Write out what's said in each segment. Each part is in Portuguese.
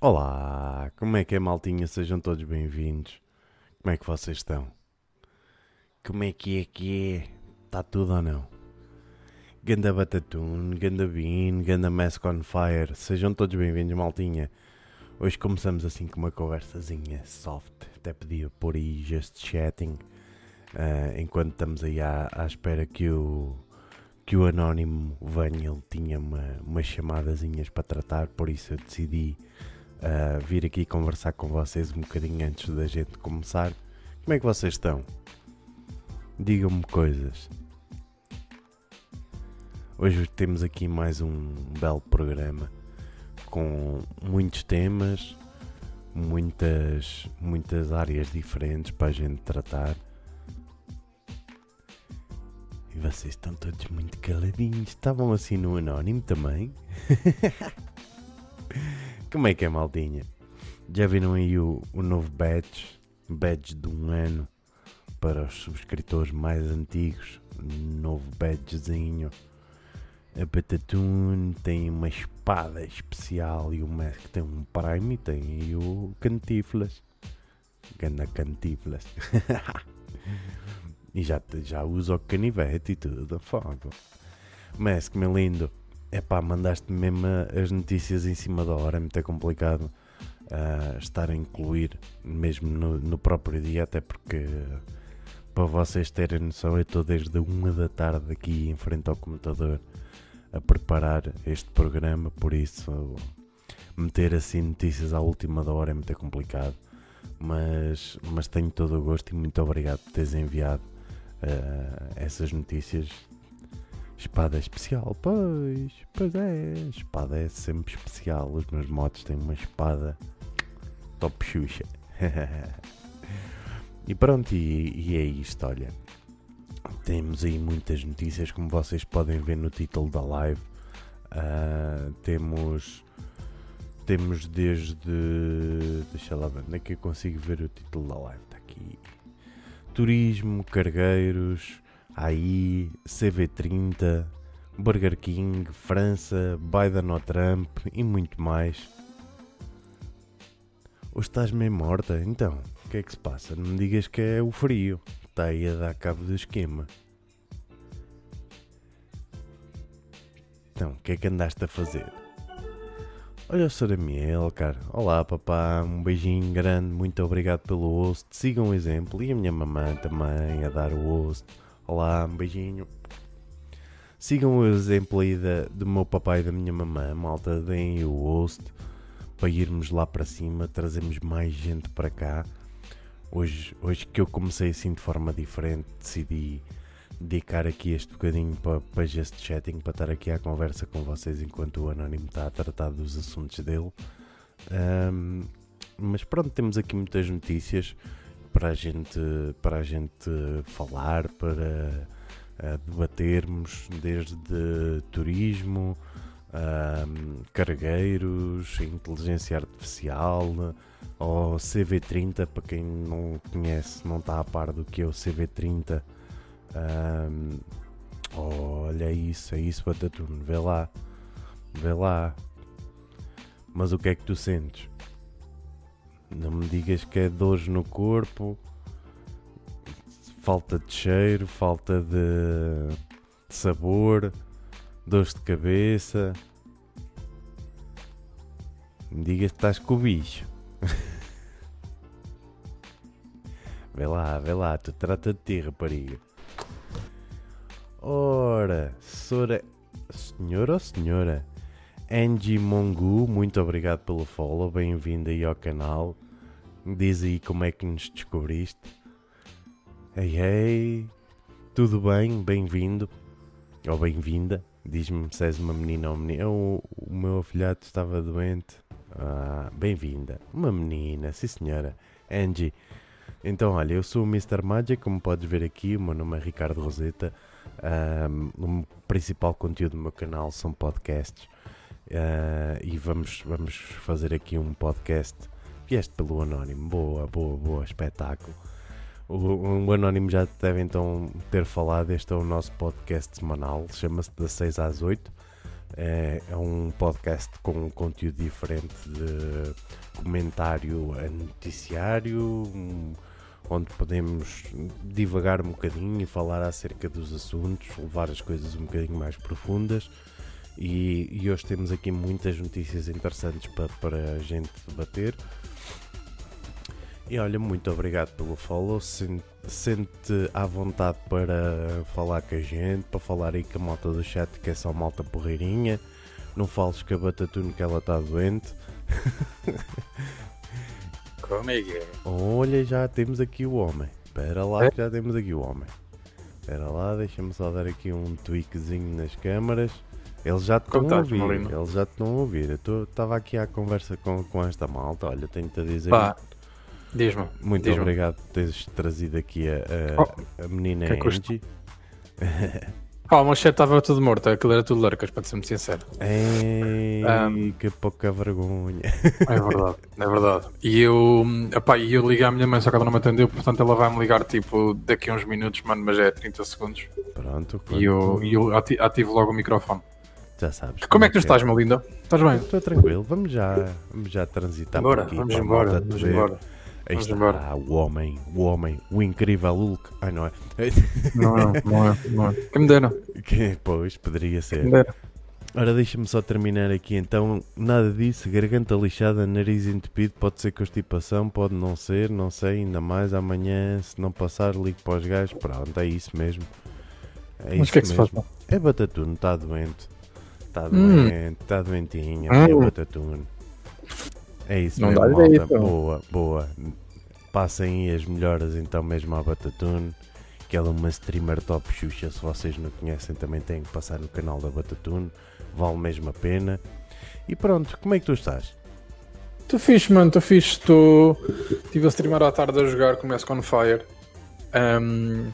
Olá, como é que é, maltinha? Sejam todos bem-vindos. Como é que vocês estão? Como é que é que é? Está tudo ou não? Ganda Batatune, Ganda Bean, Ganda Mask on Fire. Sejam todos bem-vindos, maltinha. Hoje começamos assim com uma conversazinha soft. Até podia pôr aí just chatting. uh, enquanto estamos aí à, à espera que o, que o Anónimo venha. Ele tinha uma, umas chamadazinhas para tratar, por isso eu decidi uh, vir aqui conversar com vocês um bocadinho antes da gente começar. Como é que vocês estão? Digam-me coisas. Hoje temos aqui mais um belo programa com muitos temas, muitas, muitas áreas diferentes para a gente tratar. E vocês estão todos muito caladinhos. Estavam assim no anónimo também. Como é que é, maldinha? Já viram aí o, o novo badge? Badge de um ano para os subscritores mais antigos. Novo badgezinho. A Batatune tem uma espada especial e o Mask tem um Prime e tem aí o Cantiflas. Ganda Cantiflas. e já, já usa o canivete e tudo. Fogo. Mask, meu lindo. É pá, mandaste mesmo as notícias em cima da hora, é muito complicado uh, estar a incluir mesmo no, no, próprio dia, até porque para vocês terem noção, eu estou desde uma da tarde aqui em frente ao computador a preparar este programa, por isso meter assim notícias à última da hora é muito complicado. Mas, mas tenho todo o gosto e muito obrigado por teres enviado uh, essas notícias Espada especial, pois, pois é, espada é sempre especial. Os meus motos têm uma espada top xuxa. e pronto, e, e, é isto, olha. Temos aí muitas notícias, como vocês podem ver no título da live. Uh, temos temos desde. Deixa lá ver, onde é que eu consigo ver o título da live? Está aqui. Turismo, cargueiros, AI, CV30, Burger King, França, Biden ou Trump e muito mais. Ou estás meio morta? Então, o que é que se passa? Não me digas que é o frio. Está aí a dar cabo do esquema. Então, o que é que andaste a fazer? Olha o Sr. Amiel, cara. Olá, papá. Um beijinho grande. Muito obrigado pelo host. Sigam o exemplo. E a minha mamãe também a dar o host. Olá, um beijinho. Sigam o exemplo aí da, do meu papai e da minha mamãe, malta, deem o host para irmos lá para cima, trazemos mais gente para cá. Hoje, hoje que eu comecei assim de forma diferente, decidi dedicar aqui este bocadinho para, para este chatting, para estar aqui à conversa com vocês enquanto o Anónimo está a tratar dos assuntos dele. Um, mas pronto, temos aqui muitas notícias para a gente, para a gente falar, para uh, debatermos desde turismo, uh, cargueiros, inteligência artificial, ou CV30, para quem não conhece, não está a par do que é o CV30. Um, olha isso, é isso, Batatune, vê lá, vê lá. Mas o que é que tu sentes? Não me digas que é dores no corpo, falta de cheiro, falta de sabor, dores de cabeça. Me digas que estás com o bicho. vê lá, vê lá, tu trata de ti, rapariga. Ora, senhora, senhora ou senhora? Angie Mongu, muito obrigado pelo follow, bem-vindo aí ao canal. Diz aí como é que nos descobriste. Ei, ei, tudo bem? Bem-vindo ou bem-vinda. Diz-me se és uma menina ou um menino. O, meu afilhado estava doente. Ah, bem-vinda. Uma menina, sim senhora. Angie. Então, olha, eu sou o Mr. Magic, como podes ver aqui. O meu nome é Ricardo Roseta. Um, o principal conteúdo do meu canal são podcasts. Uh, e vamos, vamos fazer aqui um podcast. Vieste pelo Anónimo, boa, boa, boa, espetáculo. O, o Anónimo já deve então ter falado. Este é o nosso podcast semanal, chama-se Das 6 às 8. É, é um podcast com um conteúdo diferente de comentário a noticiário, onde podemos divagar um bocadinho e falar acerca dos assuntos, levar as coisas um bocadinho mais profundas. E, e hoje temos aqui muitas notícias interessantes para, para a gente debater. E olha, muito obrigado pelo follow. Sente à vontade para falar com a gente, para falar aí com a malta do chat, que é só malta porreirinha. Não fales com a Batatune que ela está doente. Como é que é? Olha, já temos aqui o homem. Espera lá que já temos aqui o homem. Espera lá, deixa-me só dar aqui um tweakzinho nas câmaras. Eles já estão a ouvir, eles já estão a ouvir. Eu estava aqui à conversa com, com esta malta. Olha, tenho-te a dizer. Pá, Diz-me. Muito diz obrigado por teres trazido aqui a, a, oh, a menina que Angie. Pá, o meu chat estava tudo morto, aquilo era tudo larcas, para ser muito sincero. Ei, um, que pouca vergonha. É verdade, é verdade. E eu, epá, eu liguei à minha mãe, só que ela não me atendeu, portanto ela vai-me ligar tipo daqui a uns minutos, mano, mas é 30 segundos. Pronto. E eu, eu ativo logo o microfone. Já sabes. Como é que tu estás, meu lindo? Estás bem? Estou tranquilo, vamos já, vamos já transitar Bora, por aqui. Vamos embora, vamos embora. Aí está embora. o homem, o homem, o incrível Hulk. Ai, não é? Não, não, não é. Não é. Quem me dera. Que, pois, poderia ser. Quem me. Ora, deixa-me só terminar aqui então. Nada disso, garganta lixada, nariz entupido, pode ser constipação, pode não ser, não sei, ainda mais. Amanhã, se não passar, ligo para os gajos. Pronto, é isso mesmo. É Mas o que é que mesmo. se faz? É Batatune, está doente. Está hum. doente, está hum. doentinha, hum. é Batatune. É isso não mesmo, malta. Boa, boa. Passem aí as melhoras então mesmo à Batatune. Que ela é uma streamer top Xuxa. Se vocês não conhecem, também têm que passar no canal da Batatune. Vale mesmo a pena. E pronto, como é que tu estás? Estou fixe, mano, estou fixe. Estou. Estive a streamar à tarde a jogar, começo com Fire. Um,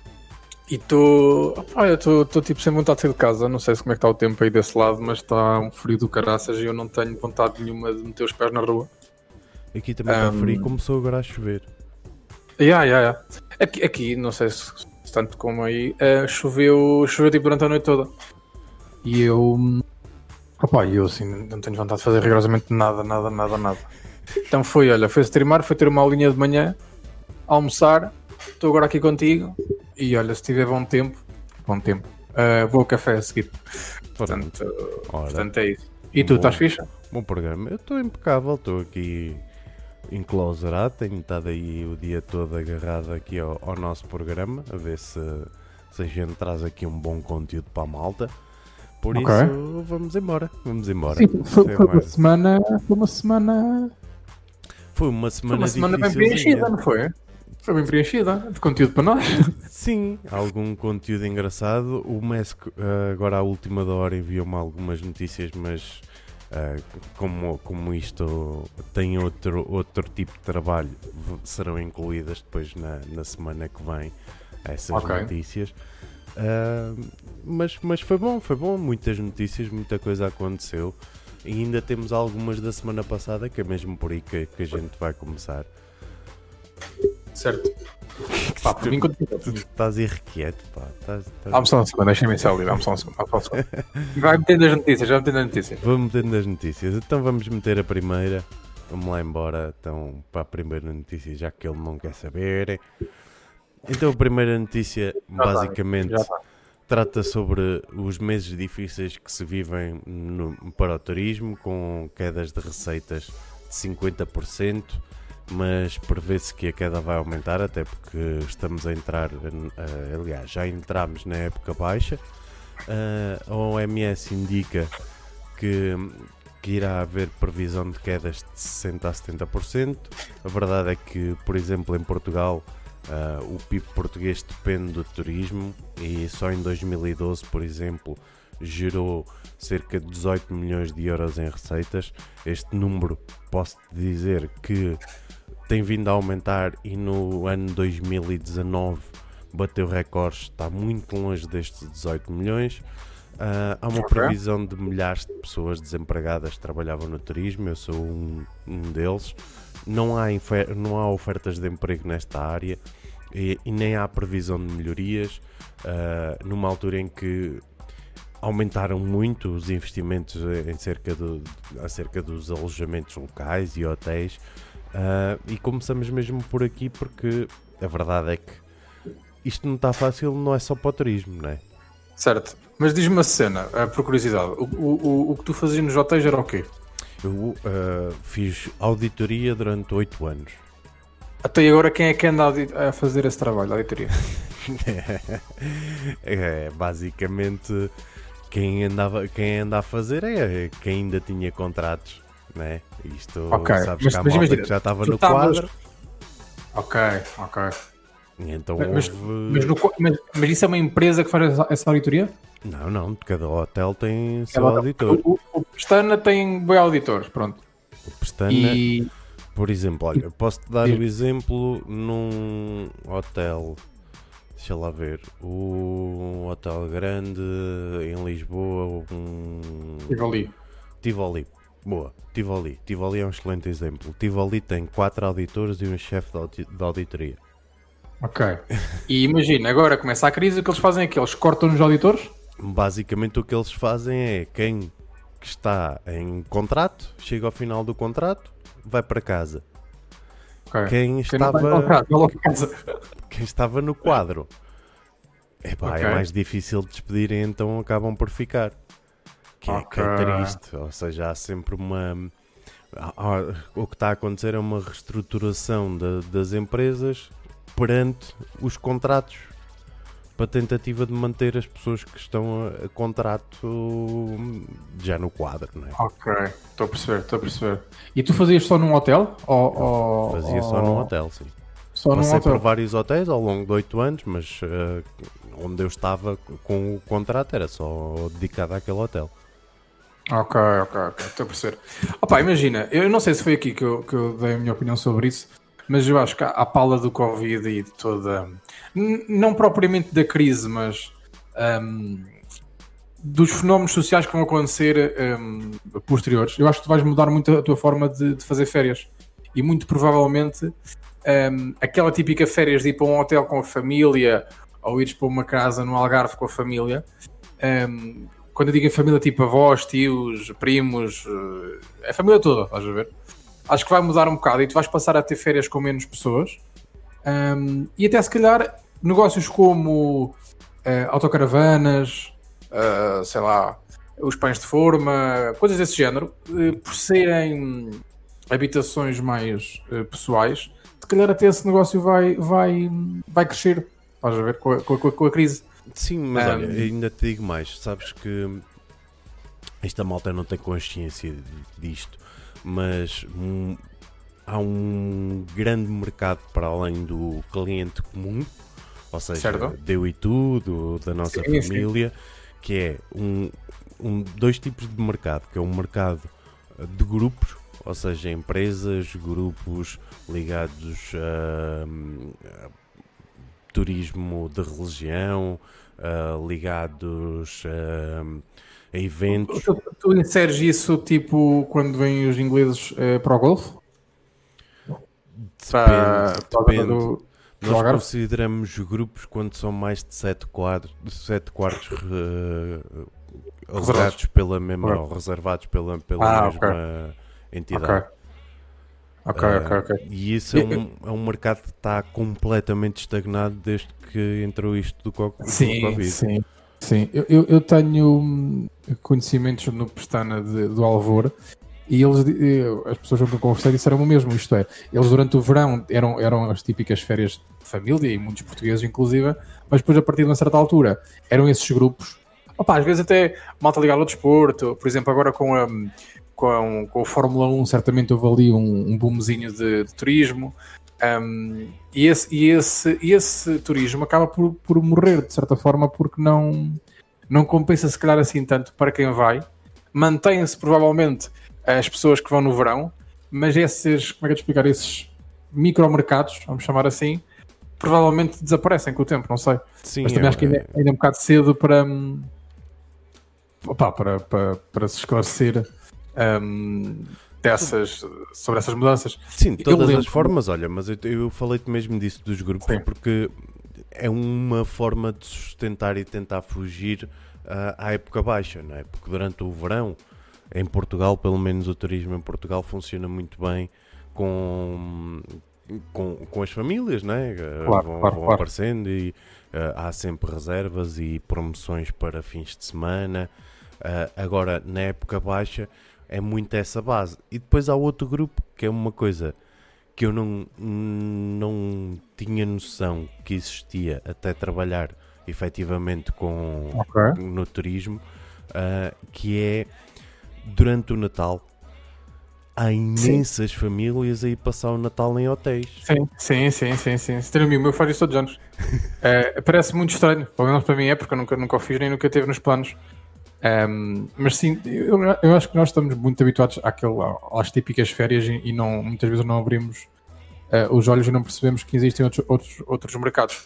e estou. estou tipo sem vontade de sair de casa. Não sei como é que está o tempo aí desse lado, mas está um frio do caraças e eu não tenho vontade nenhuma de meter os pés na rua. Aqui também está um... frio e começou agora a chover. Yeah, yeah, yeah. Aqui, aqui, não sei se, tanto como aí, uh, choveu, choveu tipo durante a noite toda. E eu. Opa, eu assim, não tenho vontade de fazer rigorosamente nada, nada, nada, nada. Então foi, olha, foi streamar, foi ter uma aulinha de manhã, almoçar, estou agora aqui contigo e olha, se tiver bom tempo, bom tempo, uh, vou ao café a seguir. Portanto, portanto é isso. E tu, bom, estás ficha? Bom programa, eu estou impecável, estou aqui enclausurado, tenho estado aí o dia todo agarrado aqui ao, ao, nosso programa, a ver se, se a gente traz aqui um bom conteúdo para a malta. Por okay. isso, vamos embora, vamos embora. Sim, foi, foi uma semana, foi uma semana... Foi uma semana, foi uma semana bem preenchida, não foi? Foi bem preenchida, de conteúdo para nós. Sim, algum conteúdo engraçado. O MESC, eh, agora à última da hora, enviou-me algumas notícias, mas Uh, como, como isto tem outro, outro tipo de trabalho, serão incluídas depois na, na semana que vem essas okay. notícias. Uh, mas, mas foi bom, foi bom, muitas notícias, muita coisa aconteceu. E ainda temos algumas da semana passada, que é mesmo por aí que, que a gente vai começar. Certo. Pá, por mim. Tu estás irrequieto, pá. Estás, estás... Vamos só um segundo, deixa-me só ali. Vamos só um segundo. Vamos só um segundo. Vai metendo as notícias, vai metendo as notícias. Vamos metendo as notícias. Então vamos meter a primeira. Vamos lá embora então, para a primeira notícia, já que ele não quer saber. Então a primeira notícia, já basicamente, tá, trata sobre os meses difíceis que se vivem no, para o turismo, com quedas de receitas de 50% mas prevê-se que a queda vai aumentar, até porque estamos a entrar, uh, aliás, já entramos na época baixa. Uh, a OMS indica que, que irá haver previsão de quedas de 60% a 70%. A verdade é que, por exemplo, em Portugal, uh, o PIB português depende do turismo e só em 2012, por exemplo, gerou cerca de 18 milhões de euros em receitas. Este número posso dizer que tem vindo a aumentar e no ano 2019 bateu recordes, está muito longe destes 18 milhões. Uh, há uma previsão de milhares de pessoas desempregadas que trabalhavam no turismo, eu sou um, um deles. Não há, não há ofertas de emprego nesta área e, e nem há previsão de melhorias uh, numa altura em que aumentaram muito os investimentos em cerca do, acerca dos alojamentos locais e hotéis. Uh, e começamos mesmo por aqui porque a verdade é que isto não está fácil, não é só para o turismo, não é? Certo. Mas diz-me uma cena, uh, por curiosidade, o, o, o que tu fazias nos hotéis era o quê? Eu uh, fiz auditoria durante 8 anos. Até agora quem é que anda a fazer esse trabalho, a auditoria? é, basicamente quem, andava, quem anda a fazer é quem ainda tinha contratos, né? Isto okay. sabes mas, que mas imagina, que já estava no tavas... quadro. Ok, ok. Então mas, houve... mas, no, mas, mas, isso é uma empresa que faz essa, auditoria? Não, não, cada hotel tem seu auditor. O, o, Pestana tem bem auditores, pronto. O Pestana, e... por exemplo, olha, posso-te dar o um exemplo num hotel deixa lá ver, o Hotel Grande em Lisboa, um... Tivoli. Tivoli, boa, Tivoli. Tivoli é um excelente exemplo. Tivoli tem quatro auditores e um chefe de auditoria. Ok. E imagina, agora começa a crise, o que eles fazem é que eles cortam os auditores? Basicamente o que eles fazem é quem está em contrato, chega ao final do contrato, vai para casa. Okay. Quem estava. Quem estava no quadro. Epá, okay. É mais difícil de despedir, então acabam por ficar. Que é, que é triste. Ou seja, há sempre uma. O que está a acontecer é uma reestruturação de, das empresas perante os contratos para tentativa de manter as pessoas que estão a, a contrato já no quadro, não é? Ok, estou a perceber, estou a perceber. E tu fazias só num hotel? Ou, ou fazia só num hotel, sim. Só Passei por vários hotéis ao longo de 8 anos, mas uh, onde eu estava com o contrato era só dedicado àquele hotel. Ok, ok, ok, estou a perceber. Opa, imagina, eu não sei se foi aqui que eu, que eu dei a minha opinião sobre isso, mas eu acho que a pala do Covid e de toda. Não propriamente da crise, mas. Um, dos fenómenos sociais que vão acontecer um, posteriores, eu acho que tu vais mudar muito a tua forma de, de fazer férias. E muito provavelmente um, aquela típica férias de ir para um hotel com a família ou ires para uma casa no Algarve com a família. Um, quando eu digo família, tipo avós, tios, primos, é a família toda, estás a ver? acho que vai mudar um bocado e tu vais passar a ter férias com menos pessoas um, e até se calhar negócios como uh, autocaravanas, uh, sei lá, os pães de forma, coisas desse género, uh, por serem habitações mais pessoais, calhar até esse negócio vai, vai, vai crescer, estás a ver, com a, com a, com a crise. Sim, mas um, olha, ainda te digo mais, sabes que esta malta não tem consciência disto mas um, há um grande mercado para além do cliente comum, ou seja, certo. deu e tudo, da nossa sim, família, sim. que é um, um, dois tipos de mercado, que é um mercado de grupos, ou seja, empresas, grupos ligados a, a turismo de religião, uh, ligados a a eventos. Tu, tu inseres isso tipo quando vêm os ingleses eh, para o golfe? Depende, depende. Do, Nós consideramos grupos quando são mais de 7 quadros, sete quartos uh, reservados pela mesma, reservados pela, pela ah, mesma okay. Entidade. Ok, uh, ok, ok. E isso é um, é um mercado que está completamente estagnado desde que entrou isto do, co sim, do Covid. Sim, Sim, eu, eu tenho hum, conhecimentos no Pestana de, do Alvor e eles, as pessoas com quem conversei disseram o mesmo, isto é, eles durante o verão eram, eram as típicas férias de família e muitos portugueses inclusive, mas depois a partir de uma certa altura eram esses grupos, opa, às vezes até malta ligada ao desporto, por exemplo agora com a, com a, com a Fórmula 1 certamente houve ali um, um boomzinho de, de turismo, um, e, esse, e, esse, esse turismo acaba por, por morrer, de certa forma, porque não, não compensa se calhar assim tanto para quem vai. Mantém-se provavelmente as pessoas que vão no verão, mas esses, como é que eu te explicar, esses micromercados, vamos chamar assim, provavelmente desaparecem com o tempo, não sei. Sim, mas também é, acho que ainda, é, ainda é um bocado cedo para, hum, para, para, para se esclarecer um, dessas, sobre essas mudanças. Sim, de todas as formas, olha, mas eu, eu falei-te mesmo disso dos grupos Sim. porque é uma forma de sustentar e tentar fugir uh, à época baixa, não é? Porque durante o verão, em Portugal, pelo menos o turismo em Portugal funciona muito bem com, com, com as famílias, né? Claro, vão, claro, vão claro. aparecendo e uh, há sempre reservas e promoções para fins de semana. Uh, agora, na época baixa, é muito essa base. E depois há outro grupo que é uma coisa que eu não, não tinha noção que existia até trabalhar efetivamente com, Ok. no turismo, uh, que é durante o Natal há imensas famílias a ir passar o Natal em hotéis. Sim, sim, sim, sim, sim. Se um amigo meu faz isso todos os anos. Eh, parece muito estranho, pelo menos para mim é, porque eu nunca, nunca o fiz nem nunca teve nos planos. Ehm, mas sim, eu, eu acho que nós estamos muito habituados àquele, às típicas férias e, não, muitas vezes não abrimos eh, os olhos e não percebemos que existem outros, outros, outros mercados.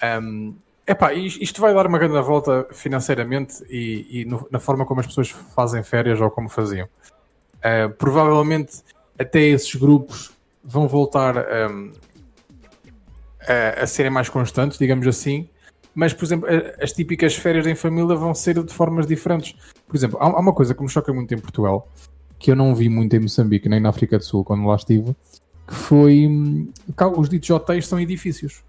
Ehm, epá, is- isto vai dar uma grande volta financeiramente e, e no- na forma como as pessoas fazem férias ou como faziam. Eh, provavelmente até esses grupos vão voltar ehm, a, a serem mais constantes, digamos assim. Mas, por exemplo, as típicas férias em família vão ser de formas diferentes. Por exemplo, há, uma coisa que me choca muito em Portugal, que eu não vi muito em Moçambique nem na África do Sul quando lá estive, que foi hum, os ditos hotéis são edifícios.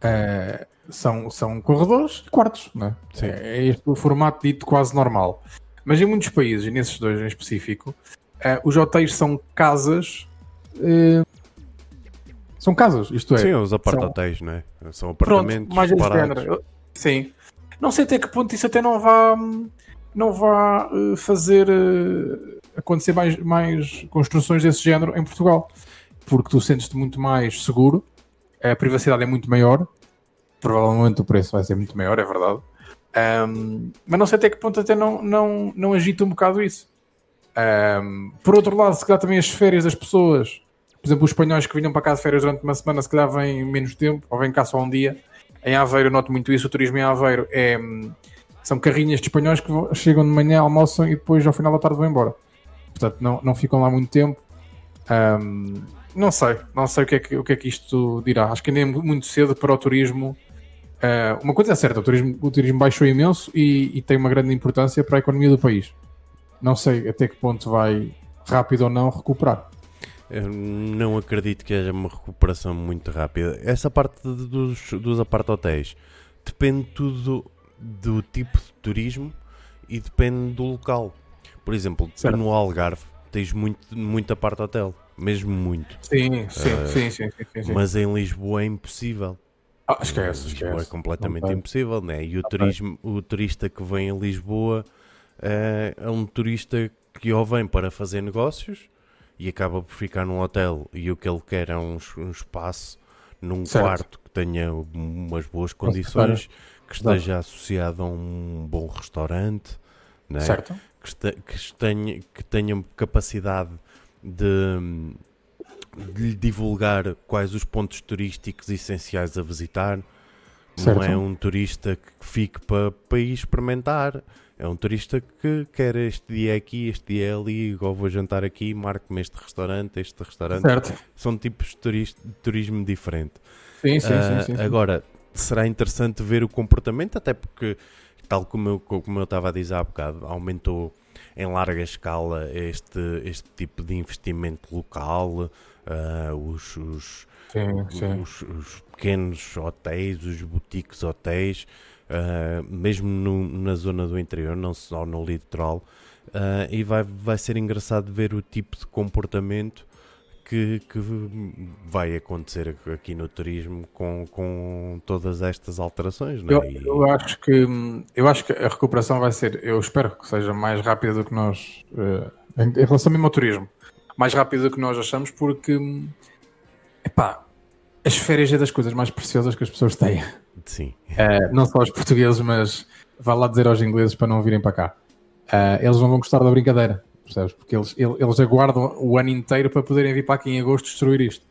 Eh, são, são corredores e quartos, não é? É este o formato dito quase normal. Mas em muitos países, e nesses dois em específico, eh, os hotéis são casas. eh, são casas, isto é. Sim, os apartatéis, não é? São Pronto, apartamentos mais desse separados. género. Eu- Sim. Não sei até que ponto isso até não vá, não vá eh, fazer eh, acontecer mais, mais construções desse género em Portugal. Porque tu sentes-te muito mais seguro, a privacidade é muito maior, provavelmente o preço vai ser muito maior, é verdade. Ahm, mas não sei até que ponto até não, não, não agita um bocado isso. Ahm, por outro lado, se calhar também as férias das pessoas, por exemplo, os espanhóis que vinham para cá de férias durante uma semana, se calhar vêm menos tempo, ou vêm cá só um dia. Em Aveiro, eu noto muito isso, o turismo em Aveiro é, hum, são carrinhas de espanhóis que chegam de manhã, almoçam e depois ao final da tarde vão embora. Portanto, não, não ficam lá muito tempo. Ahm, não sei, não sei o que, é que, o que é que isto dirá. Acho que ainda é mu- muito cedo para o turismo. Ah, uma coisa é certa, o turismo, o turismo baixou imenso e, e tem uma grande importância para a economia do país. Não sei até que ponto vai, rápido ou não, recuperar. Eu não acredito que haja uma recuperação muito rápida. Essa parte dos, dos apart-hotéis depende tudo do tipo de turismo e depende do local. Por exemplo, tu Certo. no Algarve tens muito, muito apart-hotel, mesmo muito. Sim, sim, Ah, sim, sim, sim, sim, sim. Mas em Lisboa é impossível. Ah, esquece, Lisboa é esquece. completamente Não tem. impossível, né? E o, turismo, o turista que vem a Lisboa eh, é um turista que ou vem para fazer negócios e acaba por ficar num hotel e o que ele quer é um, um espaço num Certo. quarto que tenha umas boas condições, que esteja associado a um bom restaurante, né? Certo? que, este- que tenha, que tenha capacidade de, de lhe divulgar quais os pontos turísticos essenciais a visitar. Certo. Não é um turista que fique para, para ir experimentar. É um turista que quer este dia aqui, este dia ali, igual vou jantar aqui, marco-me este restaurante, este restaurante. Certo. São tipos de turis- de turismo diferente. Sim, sim, Ah, sim, sim. Agora, será interessante ver o comportamento, até porque, tal como eu, como eu estava a dizer há bocado, aumentou em larga escala este, este tipo de investimento local, ah, os, os, Sim, sim. os, os pequenos hotéis, os boutiques hotéis, ah, mesmo no- na zona do interior, não só no litoral, ah, e vai, vai ser engraçado ver o tipo de comportamento que, que vai acontecer aqui no turismo com, com todas estas alterações. Não Eu, é? E- eu acho que eu acho que a recuperação vai ser, eu espero que seja mais rápida do que nós eh, em, em relação mesmo ao turismo, mais rápida do que nós achamos, porque epá, as férias é das coisas mais preciosas que as pessoas têm. Sim, Eh, não só os portugueses, mas vá lá dizer aos ingleses para não virem para cá. Eh, eles não vão gostar da brincadeira, percebes? Porque eles, ele- eles aguardam o ano inteiro para poderem vir para aqui em agosto destruir isto.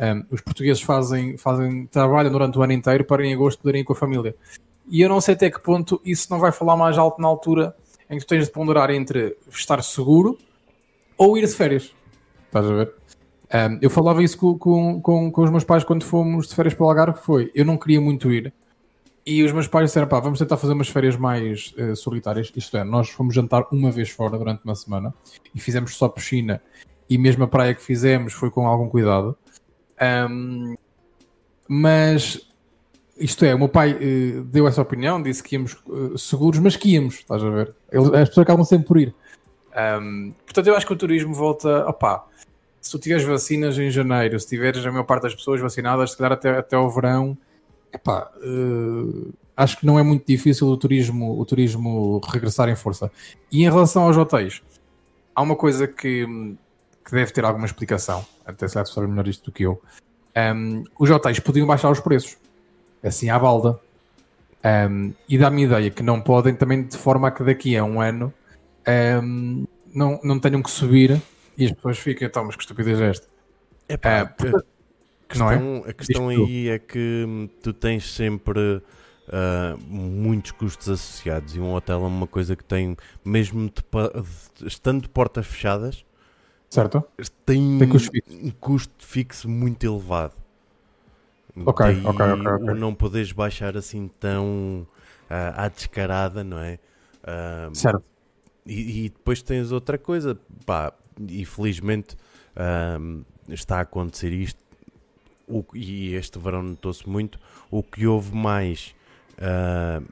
Um, os portugueses fazem, fazem, trabalham durante o ano inteiro para em agosto poderem ir com a família. E eu não sei até que ponto isso não vai falar mais alto na altura em que tu tens de ponderar entre estar seguro ou ir de férias. Estás a ver? Um, eu falava isso com, com, com, com os meus pais quando fomos de férias para o Algarve, foi, eu não queria muito ir. E os meus pais disseram, pá, vamos tentar fazer umas férias mais uh, solitárias. Isto é, nós fomos jantar uma vez fora durante uma semana e fizemos só piscina e mesmo a praia que fizemos foi com algum cuidado. Um, mas isto é, o meu pai uh, deu essa opinião, disse que íamos uh, seguros, mas que íamos, estás a ver? Ele, as pessoas acabam sempre por ir. Um, portanto, eu acho que o turismo volta. Opá, se tu tiveres vacinas em janeiro, se tiveres a maior parte das pessoas vacinadas, se calhar até, até ao verão, epá, uh, acho que não é muito difícil o turismo, o turismo regressar em força. E em relação aos hotéis, há uma coisa que, que deve ter alguma explicação, até se sabe melhor isto do que eu. Um, os hotéis podiam baixar os preços, assim à balda. Um, e dá-me ideia que não podem também de forma a que daqui a um ano um, não, não tenham que subir e as pessoas ficam, então, mas que estupidez é esta? Uh, porque, questão, é? A questão aí é que hum, tu tens sempre uh, muitos custos associados e um hotel é uma coisa que tem, mesmo de, estando de portas fechadas, certo? tem, tem custo um custo fixo muito elevado. Ok, Daí, ok, ok. okay. Não poderes baixar assim tão uh, à descarada, não é? Uh, certo. E, e, depois tens outra coisa, pá, e felizmente uh, está a acontecer isto o, e este verão notou-se muito, o que houve mais uh,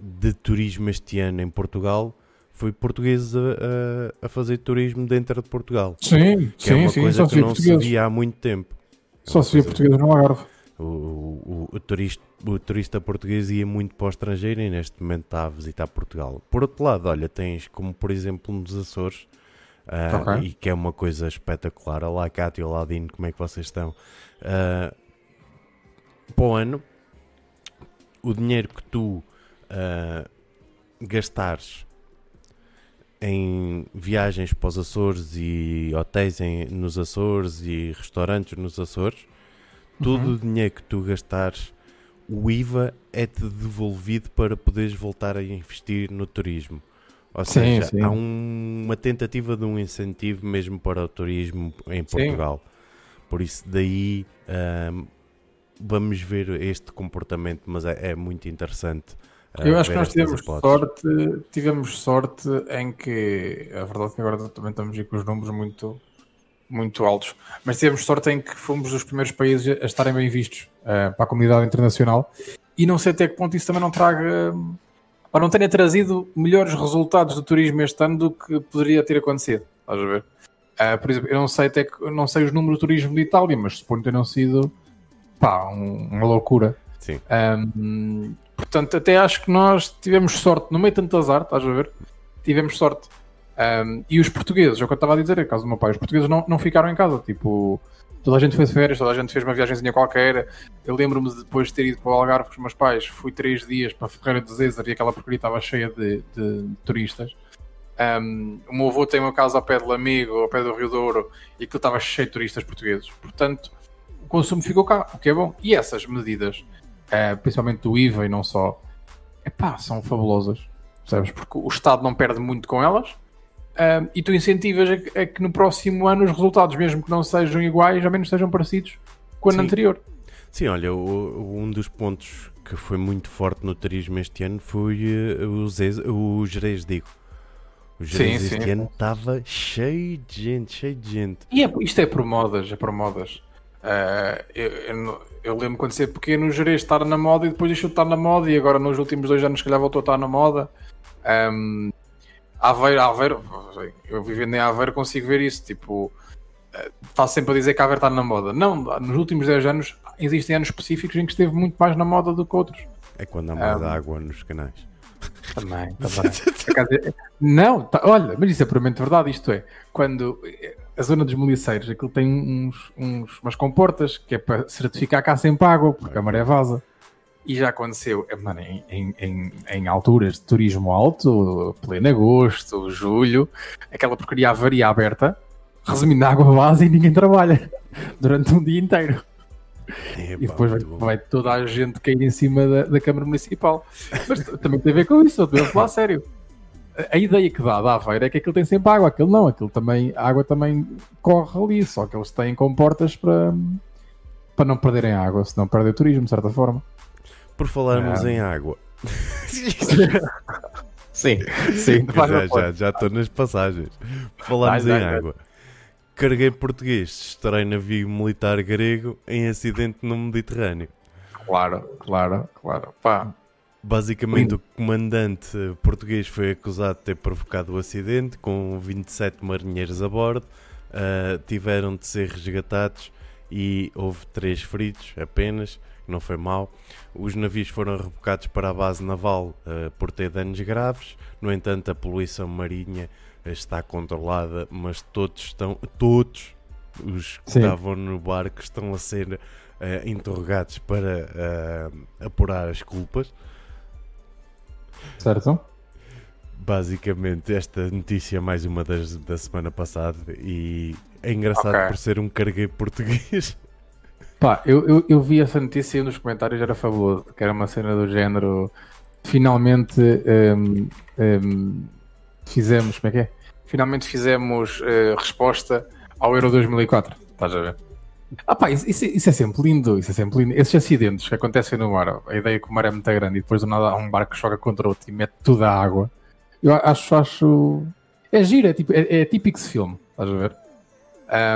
de turismo este ano em Portugal foi portugueses a, a, fazer turismo dentro de Portugal. Sim, que sim, é uma sim, coisa que não se via há muito tempo. É só se via português no Algarve. O, o, o, turista, o turista português ia muito para o estrangeiro e neste momento está a visitar Portugal. Por outro lado, olha, tens como por exemplo nos Açores, uh, okay. e que é uma coisa espetacular. Olá, Cátia, olá, Dino, como é que vocês estão? Uh, para o ano, o dinheiro que tu uh, gastares em viagens para os Açores e hotéis em, nos Açores e restaurantes nos Açores, uhum. todo o dinheiro que tu gastares, o IVA é-te devolvido para poderes voltar a investir no turismo. Ou sim, seja, sim. há um, uma tentativa de um incentivo mesmo para o turismo em Portugal. Sim. Por isso, daí um, vamos ver este comportamento, mas é, é muito interessante. Uh, Eu acho que nós tivemos sorte, tivemos sorte em que a verdade é que agora também estamos aí com os números muito, muito altos, mas tivemos sorte em que fomos os primeiros países a estarem bem vistos uh, para a comunidade internacional e não sei até que ponto isso também não traga ou não tenha trazido melhores resultados do turismo este ano do que poderia ter acontecido. Estás a ver? Uh, por exemplo, eu não sei até que, não sei os números do turismo de Itália, mas suponho ter não sido pá, um, uma loucura. Sim. Um, portanto, até acho que nós tivemos sorte, no meio de tanto azar, estás a ver? Tivemos sorte. Um, e os portugueses, é o que eu estava a dizer, é caso do meu pai, os portugueses não, não ficaram em casa, tipo, toda a gente fez férias, toda a gente fez uma viagemzinha qualquer. Eu lembro-me de depois de ter ido para o Algarve com os meus pais, fui três dias para Ferreira de Zezer e aquela porcaria estava cheia de, de, turistas. Um, o meu avô tem uma casa ao pé do Lamigo, ao pé do Rio Douro, e aquilo estava cheio de turistas portugueses. Portanto, o consumo ficou cá, o que é bom. E essas medidas, uh, principalmente do IVA e não só, epá, são fabulosas. Percebes? Porque o Estado não perde muito com elas, um, e tu incentivas a que, a que, no próximo ano os resultados, mesmo que não sejam iguais, ao menos sejam parecidos com o ano Sim. anterior. Sim, olha, o, um dos pontos que foi muito forte no turismo este ano foi uh, o, o Jerez, digo o Jerez sim, este sim. ano estava cheio de gente, cheio de gente. E é, isto é por modas, é por modas. Uh, eu, eu, eu, lembro quando ser pequeno o Jerez estar na moda e depois deixou de estar na moda e agora nos últimos dois anos se calhar voltou a estar na moda. Um, Aveiro, Aveiro, eu vivendo em Aveiro consigo ver isso, tipo, está sempre a dizer que Aveiro está na moda. Não, nos últimos 10 anos existem anos específicos em que esteve muito mais na moda do que outros. É quando há mais um, água nos canais. Também, também. não, tá, olha, mas isso é puramente verdade. Isto é, quando a zona dos moliceiros, aquilo tem uns, uns, umas comportas que é para certificar cá sempre água, porque a maré vaza. E já aconteceu, é, mano, em, em, em, alturas de turismo alto, pleno agosto, julho, aquela porcaria avaria aberta, resumindo a água base e ninguém trabalha durante um dia inteiro. E depois vai, vai, toda a gente cair em cima da, da Câmara Municipal. Mas também tem a ver com isso, estou a falar sério. A, a ideia que dá da Aveiro é que aquilo tem sempre água, aquilo não, aquilo também, a água também corre ali, só que eles têm comportas para, para não perderem água, senão perdem o turismo, de certa forma. Por falarmos Ah. em água. Sim, sim. já, já, já estou nas passagens. Falámos Vai, em vai, vai. água. Carguei português, estreia navio militar grego em acidente no Mediterrâneo. Claro, claro, claro. Pá, Basicamente, o comandante português foi acusado de ter provocado o acidente, com 27 marinheiros a bordo. Ah, tiveram de ser resgatados e houve três feridos apenas, não foi mal. Os navios foram rebocados para a base naval ah, por ter danos graves. No entanto, a poluição marinha ah, está controlada, mas todos estão, todos os que Sim. estavam no barco estão a ser ah, interrogados para ah, apurar as culpas. certo? Basicamente, esta notícia é mais uma das da semana passada e é engraçado Ok. por ser um cargueiro português. Pá, eu, eu, eu vi essa notícia e um dos comentários era fabuloso, que era uma cena do género finalmente hum, hum, fizemos, como é que é? Finalmente fizemos eh, resposta ao Euro 2004, estás a ver? Ah pá, isso, isso, é- isso é sempre lindo, isso é sempre lindo. Esses acidentes que acontecem no mar, a ideia é que o mar é muito grande e depois do nada há um barco que choca contra outro e mete tudo a água. Eu acho, acho... É giro, é, tipo, é, é típico de filme, estás a ver?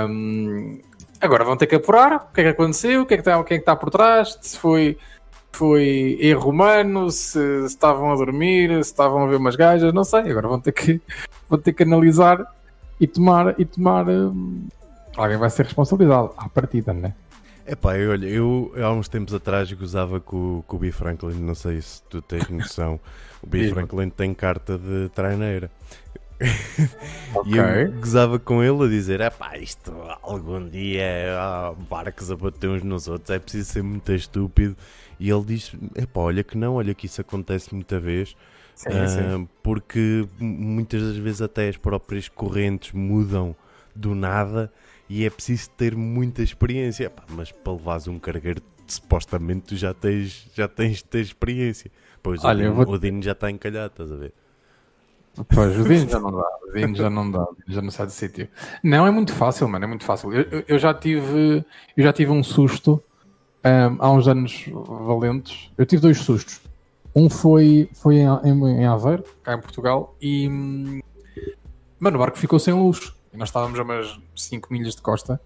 Hum, Agora vão ter que apurar o que é que aconteceu, o que é que está, o que é que está por trás, se foi, foi erro humano, se, se estavam a dormir, se estavam a ver umas gajas, não sei. Agora vão ter que, vão ter que analisar e tomar. E tomar hum, alguém vai ser responsabilizado à partida, não é? Epá, eu, olha, eu há uns tempos atrás gozava com, com o B. Franklin, não sei se tu tens noção. O B. Franklin tem carta de traineira. Ok. E eu gozava com ele a dizer: é pá, isto algum dia há barcos a bater uns nos outros, é preciso ser muito estúpido. E ele diz: é pá, olha que não, olha que isso acontece muita vez. Sim, Ah, sim. porque muitas das vezes até as próprias correntes mudam do nada e é preciso ter muita experiência. Epá, mas para levares um cargueiro, supostamente tu já tens, já tens de ter experiência. Pois o Olha, Dino, vou- o Dino já está encalhado, estás a ver? Pois, o Dino já não dá, o Dino já não dá, o Dino já não sai do sítio. Não, é muito fácil, mano, é muito fácil. Eu, eu- já tive, eu já tive um susto ahm, há uns anos valentes. Eu tive dois sustos. Um foi, foi em, em, em Aveiro, cá em Portugal, e mano, o barco ficou sem luz. E nós estávamos a umas 5 milhas de costa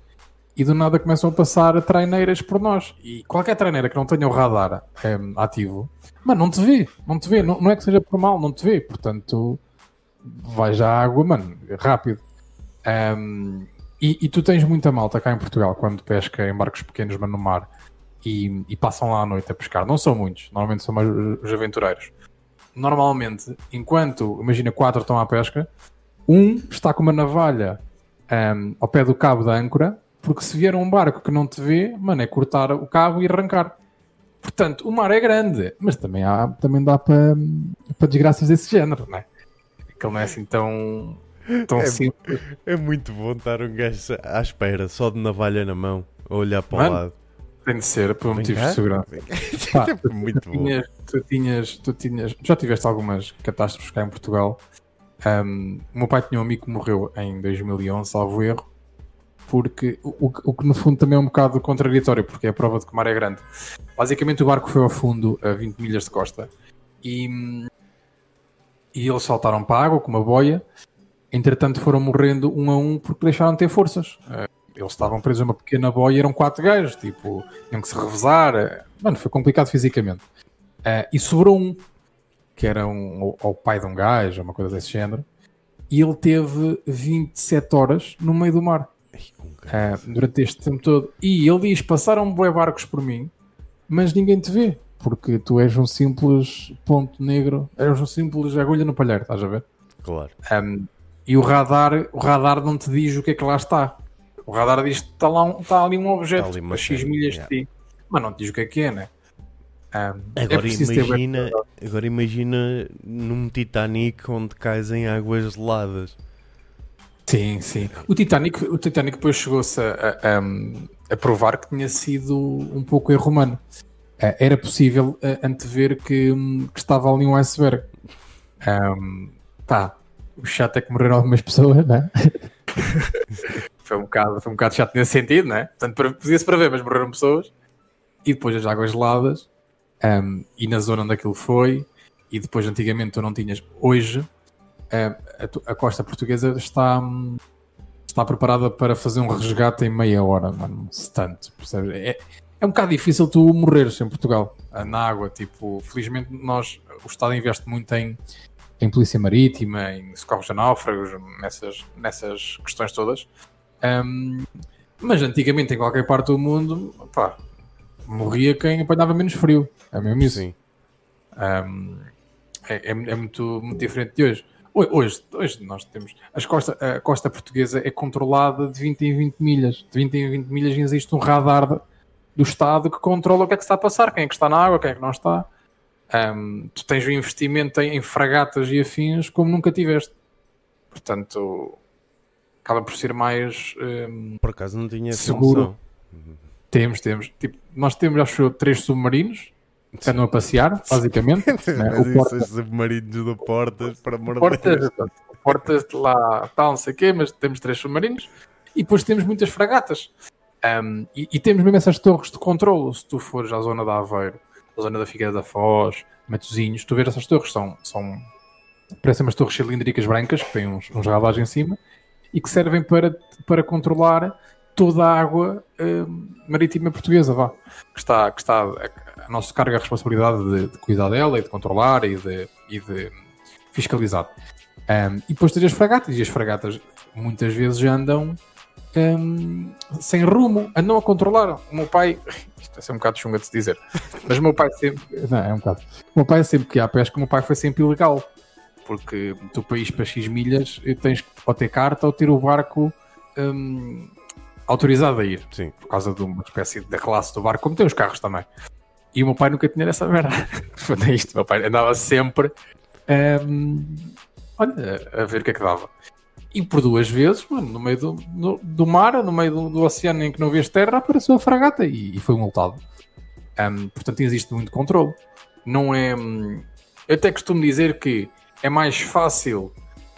e do nada começam a passar traineiras por nós. E qualquer traineira que não tenha o radar ahm, ativo, mano, não te vê, não te vê, não, não é que seja por mal, não te vê. Portanto, vais à água, mano, rápido. Ahm, e, e tu tens muita malta cá em Portugal quando pesca em barcos pequenos, mas no mar, e, e passam lá à noite a pescar. Não são muitos, normalmente são mais os os aventureiros. Normalmente, enquanto, imagina, quatro estão à pesca, um está com uma navalha ahm, ao pé do cabo da âncora, porque se vier um barco que não te vê, mano, é cortar o cabo e arrancar. Portanto, o mar é grande, mas também, há, também dá para, para desgraças desse género, não é? Aquele não é assim tão, tão É- simples. É muito bom estar um gajo à espera, só de navalha na mão, a olhar para Mano, o lado. Tem de ser por motivos de segurança. Pá, É muito tu bom. tinhas, tu tinhas, tu tinhas, já tiveste algumas catástrofes cá em Portugal. Um, o meu pai tinha um amigo que morreu em 2011, salvo erro, porque o, o- o que no fundo também é um bocado contraditório, porque é a prova de que o mar é grande. Basicamente, o barco foi ao fundo a 20 milhas de costa e, hum, e eles saltaram para a água com uma boia. Entretanto, foram morrendo um a um porque deixaram de ter forças. Eh, Eles estavam presos a uma pequena boia e eram quatro gajos, tipo, tinham que se revezar. Mano, foi complicado fisicamente. Eh, e sobrou um, que era um, pai de um gajo, uma coisa desse género, e ele teve 27 horas no meio do mar Ai, eh, durante este tempo todo. E ele diz: passaram bué barcos por mim, mas ninguém te vê, porque tu és um simples ponto negro, és um simples agulha no palheiro, estás a ver? Claro. Um, e o radar, o radar não te diz o que é que lá está. O radar diz que está, um- está ali um objeto ali a X milhas yeah. de ti, mas não te diz o que é que é, né? Um, é Agora bué- imagina, agora imagina num Titanic onde cais em águas geladas. Sim, sim. O Titanic, o Titanic depois chegou-se a, a- a provar que tinha sido um pouco erro humano. Eh, Era possível eh, antever que, hum, que estava ali um iceberg. Um, pá, o chato é que morreram algumas pessoas, né? foi, um bocado, foi um bocado chato nesse sentido, né? Portanto, podia-se prever, mas morreram pessoas. E depois as águas geladas Um, e na zona onde aquilo foi, e depois antigamente tu não tinhas. Hoje, a, a, costa portuguesa está, está preparada para fazer um resgate em meia hora, mano, se tanto, percebes? É, é um bocado difícil tu morreres em Portugal, na água, tipo, felizmente nós, o Estado investe muito em, em polícia marítima, em socorros de náufragos, nessas, nessas questões todas, um, mas antigamente em qualquer parte do mundo, pá, morria quem apanhava menos frio, é mesmo isso. Sim. Um, é, é, é muito, muito diferente de hoje. Hoje, hoje nós temos. As costa, a costa portuguesa é controlada de 20 em 20 milhas. De 20 em 20 milhas existe um radar do Estado que controla o que é que está a passar, quem é que está na água, quem é que não está. Um, tu tens um investimento em, em, fragatas e afins como nunca tiveste. Portanto, acaba por ser mais. Um, por acaso não tinha seguro. Temos, temos. Tipo, nós temos, acho três submarinos que andam a passear, basicamente. né? o porta... submarinos do Portas, para morder. Portas, Portas de lá, tal, não sei o quê, mas temos três submarinos e depois temos muitas fragatas. Um, e, e, temos mesmo essas torres de controlo. Se tu fores à zona da Aveiro, à zona da Figueira da Foz, Matozinhos, tu vês essas torres, são, são parecem umas torres cilíndricas brancas que têm uns, uns radares em cima e que servem para, para controlar toda a água uh, marítima portuguesa, vá, que está, que está a nossa carga a responsabilidade de, de, cuidar dela e de controlar e de, e de fiscalizar. Um, e depois tens as fragatas, e as fragatas muitas vezes andam um, sem rumo, andam a controlar. O meu pai, isto é um bocado chunga de se dizer, mas o meu pai sempre, não, é um bocado, o meu pai sempre que há pesca, o meu pai foi sempre ilegal, porque do país para X milhas tens que ou ter carta ou ter o barco um, autorizado a ir, Sim. por causa de uma espécie de classe do barco, como tem os carros também. E o meu pai nunca tinha essa merda. Foi isto, meu pai andava sempre um, olha, a ver o que é que dava. E por duas vezes, mano, no meio do, do, do mar, no meio do, do, oceano em que não vias terra, apareceu a fragata e, e foi multado. Um, portanto, existe muito controle. Não é. Hum, eu até costumo dizer que é mais fácil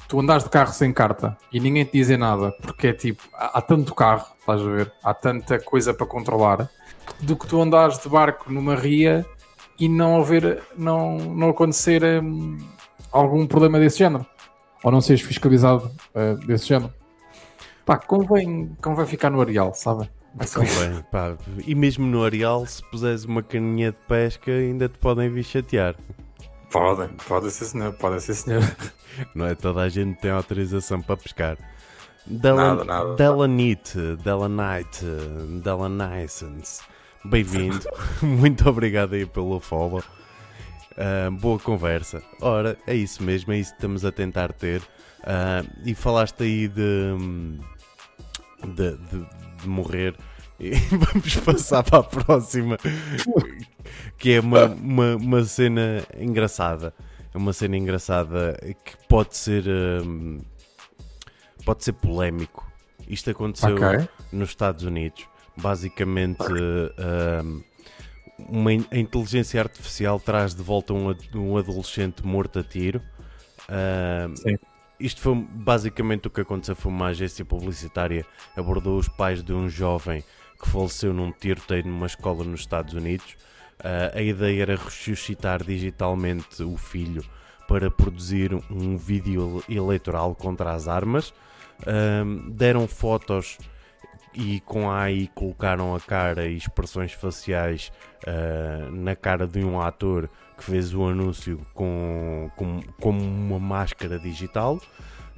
tu andares de carro sem carta e ninguém te dizer nada, porque é tipo, há, há tanto carro, estás a ver? Há tanta coisa para controlar, do que tu andares de barco numa ria e não haver, não, não acontecer hum, algum problema desse género. Ou não seres fiscalizado uh, desse género. Pá, convém, convém ficar no areal, sabe? Convém, pá. E mesmo no areal, se puseres uma caninha de pesca, ainda te podem vir chatear. Podem, pode ser senhor, pode ser senhor. Não é toda a gente tem autorização para pescar. Delan nada, nada. Delanite, Delanite, Delanicence. Bem-vindo. Muito obrigado aí pelo follow. Uh, boa conversa. Ora, é isso mesmo, é isso que estamos a tentar ter. Uh, e falaste aí de, de, de, de morrer. E vamos passar para a próxima, que é uma, uma, uma cena engraçada. É uma cena engraçada que pode ser um, pode ser polémico. Isto aconteceu okay. nos Estados Unidos. Basicamente, um, uma, a inteligência artificial traz de volta um, um adolescente morto a tiro. Um, isto foi basicamente o que aconteceu. Foi uma agência publicitária abordou os pais de um jovem que faleceu num tiroteio numa escola nos Estados Unidos. Uh, a ideia era ressuscitar digitalmente o filho para produzir um vídeo eleitoral contra as armas. Uh, deram fotos e com a AI colocaram a cara e expressões faciais uh, na cara de um ator que fez o anúncio com, com, com uma máscara digital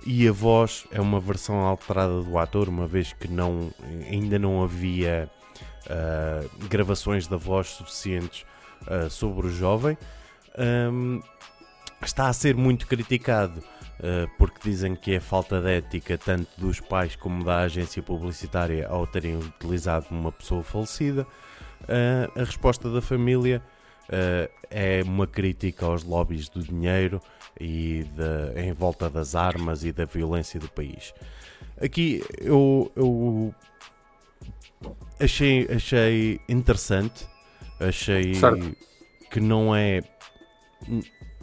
e a voz é uma versão alterada do ator, uma vez que não, ainda não havia uh, gravações da voz suficientes uh, sobre o jovem. Um, está a ser muito criticado porque dizem que é falta de ética tanto dos pais como da agência publicitária ao terem utilizado uma pessoa falecida. a resposta da família é uma crítica aos lobbies do dinheiro e de, em volta das armas e da violência do país. Aqui eu, eu achei, achei interessante, achei certo. que não é.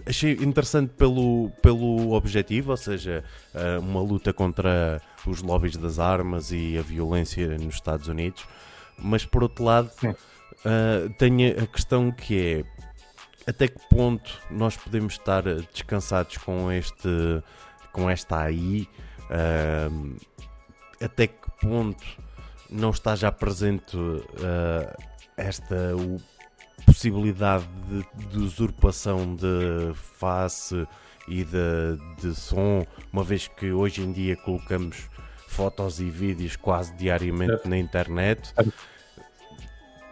Achei interessante pelo, pelo objetivo, ou seja, eh, uma luta contra os lobbies das armas e a violência nos Estados Unidos, mas por outro lado, uh, tem a questão que é até que ponto nós podemos estar descansados com este com esta AI? Uh, até que ponto não está já presente uh, esta o, possibilidade de, de, usurpação de face e de, de som, uma vez que hoje em dia colocamos fotos e vídeos quase diariamente na internet.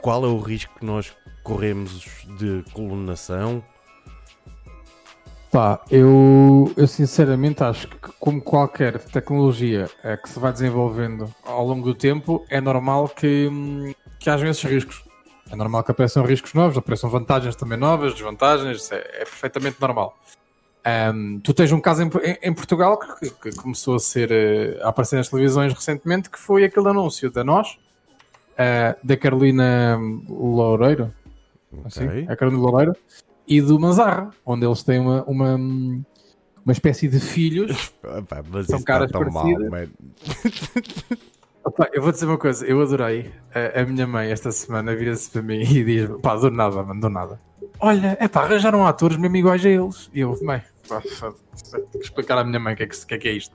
Qual é o risco que nós corremos de colunação? Pá, eu, eu sinceramente acho que, como qualquer tecnologia é, que se vai desenvolvendo ao longo do tempo, é normal que, hum, que haja esses riscos. É normal que apareçam riscos novos, apareçam vantagens também novas, desvantagens, é, é perfeitamente normal. Um, tu tens um caso em, em, Portugal que, que, começou a ser uh, a aparecer nas televisões recentemente, que foi aquele anúncio da nós, uh, da Carolina Loureiro, assim, okay. a Carolina Loureiro, e do Manzarra, onde eles têm uma, uma, uma espécie de filhos. Opa, mas são caras tá parecidas. Mal, Opa, eu vou dizer uma coisa, eu adorei. A, a minha mãe esta semana vira-se para mim e diz: pá, do nada, mano, do nada. Olha, é pá, arranjaram atores mesmo iguais a eles. E eu, mãe, pá, tenho que explicar à minha mãe o que é que, que, é, que é isto.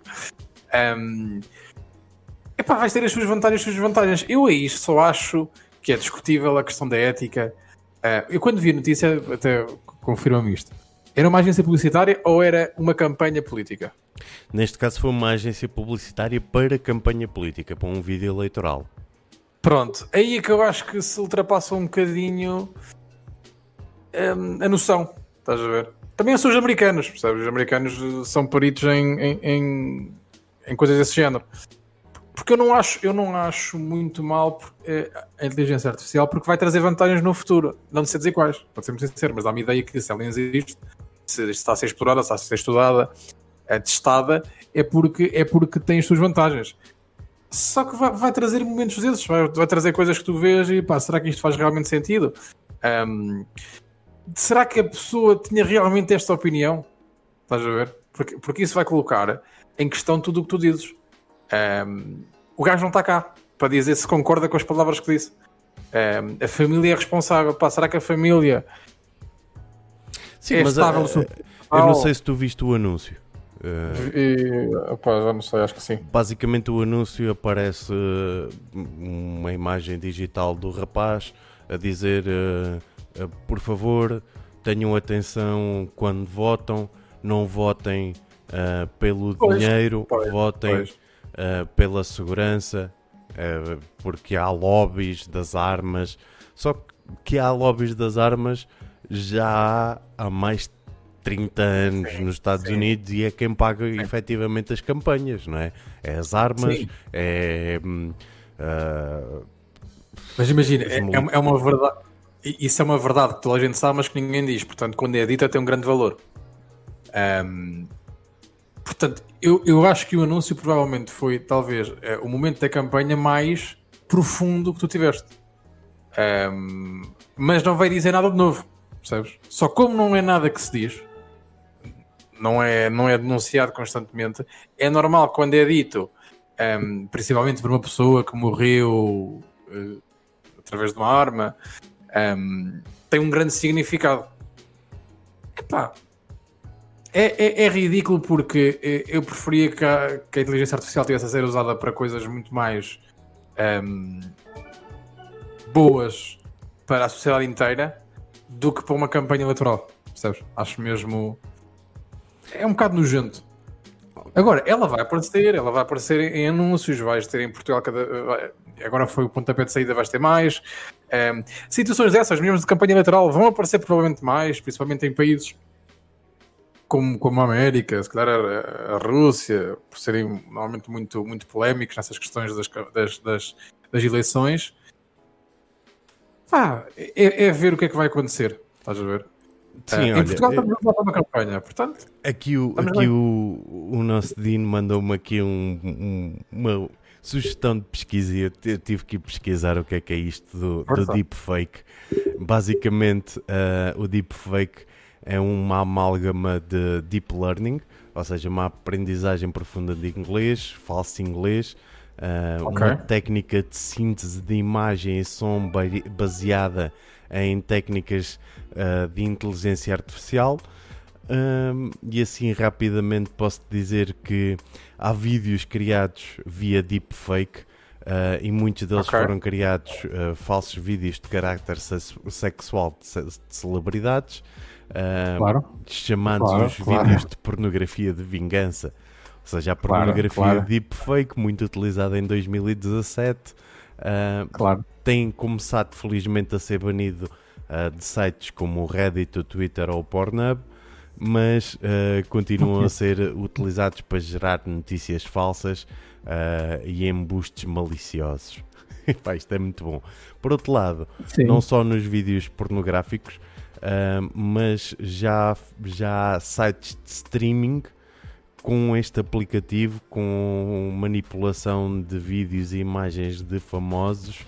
Um, epá, vais ter as suas vantagens as suas vantagens. Eu aí só acho que é discutível a questão da ética. Uh, eu quando vi a notícia, até confirma-me isto. Era uma agência publicitária ou era uma campanha política? Neste caso foi uma agência publicitária para campanha política, para um vídeo eleitoral. Pronto, aí é que eu acho que se ultrapassa um bocadinho um, a noção, estás a ver? Também são os americanos, percebes? Os americanos são peritos em, em, em, em coisas desse género. Porque eu não acho, eu não acho muito mal eh, a inteligência artificial porque vai trazer vantagens no futuro. Não sei dizer quais, pode ser muito sincero, mas dá-me ideia que se ela existe, se está a ser explorada, está a ser estudada, é testada, é porque, é porque tem as suas vantagens. Só que vai, vai trazer momentos desses, vai, vai, trazer coisas que tu vês e pá, será que isto faz realmente sentido? Um, será que a pessoa tinha realmente esta opinião? Estás a ver? Porque, porque isso vai colocar em questão tudo o que tu dizes. Um, o gajo não está cá para dizer se concorda com as palavras que disse. Um, a família é responsável. Pá, será que a família Sim, é mas? A, eh, eu não sei se tu viste o anúncio. Uh, e, opa, já não sei, acho que sim. Basicamente, o anúncio aparece uh, uma imagem digital do rapaz a dizer: uh, por favor, tenham atenção quando votam, não votem pelo pois, dinheiro, pois, votem pois. pela segurança, porque há lobbies das armas. Só que há lobbies das armas já há mais 30 anos sim, nos Estados sim. Unidos e é quem paga sim. efetivamente as campanhas, não é? É as armas, é. Uh, mas imagina, é, é, uma verdade. Isso é uma verdade que toda a gente sabe, mas que ninguém diz. Portanto, quando é dita, tem um grande valor. Um, portanto, eu, eu acho que o anúncio provavelmente foi, talvez, é, o momento da campanha mais profundo que tu tiveste. Um, mas não vai dizer nada de novo, percebes? Só como não é nada que se diz, não é, não é denunciado constantemente. É normal quando é dito, um, ehm, principalmente por uma pessoa que morreu uh, através de uma arma, um, ehm, tem um grande significado. Epá, é, é, é, ridículo porque eh, eu preferia que a, que a, inteligência artificial tivesse a ser usada para coisas muito mais um, ehm, boas para a sociedade inteira do que para uma campanha eleitoral. Percebes? Acho mesmo é um bocado nojento. Agora, ela vai aparecer, ela vai aparecer em anúncios, vais ter em Portugal cada. Agora foi o pontapé de saída, vais ter mais. Um, situações dessas, mesmo de campanha eleitoral, vão aparecer provavelmente mais, principalmente em países como, como a América, se calhar a, a Rússia, por serem normalmente muito, muito polémicos nessas questões das, das, das, das eleições. Ah, é, é ver o que é que vai acontecer. Estás a ver? Sim, uh, olha, em Portugal estamos a uma campanha, portanto. Aqui o, aqui o, o nosso Dino mandou-me aqui um, um, uma sugestão de pesquisa e eu tive que pesquisar o que é que é isto do, do deepfake. Basicamente, uh, o deepfake é uma amálgama de deep learning, ou seja, uma aprendizagem profunda de inglês, falso inglês, uh, okay. uma técnica de síntese de imagem e som baseada em técnicas uh, de inteligência artificial. Um, e assim rapidamente posso dizer que há vídeos criados via deepfake uh, e muitos deles okay. foram criados uh, falsos vídeos de carácter sexual de, ce de celebridades, uh, claro. chamados claro, os claro. vídeos de pornografia de vingança. Ou seja, a pornografia claro, claro. deepfake, muito utilizada em 2017, claro. tem começado felizmente a ser banido de sites como o Reddit, o Twitter ou o Pornhub mas uh, continuam a ser utilizados para gerar notícias falsas uh, e embustes maliciosos. Pá, isto é muito bom. Por outro lado, Sim. não só nos vídeos pornográficos, uh, mas já, já há sites de streaming com este aplicativo, com manipulação de vídeos e imagens de famosos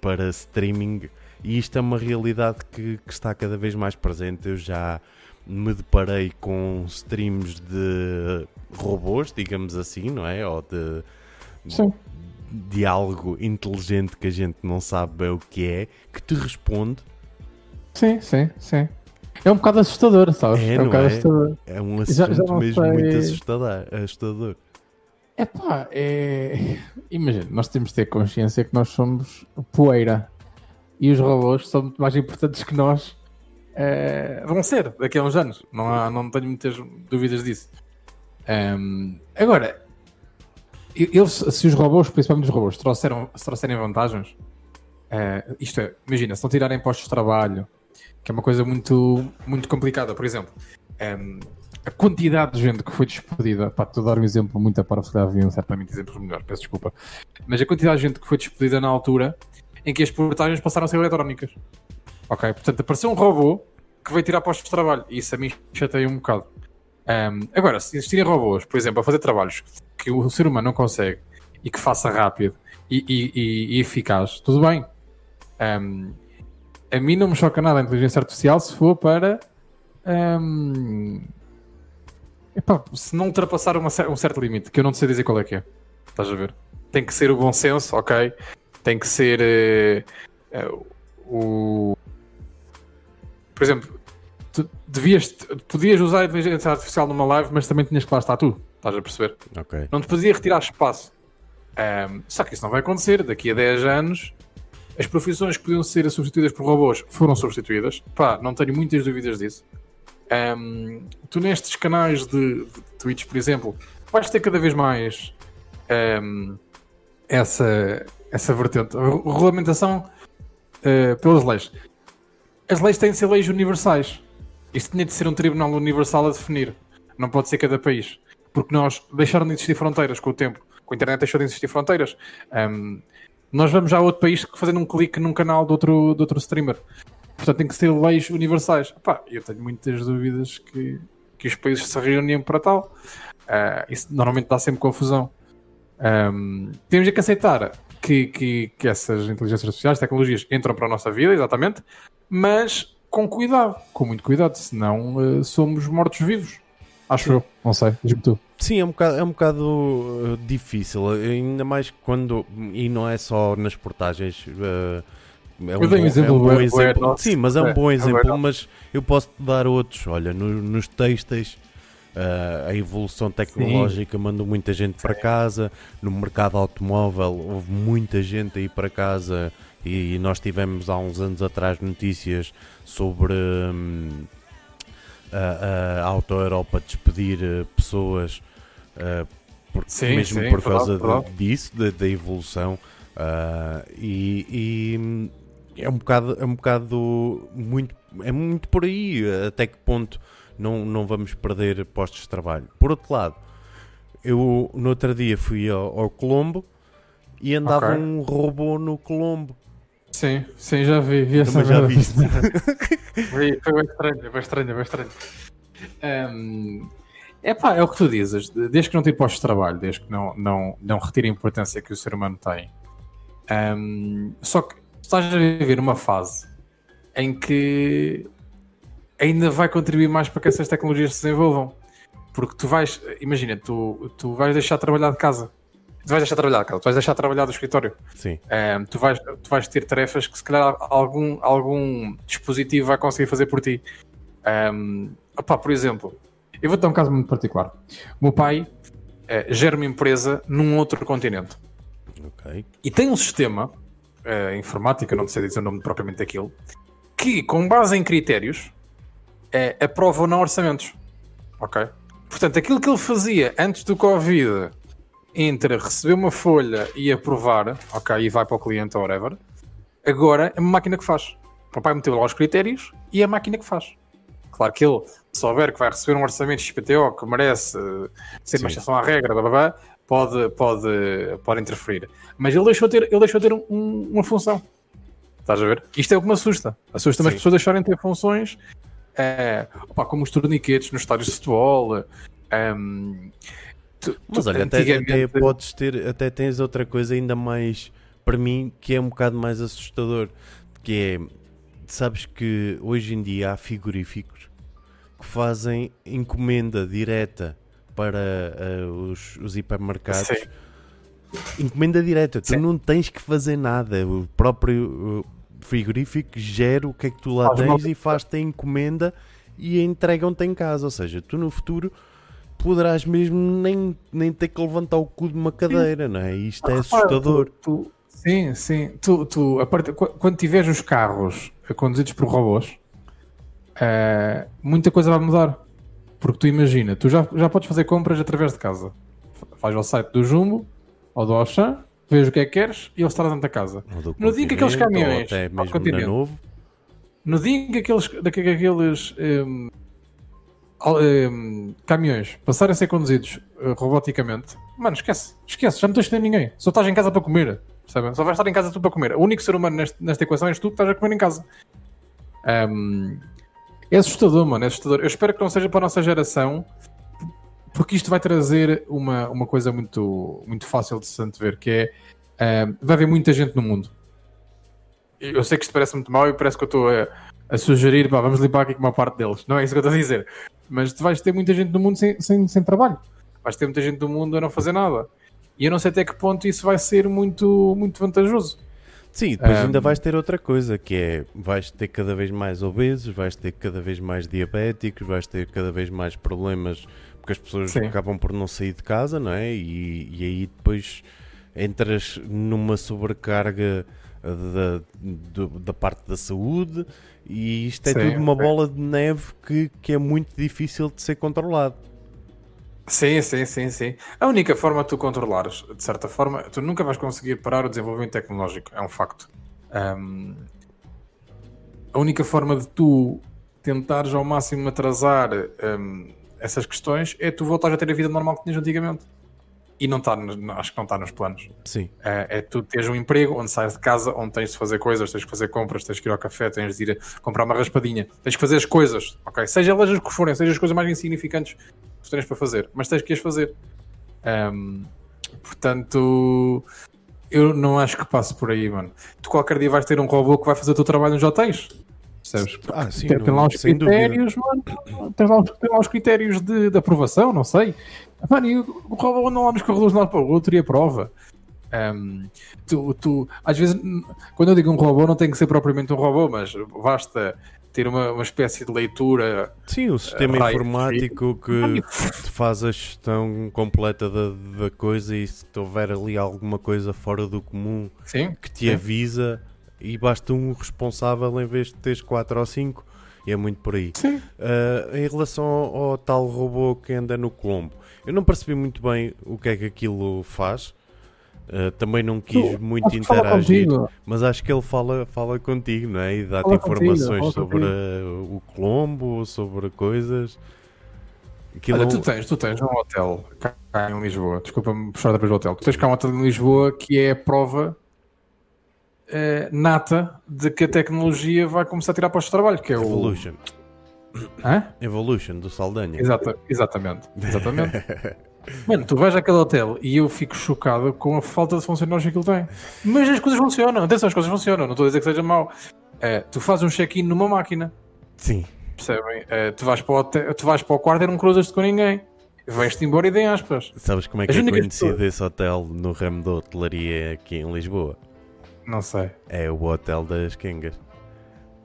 para streaming. E isto é uma realidade que, que está cada vez mais presente. Eu já me deparei com streams de robôs, digamos assim, não é? Ou de, Sim. de algo inteligente que a gente não sabe bem o que é, que te responde. Sim, sim, sim. É um bocado assustador, sabes? É, é um bocado é? assustador. É um assunto já, já mesmo sei... muito assustador. assustador. É pá, é. Imagina, nós temos de ter consciência que nós somos poeira e os robôs são muito mais importantes que nós é, vão ser daqui a uns anos. Não, há, não tenho muitas dúvidas disso. Um, agora, eles, se os robôs, principalmente os robôs, trouxeram, se trouxerem vantagens, uh, isto é, imagina, se não tirarem postos de trabalho, que é uma coisa muito, muito complicada, por exemplo, um, a quantidade de gente que foi despedida, para te dar um exemplo muito a parafrasear, haviam certamente exemplos melhores, peço desculpa, mas a quantidade de gente que foi despedida na altura em que as portagens passaram a ser eletrónicas. Ok? Portanto, apareceu um robô que veio tirar postos de trabalho. E isso a mim chateia um bocado. Um, agora, se existirem robôs, por exemplo, a fazer trabalhos que o ser humano não consegue e que faça rápido e, e, e, e eficaz, tudo bem. Um, a mim não me choca nada a inteligência artificial se for para. Um, epá, se não ultrapassar uma, um certo limite, que eu não sei dizer qual é que é. Estás a ver? Tem que ser o bom senso, ok? Tem que ser uh, uh, o por exemplo, tu devias, podias usar a inteligência artificial numa live, mas também tinhas que lá estar tu. Estás a perceber? Okay. Não te podia retirar espaço. Um, só que isso não vai acontecer. Daqui a 10 anos, as profissões que podiam ser substituídas por robôs foram substituídas. Pá, não tenho muitas dúvidas disso. Um, tu nestes canais de, de Twitch, por exemplo, vais ter cada vez mais um, essa, essa vertente. Regulamentação uh, pelas leis as leis têm de ser leis universais. Isso tinha de ser um tribunal universal a definir. Não pode ser cada país. Porque nós deixaram de existir fronteiras com o tempo. Com a internet deixou de existir fronteiras. Um, nós vamos já a outro país fazendo um clique num canal de outro, de outro streamer. Portanto, tem que ser leis universais. Pá, eu tenho muitas dúvidas que, que os países se reúnem para tal. Uh, isso normalmente dá sempre confusão. Um, temos que aceitar que, que, que essas inteligências artificiais, tecnologias, entram para a nossa vida, exatamente, mas com cuidado, com muito cuidado, senão uh, somos mortos-vivos. Acho eu, não sei, diz-me tu. Sim, é um bocado, é um bocado uh, difícil, ainda mais quando. E não é só nas portagens. Uh, é um, eu tenho bom, exemplo, é um bom exemplo. Sim, mas é um bom é, exemplo, é mas eu posso dar outros. Olha, no, nos têxteis, uh, a evolução tecnológica Sim. mandou muita gente Sim. para casa. No mercado automóvel, houve muita gente aí para casa e nós tivemos há uns anos atrás notícias sobre hum, a, a Auto Europa despedir eh, pessoas uh, por, sim, mesmo sim, por causa disso, da evolução. Uh, e, e, é um bocado, é um bocado muito, é muito por aí até que ponto não, não vamos perder postos de trabalho. Por outro lado, eu no outro dia fui ao, ao Colombo e andava okay. um robô no Colombo. Sim, sim, já vi, vi essa já viste. foi bem estranho, bem estranho, bem estranho. Um, é pá, é o que tu dizes, desde que não tire postos de trabalho, desde que não, não, não retire a importância que o ser humano tem. Um, só que estás a viver uma fase em que ainda vai contribuir mais para que essas tecnologias se desenvolvam. Porque tu vais, imagina, tu, tu vais deixar de trabalhar de casa. tu vais deixar de trabalhar, cara. Tu vais deixar de trabalhar do escritório. Sim. Um, tu, vais, tu vais ter tarefas que se calhar algum, algum dispositivo vai conseguir fazer por ti. Um, opá, por exemplo, eu vou dar um caso muito particular. O meu pai uh, gera uma empresa num outro continente. E tem um sistema uh, informática, não sei dizer o nome propriamente daquilo, que com base em critérios uh, aprova ou não orçamentos. Ok? Portanto, aquilo que ele fazia antes do Covid entre receber uma folha e aprovar, ok, e vai para o cliente ou whatever, agora é uma máquina que faz. O papai meteu lá os critérios e é a máquina que faz. Claro que ele, se souber que vai receber um orçamento XPTO que merece ser Sim. uma exceção à regra, blá, blá, blá, pode, pode, pode interferir. Mas ele deixou ter, ele deixou ter um, uma função. Estás a ver? Isto é o que me assusta. Assusta-me as pessoas deixarem de ter funções é, opa, como os torniquetes nos estádios de futebol. Um, Tu, Mas olha, até, até, podes ter, até tens outra coisa ainda mais para mim que é um bocado mais assustador, que é sabes que hoje em dia há frigoríficos que fazem encomenda direta para uh, os, os hipermercados. Sim. Encomenda direta, tu Sim. não tens que fazer nada, o próprio frigorífico gera o que é que tu lá faz tens uma... e faz-te a encomenda e entregam-te em casa. Ou seja, tu no futuro poderás mesmo nem, nem ter que levantar o cu de uma cadeira, sim. não é? Isto é assustador. Tu, tu, sim, sim. Tu, tu, a part... Quando tiveres os carros conduzidos por robôs, uh, muita coisa vai mudar. Porque tu imagina, tu já, já podes fazer compras através de casa. Faz ao site do Jumbo ou do Auchan, vês o que é que queres e ele está dentro da casa. No dia que aqueles caminhões, até mesmo novo. no dia que aqueles, que aqueles um, um, caminhões passarem a ser conduzidos uh, roboticamente, mano, esquece, esquece, já não tens de ter ninguém. Só estás em casa para comer, sabe? Só vais estar em casa tu para comer. O único ser humano neste, nesta equação és tu que estás a comer em casa. Um, é assustador, mano, é assustador. Eu espero que não seja para a nossa geração, porque isto vai trazer uma, uma coisa muito, muito fácil de se ver, que é uh, vai haver muita gente no mundo. Eu sei que isto parece muito mau e parece que eu estou a, a sugerir, pá, vamos limpar aqui com uma parte deles. Não é isso que eu estou a dizer. Mas tu vais ter muita gente no mundo sem, sem, sem trabalho. Vais ter muita gente do mundo a não fazer nada. E eu não sei até que ponto isso vai ser muito, muito vantajoso. Sim, depois um... ainda vais ter outra coisa, que é vais ter cada vez mais obesos, vais ter cada vez mais diabéticos, vais ter cada vez mais problemas, porque as pessoas Sim. acabam por não sair de casa, não é? E, e aí depois entras numa sobrecarga da, da parte da saúde e isto é sim, tudo uma bola de neve que, que é muito difícil de ser controlado. Sim, sim, sim, sim. A única forma de tu controlares, de certa forma, tu nunca vais conseguir parar o desenvolvimento tecnológico, é um facto. Um, a única forma de tu tentares ao máximo atrasar um, essas questões é tu voltares a ter a vida normal que tinhas antigamente e não está, acho que não está nos planos. Sim. É, é tu teres um emprego onde sais de casa, onde tens de fazer coisas, tens de fazer compras, tens que ir ao café, tens de ir comprar uma raspadinha, tens de fazer as coisas, ok? Seja elas as que forem, seja as coisas mais insignificantes que tens para fazer, mas tens que as fazer. Um, portanto, eu não acho que passe por aí, mano. Tu qualquer dia vais ter um robô que vai fazer o teu trabalho nos hotéis. Percebes? Ah, sim, tem, não, tem lá os critérios, mano, tem lá, tem lá os critérios de, de aprovação, não sei. Mano, e o, robô anda lá nos corredores de um lado para o outro e aprova. Um, tu, tu, às vezes, quando eu digo um robô, não tem que ser propriamente um robô, mas basta ter uma, uma espécie de leitura. Sim, o sistema uh, informático que te faz a gestão completa da, da coisa e se houver ali alguma coisa fora do comum sim, que te sim. avisa e basta um responsável em vez de teres 4 ou 5 e é muito por aí. Uh, em relação ao, ao, tal robô que anda no Colombo, eu não percebi muito bem o que é que aquilo faz. Uh, também não quis tu, muito interagir, mas acho que ele fala, fala contigo, não é? E dá-te informações contigo, sobre uh, o Colombo, sobre coisas. Aquilo... Olha, tu tens, tu tens um hotel cá em Lisboa, desculpa-me puxar depois do hotel. Tu tens cá um hotel em Lisboa que é a prova uh, nata de que a tecnologia vai começar a tirar para o trabalho, que é Evolution. Hã? Evolution do Saldanha. Exata, exatamente. Exatamente. Mano, tu vais àquele hotel e eu fico chocado com a falta de funcionários que ele tem. Mas as coisas funcionam. Atenção, as coisas funcionam. Não estou a dizer que seja mau. Uh, tu fazes um check-in numa máquina. Sim. Percebem? Uh, tu, vais para o hotel, tu vais para o quarto e não cruzas-te com ninguém. Vens-te embora e dei aspas. Sabes como é que As é conhecido pessoas- esse hotel no ramo da hotelaria aqui em Lisboa? Não sei. É o Hotel das Kengas.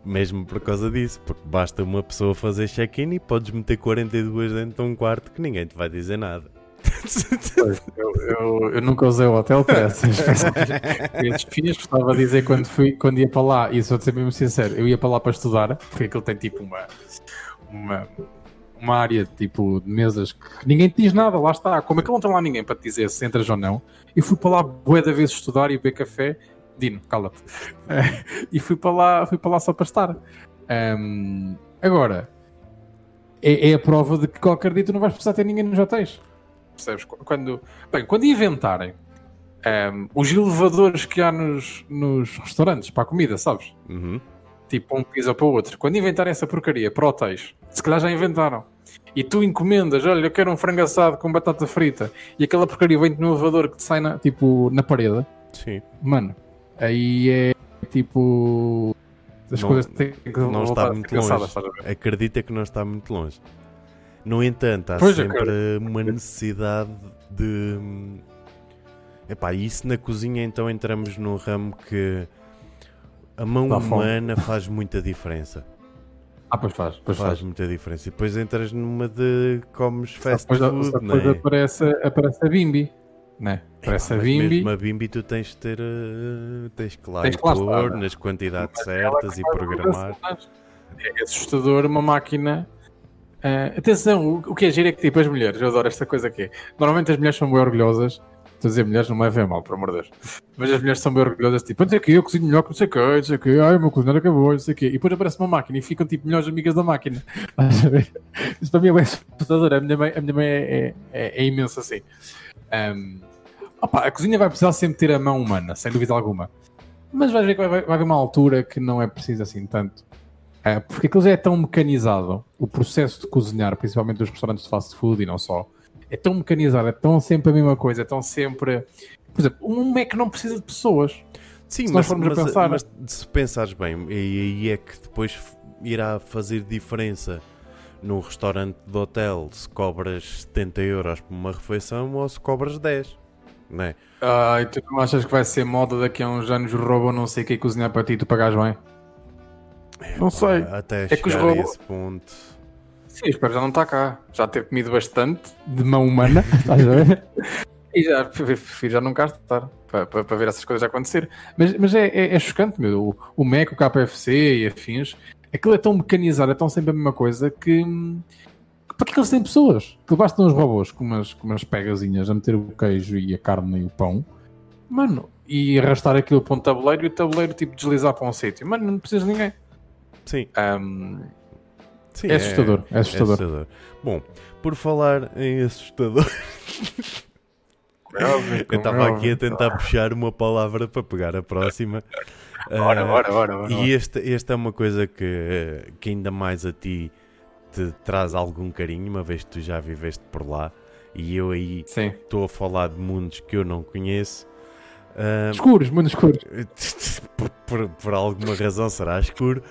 Mesmo por causa disso, porque basta uma pessoa fazer check-in e podes meter 42 dentro de um quarto que ninguém te vai dizer nada. Pois, eu, eu, eu nunca usei o hotel para essas, fins. Gostava de dizer quando, fui, quando ia para lá, e sou de ser mesmo sincero, eu ia para lá para estudar, porque aquilo tem tipo uma, uma, uma área tipo de mesas que ninguém te diz nada, lá está. Como é que não tem lá ninguém para te dizer se entras ou não? Eu fui para lá bué da vez estudar e beber café. Dino, cala-te. e fui para lá, fui para lá só para estar. Ahm, agora, é, é a prova de que qualquer dia tu não vais precisar ter ninguém nos hotéis. Percebes? Quando, bem, quando inventarem ehm, os elevadores que há nos, nos restaurantes para a comida, sabes? Uhum. Tipo um piso para o outro. Quando inventarem essa porcaria para hotéis, se calhar já inventaram. E tu encomendas, olha, eu quero um frango assado com batata frita e aquela porcaria vem-te no elevador que te sai na, tipo, na parede. Sim. Mano, aí é tipo. As Não- coisas têm que não está muito longe. Acredita que não está muito longe. No entanto, há Pois, sempre uma necessidade de. Epá, isso na cozinha então entramos num ramo que a mão Dá fome. humana faz muita diferença. Ah, pois faz, pois Faz faz. muita diferença. E depois entras numa de comes fast depois, só food, não depois é? aparece, aparece a Bimbi. Né? Aparece a Mas Bimbi. mesmo a Bimbi tu tens de ter. eh, tens que lá Tens que lá pôr estar, né? nas quantidades Mas certas e programar. É assustador uma máquina. Ah, atenção, o, o que é giro é que tipo as mulheres, eu adoro esta coisa aqui. Normalmente as mulheres são bem orgulhosas. Estou a dizer mulheres, não me levem mal, por amor de Deus. Mas as mulheres são bem orgulhosas, tipo, o que, eu cozinho melhor que não sei o que, não sei o que, ai, o meu cozinheiro acabou, não sei o que. E depois aparece uma máquina e ficam tipo melhores amigas da máquina. Isso para mim é bem assustador. A minha mãe, a minha mãe é, é, é, é imenso assim. Ahm, opa, a cozinha vai precisar sempre ter a mão humana, sem dúvida alguma. Mas vais ver que vai, vai, vai haver uma altura que não é preciso assim tanto. Ah, porque aquilo já é tão mecanizado, o processo de cozinhar, principalmente dos restaurantes de fast food e não só, é tão mecanizado, é tão sempre a mesma coisa, é tão sempre. Por exemplo, um Mac não precisa de pessoas. Sim, Se mas, mas- pensar- mas se pensares bem, e aí é que depois irá fazer diferença no restaurante do hotel se cobras 70 euros por uma refeição ou se cobras 10. Não é? Ai, tu não achas que vai ser moda daqui a uns anos roubam não sei o que cozinhar para ti e tu pagares bem? Não sei. Até É que os chegar a robôs- esse ponto. Sim, espero já não está cá. Já ter comido bastante de mão humana, estás a ver? E já prefiro já não cá estar para, para, para ver essas coisas acontecer. Mas, mas é, é, é chocante, meu. O, o Mac, o KFC e afins, aquilo é tão mecanizado, é tão sempre a mesma coisa que. hum, que Para que eles têm pessoas? Que bastam os robôs com umas, com umas pegazinhas a meter o queijo e a carne e o pão, mano, e arrastar aquilo para um tabuleiro e o tabuleiro tipo deslizar para um sítio. Mano, não precisas de ninguém. Sim, Hum, sim, é assustador, é é assustador. assustador. Bom, por falar em assustador, É eu estava é aqui a tentar puxar uma palavra para pegar a próxima. Ora, ora, ora, ora. E este, este é uma coisa que, que ainda mais a ti te traz algum carinho, uma vez que tu já viveste por lá. E eu aí estou a falar de mundos que eu não conheço. Ah, Escuros, muito escuros. por, por- por alguma razão será escuro.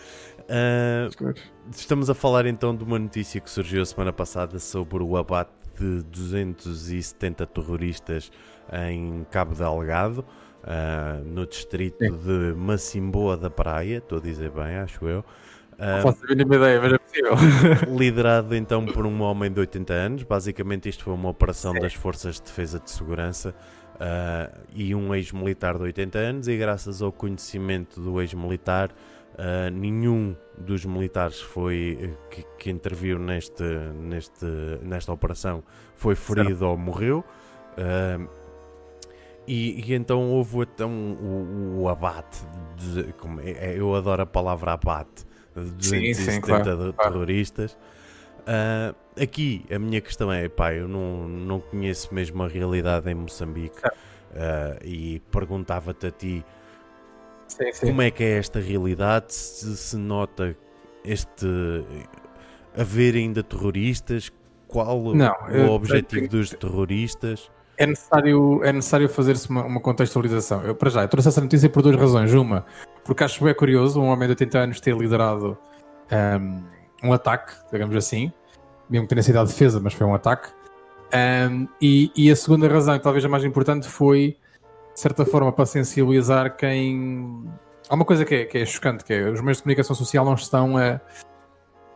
Escuros. estamos a falar então de uma notícia que surgiu a semana passada sobre o abate de 270 terroristas em Cabo Delgado, ah, no distrito Sim. de Macimboa da Praia, estou a dizer bem, acho eu. Não faço a mínima ideia, mas é possível. liderado então por um homem de 80 anos. Basicamente, isto foi uma operação Sim. das Forças de Defesa de Segurança ah, e um ex-militar de 80 anos. E graças ao conhecimento do ex-militar, ah, nenhum dos militares foi que, que interviu neste, neste, nesta operação foi ferido ou morreu. Ah, e, e então houve então o, o abate, de, como é- é- eu adoro a palavra abate, de Sim, sim, 270 claro, de- claro. terroristas. Ah, aqui a minha questão é, pá, eu não, não conheço mesmo a realidade em Moçambique ah, e perguntava-te a ti Sim, sim. como é que é esta realidade, se se nota este haver ainda terroristas, qual o- Não, o objetivo dos terroristas? É necessário, é necessário fazer-se uma, uma contextualização. Eu, para já, eu trouxe essa notícia por duas razões. Uma, porque acho bem curioso um homem de 80 anos ter liderado um, um ataque, digamos assim, mesmo que tenha sido a defesa, mas foi um ataque. Um, e, e, a segunda razão, e talvez a mais importante, foi, de certa forma, para sensibilizar quem. Há uma coisa que é, que é chocante, que é os meios de comunicação social não estão a,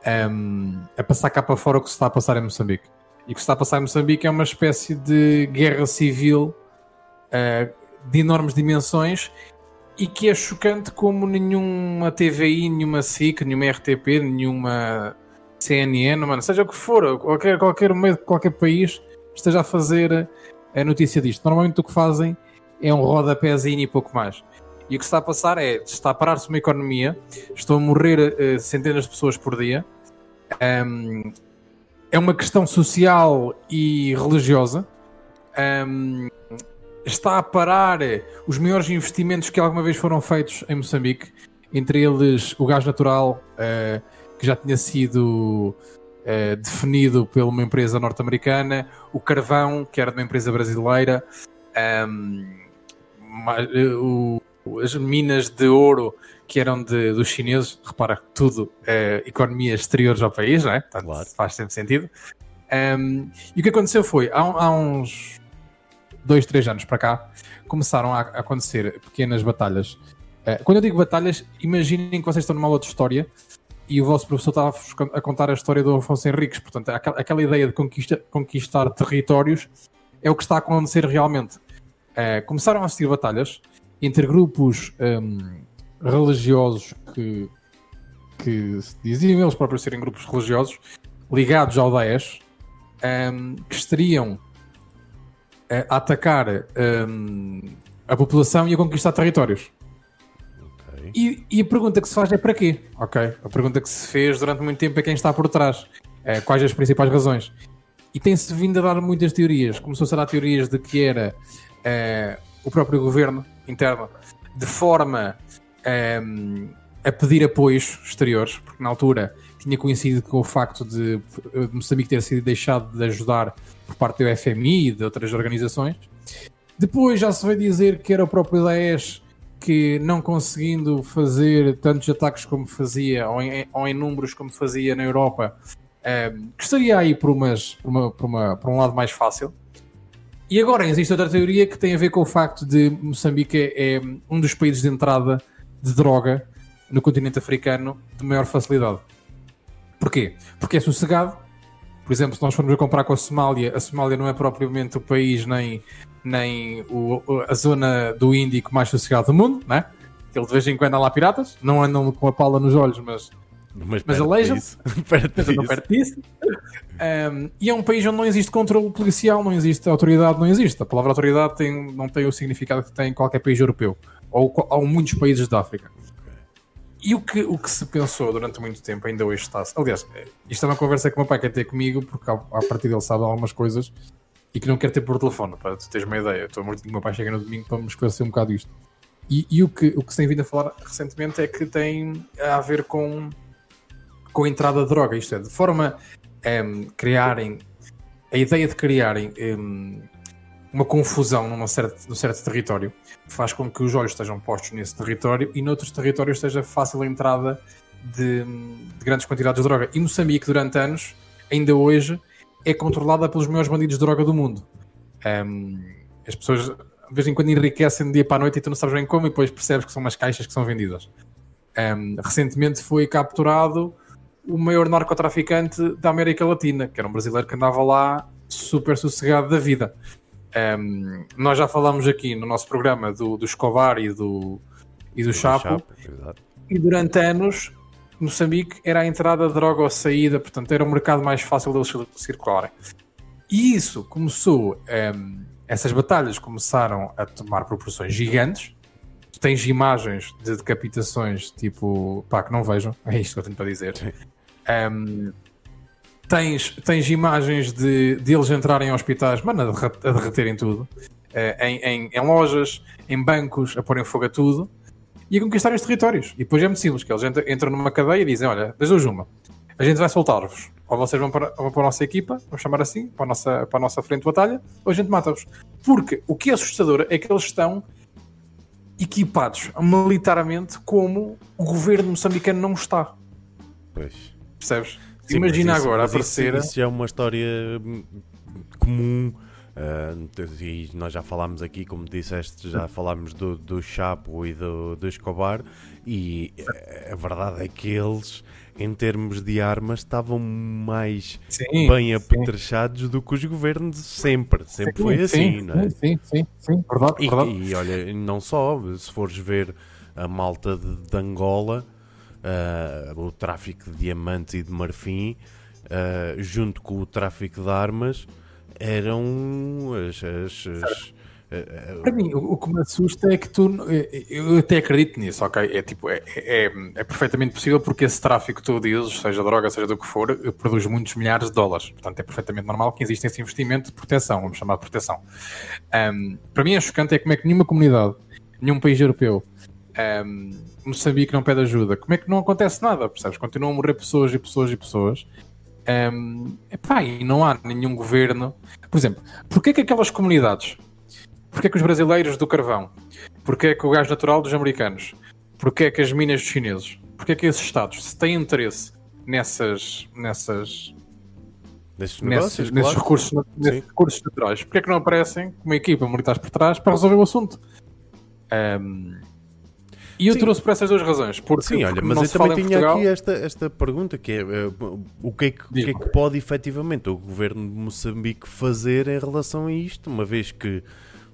a, a passar cá para fora o que se está a passar em Moçambique. E o que se está a passar em Moçambique é uma espécie de guerra civil uh, de enormes dimensões e que é chocante como nenhuma TVI, nenhuma SIC, nenhuma RTP, nenhuma CNN, mano, seja o que for, qualquer, qualquer meio de qualquer país esteja a fazer a notícia disto. Normalmente o que fazem é um rodapézinho e pouco mais. E o que está a passar é, está a parar-se uma economia, estão a morrer uh, centenas de pessoas por dia, um, é uma questão social e religiosa, um, está a parar os maiores investimentos que alguma vez foram feitos em Moçambique, entre eles o gás natural, uh, que já tinha sido uh, definido por uma empresa norte-americana, o carvão, que era de uma empresa brasileira, um, o, as minas de ouro que eram de, dos chineses, repara, tudo é economias exteriores ao país, não é? Portanto, claro. faz sempre sentido. Um, e o que aconteceu foi, há, há, uns dois, três anos para cá, começaram a, acontecer pequenas batalhas. Uh, quando eu digo batalhas, imaginem que vocês estão numa outra história e o vosso professor estava a contar a história do Afonso Henriques. Portanto, aquela, ideia de conquista, conquistar territórios é o que está a acontecer realmente. Uh, começaram a assistir batalhas entre grupos um, religiosos que, que diziam eles próprios serem grupos religiosos ligados ao Daesh um, que estariam a atacar um, a população e a conquistar territórios. Okay. E, e, a pergunta que se faz é para quê? Ok. A pergunta que se fez durante muito tempo é quem está por trás. Uh, quais as principais razões? E tem-se vindo a dar muitas teorias. Começou-se a dar teorias de que era uh, o próprio governo interno, de forma um, a pedir apoios exteriores, porque na altura tinha coincidido com o facto de Moçambique ter sido deixado de ajudar por parte do FMI e de outras organizações. Depois já se vai dizer que era o próprio Daesh que, não conseguindo fazer tantos ataques como fazia, ou em, ou em números como fazia na Europa, um, que estaria aí por, umas, por, uma, por, uma, por um lado mais fácil. E agora existe outra teoria que tem a ver com o facto de Moçambique é, é um dos países de entrada de droga no continente africano de maior facilidade. Porquê? Porque é sossegado. Por exemplo, se nós formos a comprar com a Somália, a Somália não é propriamente o país nem, nem o, a zona do Índico mais sossegado do mundo, né? Ele de vez em quando anda lá piratas, não andam com a pala nos olhos, mas, mas, mas alejam. Perto disso. Um, e é um país onde não existe controle policial, não existe autoridade, não existe. A palavra autoridade tem, não tem o significado que tem em qualquer país europeu ou, ou muitos países da África. E o que, o que se pensou durante muito tempo, ainda hoje está. Aliás, isto é uma conversa que o meu pai quer ter comigo, porque a partir dele sabe algumas coisas e que não quer ter por telefone, para tu teres uma ideia. Estou muito o meu pai chega no domingo para me esclarecer um bocado isto. E, e, o, que, o que se tem vindo a falar recentemente é que tem a ver com, com a entrada de droga, isto é, de forma a um, criarem a ideia de criarem um, uma confusão num certo, território faz com que os olhos estejam postos nesse território e noutros territórios seja fácil a entrada de, de, grandes quantidades de droga. E Moçambique, durante anos, ainda hoje, é controlada pelos maiores bandidos de droga do mundo. Um, as pessoas, de vez em quando, enriquecem de dia para a noite e tu não sabes bem como, e depois percebes que são umas caixas que são vendidas. Um, recentemente foi capturado o maior narcotraficante da América Latina, que era um brasileiro que andava lá super sossegado da vida. Um, nós já falamos aqui no nosso programa do, do Escobar e do, e do, do Chapo, Chapo e durante anos Moçambique era a entrada de droga ou saída, portanto era o mercado mais fácil deles circularem. E isso começou, um, essas batalhas começaram a tomar proporções gigantes. Tu tens imagens de decapitações, tipo, pá, que não vejam, é isto que eu tenho para dizer. Um, tens, tens imagens de, de eles entrarem em hospitais, mano, a, derreterem tudo, uh, em, em, em, lojas, em bancos, a porem fogo a tudo e a conquistarem os territórios. E depois é muito simples, que eles entram, entram numa cadeia e dizem: Olha, das duas uma, a gente vai soltar-vos. Ou vocês vão para, vão para a nossa equipa, vamos chamar assim, para a nossa, para a nossa frente de batalha, ou a gente mata-vos. Porque o que é assustador é que eles estão equipados militarmente como o governo moçambicano não está. Pois. Percebes? Sim, Imagina isso, agora aparecer. Isso, isso é uma história comum. Uh, e nós já falámos aqui, como disseste, já falámos do, do Chapo e do, do Escobar, e a verdade é que eles, em termos de armas, estavam mais sim, bem apetrechados do que os governos sempre. Sempre sim, foi assim, sim, não é? Sim, sim, sim, verdade, e, verdade. E olha, não só, se fores ver a malta de, de Angola, uh, o tráfico de diamantes e de marfim, uh, junto com o tráfico de armas eram as. as, as para mim, o, que me assusta é que tu. Eu até acredito nisso, ok? É, tipo, é, é, é perfeitamente possível porque esse tráfico que tu dizes, seja droga, seja do que for, produz muitos milhares de dólares. Portanto, é perfeitamente normal que exista esse investimento de proteção, vamos chamar de proteção. Um, para mim, é chocante é como é que nenhuma comunidade, nenhum país europeu, um, Moçambique não pede ajuda, como é que não acontece nada, percebes? Continuam a morrer pessoas e pessoas e pessoas um, epá, e não há nenhum governo. Por exemplo, porquê que aquelas comunidades? Porquê que os brasileiros do carvão? Porquê que o gás natural dos americanos? Porquê que as minas dos chineses? Porquê que esses estados, se têm interesse nessas. nessas nesses, negócios, nesses, nesses recursos, nesses recursos naturais, porquê que não aparecem com uma equipa militar por trás para resolver o assunto? Um, e eu Sim. trouxe por essas duas razões. Porque, Sim, olha, mas eu também tinha Portugal... aqui esta, esta pergunta que é uh, o, que é que, que é que pode efetivamente o governo de Moçambique fazer em relação a isto, uma vez que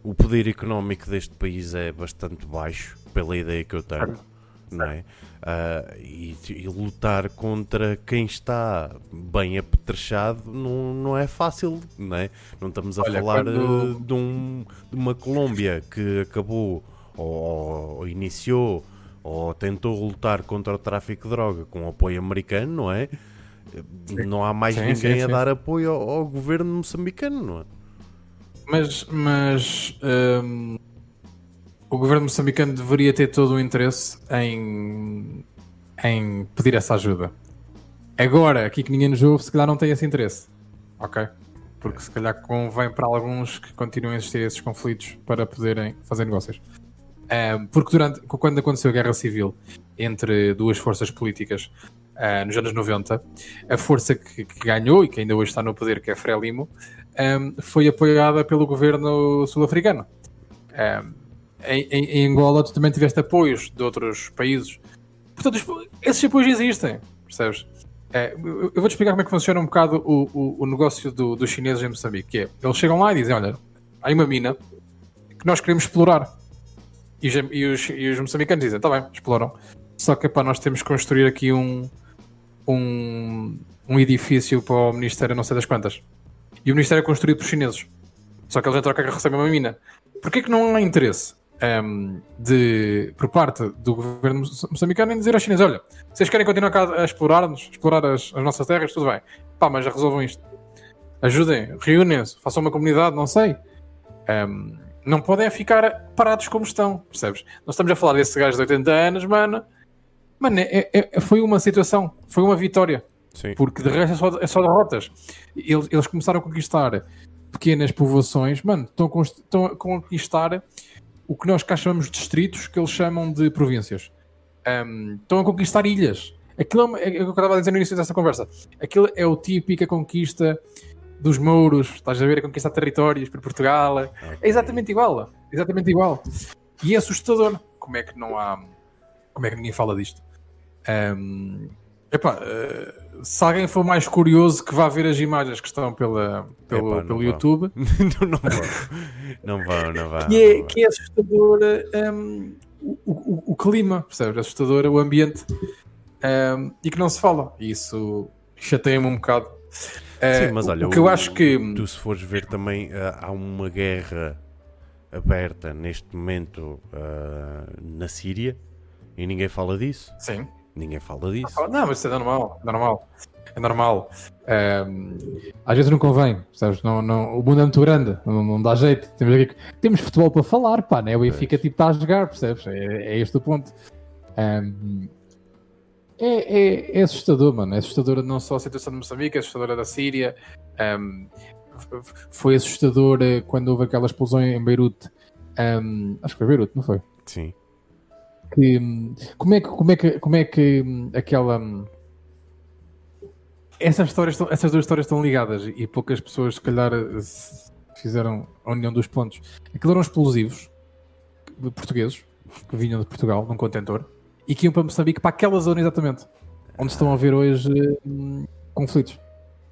o poder económico deste país é bastante baixo, pela ideia que eu tenho, não é? Uh, e, e, lutar contra quem está bem apetrechado não, não é fácil, não é? Não estamos a Olha, falar quando... de, um, de uma Colômbia que acabou ou, ou iniciou ou tentou lutar contra o tráfico de droga com apoio americano, não é? Sim. Não há mais sim, ninguém sim, a dar apoio ao, ao, governo moçambicano, não é? Mas, mas um, o governo moçambicano deveria ter todo o interesse em, em pedir essa ajuda. Agora, aqui que ninguém nos ouve, se calhar não tem esse interesse. Ok? Porque se calhar convém para alguns que continuem a existir esses conflitos para poderem fazer negócios. Um, porque durante, quando aconteceu a guerra civil entre duas forças políticas uh, nos anos 90, a força que, que, ganhou e que ainda hoje está no poder, que é Frelimo, um, foi apoiada pelo governo sul-africano. Um, em, em, Angola, tu também tiveste apoios de outros países. Portanto, esses apoios existem, percebes? É, eu vou-te explicar como é que funciona um bocado o, o, o negócio do, dos chineses em Moçambique. Que é, eles chegam lá e dizem: Olha, há uma mina que nós queremos explorar e os, e os, e os moçambicanos dizem, está bem, exploram. Só que para nós temos que construir aqui um, um, um edifício para o Ministério não sei das quantas. E o Ministério é construído por chineses. Só que eles em troca recebem uma mina. Porquê que não há interesse um, ehm, de, por parte do governo moçambicano em dizer aos chineses, olha, vocês querem continuar a explorar-nos, explorar as, as, nossas terras, tudo bem. Pá, mas resolvam isto. Ajudem, reúnem-se, façam uma comunidade, não sei. Um, ehm, não podem ficar parados como estão, percebes? Nós estamos a falar desse gajo de 80 anos, mano. Mano, é, é, foi uma situação, foi uma vitória. Sim. Porque de resto é só, é só derrotas. Eles, eles começaram a conquistar pequenas povoações, mano, estão a, estão a conquistar o que nós cá chamamos de distritos, que eles chamam de províncias. Um, estão a conquistar ilhas. Aquilo é, é, é o que eu estava a dizer no início dessa conversa. Aquilo é o típica conquista dos mouros, estás a ver a conquistar territórios para Portugal. Okay. É exatamente igual, exatamente igual. E é assustador. Como é que não há. Como é que ninguém fala disto? Um, epá, uh, se alguém for mais curioso que vá ver as imagens que estão pela, pelo, Epá, pelo YouTube. não, não vão. Não vão, não vão. Que é, que é assustador um, o, o, o, clima, percebes? Assustador o ambiente um, e que não se fala. E isso chateia-me um bocado. Sim, mas olha, o que eu acho que. Tu, se fores ver também, uh, há uma guerra aberta neste momento uh, na Síria e ninguém fala disso. Sim. Ninguém fala disso. Não, mas isso é normal. É normal. É normal. às vezes não convém, sabes? Não, não, o mundo é muito grande, não, não dá jeito. Temos, aqui, temos futebol para falar, pá, né? O Benfica tipo, está a jogar, percebes? É, é este o ponto. Um, é, é, é, assustador, mano. É assustadora não só a situação de Moçambique, é assustadora da Síria. Um, foi assustadora quando houve aquela explosão em Beirute. Um, acho que foi Beirute, não foi? Sim. Que, como, é que, como, é que, como é que aquela. essas, histórias estão, essas duas histórias estão ligadas e poucas pessoas, se calhar, fizeram a união dos pontos. Aquilo eram explosivos portugueses que vinham de Portugal num contentor e que iam para Moçambique para aquela zona exatamente onde estão a haver hoje hum, conflitos.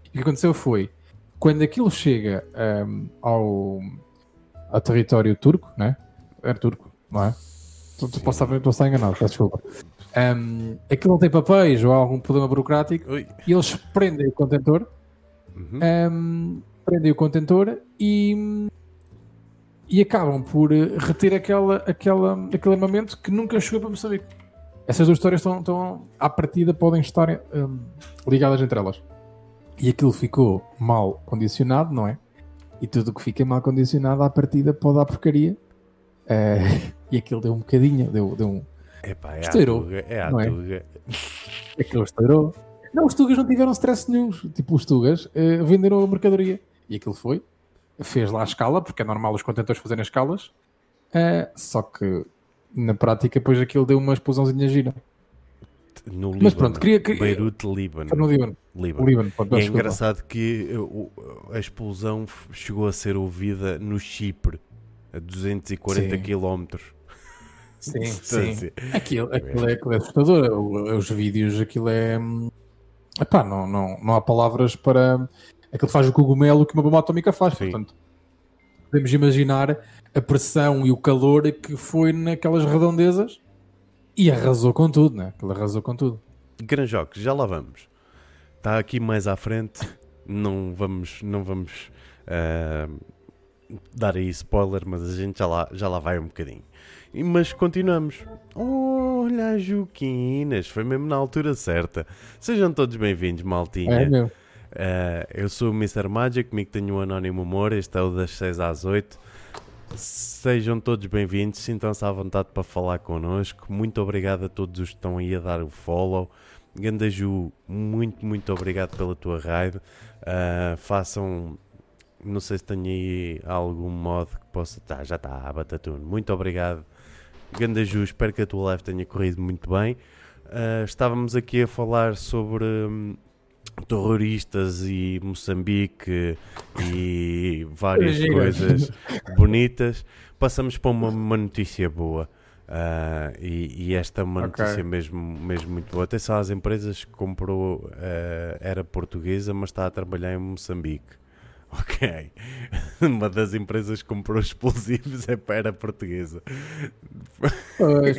E o que aconteceu foi quando aquilo chega um, ao, ao território turco, né? Era turco, não é? Posso estar, estar enganado, peço desculpa. Um, aquilo não tem papéis ou algum problema burocrático Ui. e eles prendem o contentor, uhum. um, prendem o contentor e, e acabam por reter aquela, aquela, aquele armamento que nunca chegou para Moçambique. Essas duas histórias estão, estão à partida, podem estar um, ligadas entre elas. E aquilo ficou mal condicionado, não é? E tudo o que fica mal condicionado à partida pode dar porcaria. Uh, e aquilo deu um bocadinho, deu, deu um. Epá, é estourou. Tuga, é a não é? Aquilo estourou. Não, os Tugas não tiveram stress nenhum. Tipo, os Tugas uh, venderam a mercadoria. E aquilo foi. Fez lá a escala, porque é normal os contentores fazerem escalas. Uh, só que na prática, depois aquilo deu uma explosãozinha gira. No Líbano, Mas pronto, queria que. Beirute, Líbano. No Líbano. Líbano. Líbano pode, é engraçado que a explosão chegou a ser ouvida no Chipre, a 240 km. Sim, sim. Aquilo, aquilo, é, aquilo é assustador. Os vídeos, aquilo é. Epá, não, não, não há palavras para. Aquilo faz o cogumelo que uma bomba atómica faz. Sim. Portanto, podemos imaginar a pressão e o calor que foi naquelas redondezas e arrasou com tudo, né? Ele arrasou com tudo. Granjoque, já lá vamos. Está aqui mais à frente. Não vamos, não vamos uh, dar aí spoiler, mas a gente já lá, já lá vai um bocadinho. Mas continuamos. Olha, Juquinas, foi mesmo na altura certa. Sejam todos bem-vindos, maltinha. É, meu. Uh, eu sou o Mr. Magic, comigo tenho um anónimo humor. Este é o das 6 às 8. Sejam todos bem-vindos, sintam-se à vontade para falar connosco. Muito obrigado a todos os que estão aí a dar o follow. Gandaju, muito, muito obrigado pela tua raid. Uh, façam, não sei se tenho aí algum modo que possa. Tá, já está, Batatuno. Muito obrigado, Gandaju. Espero que a tua live tenha corrido muito bem. Uh, estávamos aqui a falar sobre. Um, terroristas e Moçambique e várias coisas bonitas, passamos para uma, uma notícia boa. Uh, e, e, esta é uma okay. notícia mesmo, mesmo muito boa. Atenção às empresas que comprou, uh, era portuguesa, mas está a trabalhar em Moçambique. Ok. Uma das empresas que comprou explosivos é para portuguesa. Pois,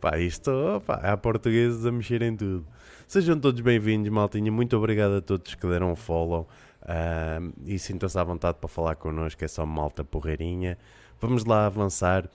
pá, isto, pá, há portugueses a mexer em tudo. Sejam todos bem-vindos, maltinha. Muito obrigado a todos que deram um follow. Uh, e sintam-se à vontade para falar connosco, é só malta porreirinha. Vamos lá avançar.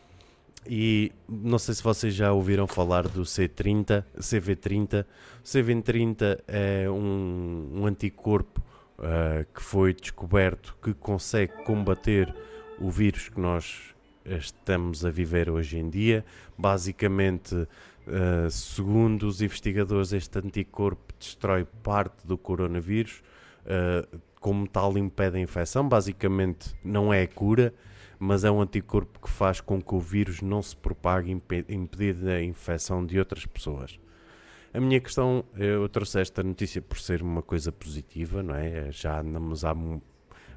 E não sei se vocês já ouviram falar do C30, CV30. O CV30 é um, um anticorpo uh, que foi descoberto que consegue combater o vírus que nós estamos a viver hoje em dia. Basicamente, Uh, segundo os investigadores, este anticorpo destrói parte do coronavírus, uh, como tal impede a infecção. Basicamente, não é a cura, mas é um anticorpo que faz com que o vírus não se propague, impedindo a infecção de outras pessoas. A minha questão, eu trouxe esta notícia por ser uma coisa positiva, não é? Já andamos há,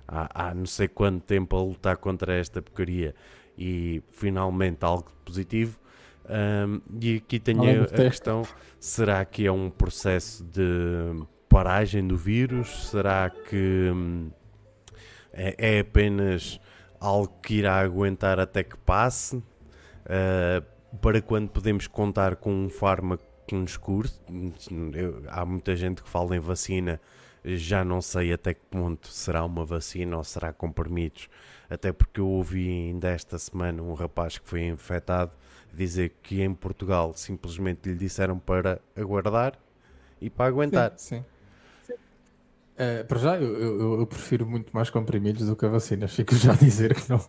há, há não sei quanto tempo a lutar contra esta porcaria e finalmente algo positivo. Um, e aqui tenho a, a questão: será que é um processo de paragem do vírus? Será que hum, é, é, apenas algo que irá aguentar até que passe? Uh, para quando podemos contar com um fármaco que nos cure? Eu, há muita gente que fala em vacina, já não sei até que ponto será uma vacina ou será comprimidos. Até porque eu ouvi ainda esta semana um rapaz que foi infectado dizer que em Portugal simplesmente lhe disseram para aguardar e para aguentar. Sim. sim. Uh, para já, eu, eu, eu, prefiro muito mais comprimidos do que a vacinas. Fico já a dizer que não.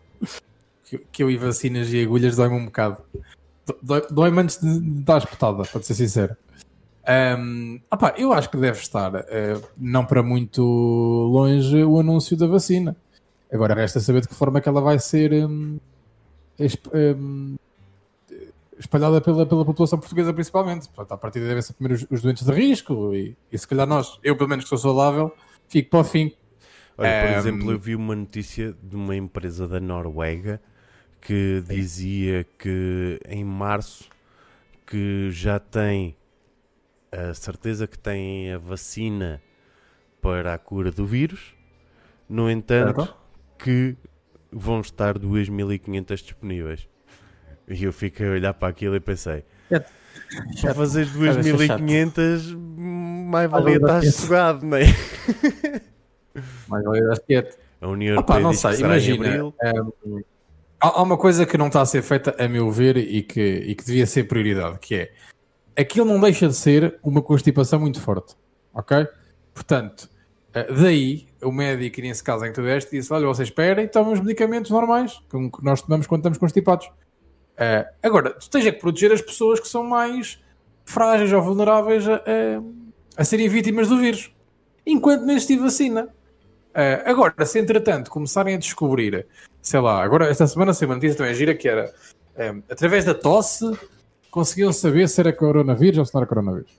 Que, que eu e vacinas e agulhas dói-me um bocado. Dói-me antes de, dar espetada, para ser sincero. Um, opa, eu acho que deve estar, uh, não para muito longe, o anúncio da vacina. Agora resta saber de que forma é que ela vai ser um, um, espalhada pela, pela população portuguesa principalmente. Portanto, a partir devem ser primeiro os, os doentes de risco e, e se calhar nós, eu pelo menos que sou saudável, fico para o fim. Olha, por Ehm, exemplo, eu vi uma notícia de uma empresa da Noruega que dizia que em março que já tem a certeza que tem a vacina para a cura do vírus, no entanto, que vão estar 2.500 disponíveis. E eu fiquei a olhar para aquilo e pensei: É- para fazer Deve ser 2.500, mais valia ser. sossegado, não é? Mais vale dar quieto. A União Opa, Europeia não diz que sei, imagina. hum, há, uma coisa que não está a ser feita, a meu ver, e que, e que devia ser prioridade, que é aquilo não deixa de ser uma constipação muito forte. Ok? Portanto, eh, daí o médico, nesse caso em que tu deste, disse: Olha, vocês esperem, tomem os medicamentos normais que nós tomamos quando estamos constipados. Eh, agora, tu tens é que proteger as pessoas que são mais frágeis ou vulneráveis a, a- a serem vítimas do vírus, enquanto não existe vacina. Uh, agora, se entretanto começarem a descobrir, sei lá, agora esta semana saiu uma notícia também gira que era um, através da tosse conseguiam saber se era coronavírus ou se não era coronavírus.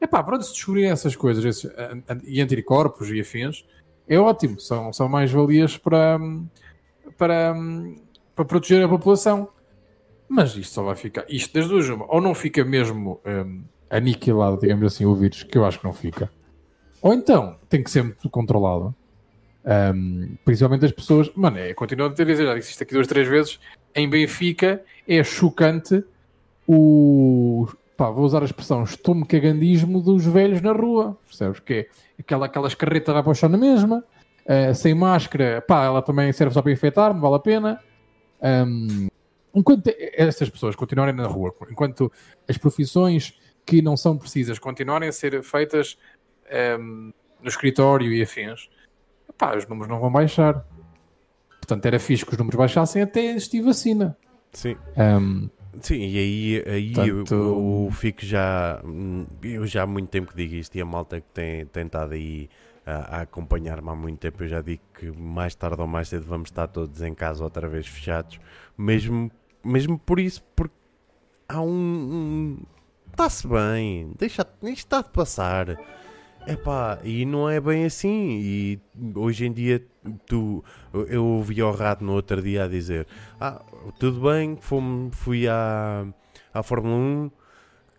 Epá, pronto, se descobrirem essas coisas esses, e anticorpos e afins, é ótimo, são, são mais-valias para, hum, para, hum, para proteger a população. Mas isto só vai ficar, isto das duas, ou não fica mesmo hum, aniquilado, digamos assim, o vírus, que eu acho que não fica, ou então tem que ser muito controlado. Um, principalmente as pessoas, mano, é, continuo a ter dizer, já disse isto aqui duas, três vezes. Em Benfica é chocante o pá, vou usar a expressão estou-me cagandismo dos velhos na rua, percebes? Que é aquela, aquelas carretas vai para o chão na mesma, eh, sem máscara, pá, ela também serve só para infectar, não vale a pena. Um, enquanto essas pessoas continuarem na rua, enquanto as profissões que não são precisas continuarem a ser feitas um, no escritório e afins, pá, os números não vão baixar. Portanto, era fixe que os números baixassem até existir vacina. Sim. Um, Sim, e aí, aí eu, eu fico já. Eu já há muito tempo que digo isto e a malta que tem tentado aí a, a acompanhar-me há muito tempo, eu já digo que mais tarde ou mais cedo vamos estar todos em casa outra vez fechados, mesmo, mesmo por isso, porque há um. Está-se bem, deixa, isto está de passar. Epá, e não é bem assim. E hoje em dia, tu, eu ouvi ao rato no outro dia a dizer: Ah, tudo bem, fomos, fui à, à Fórmula 1,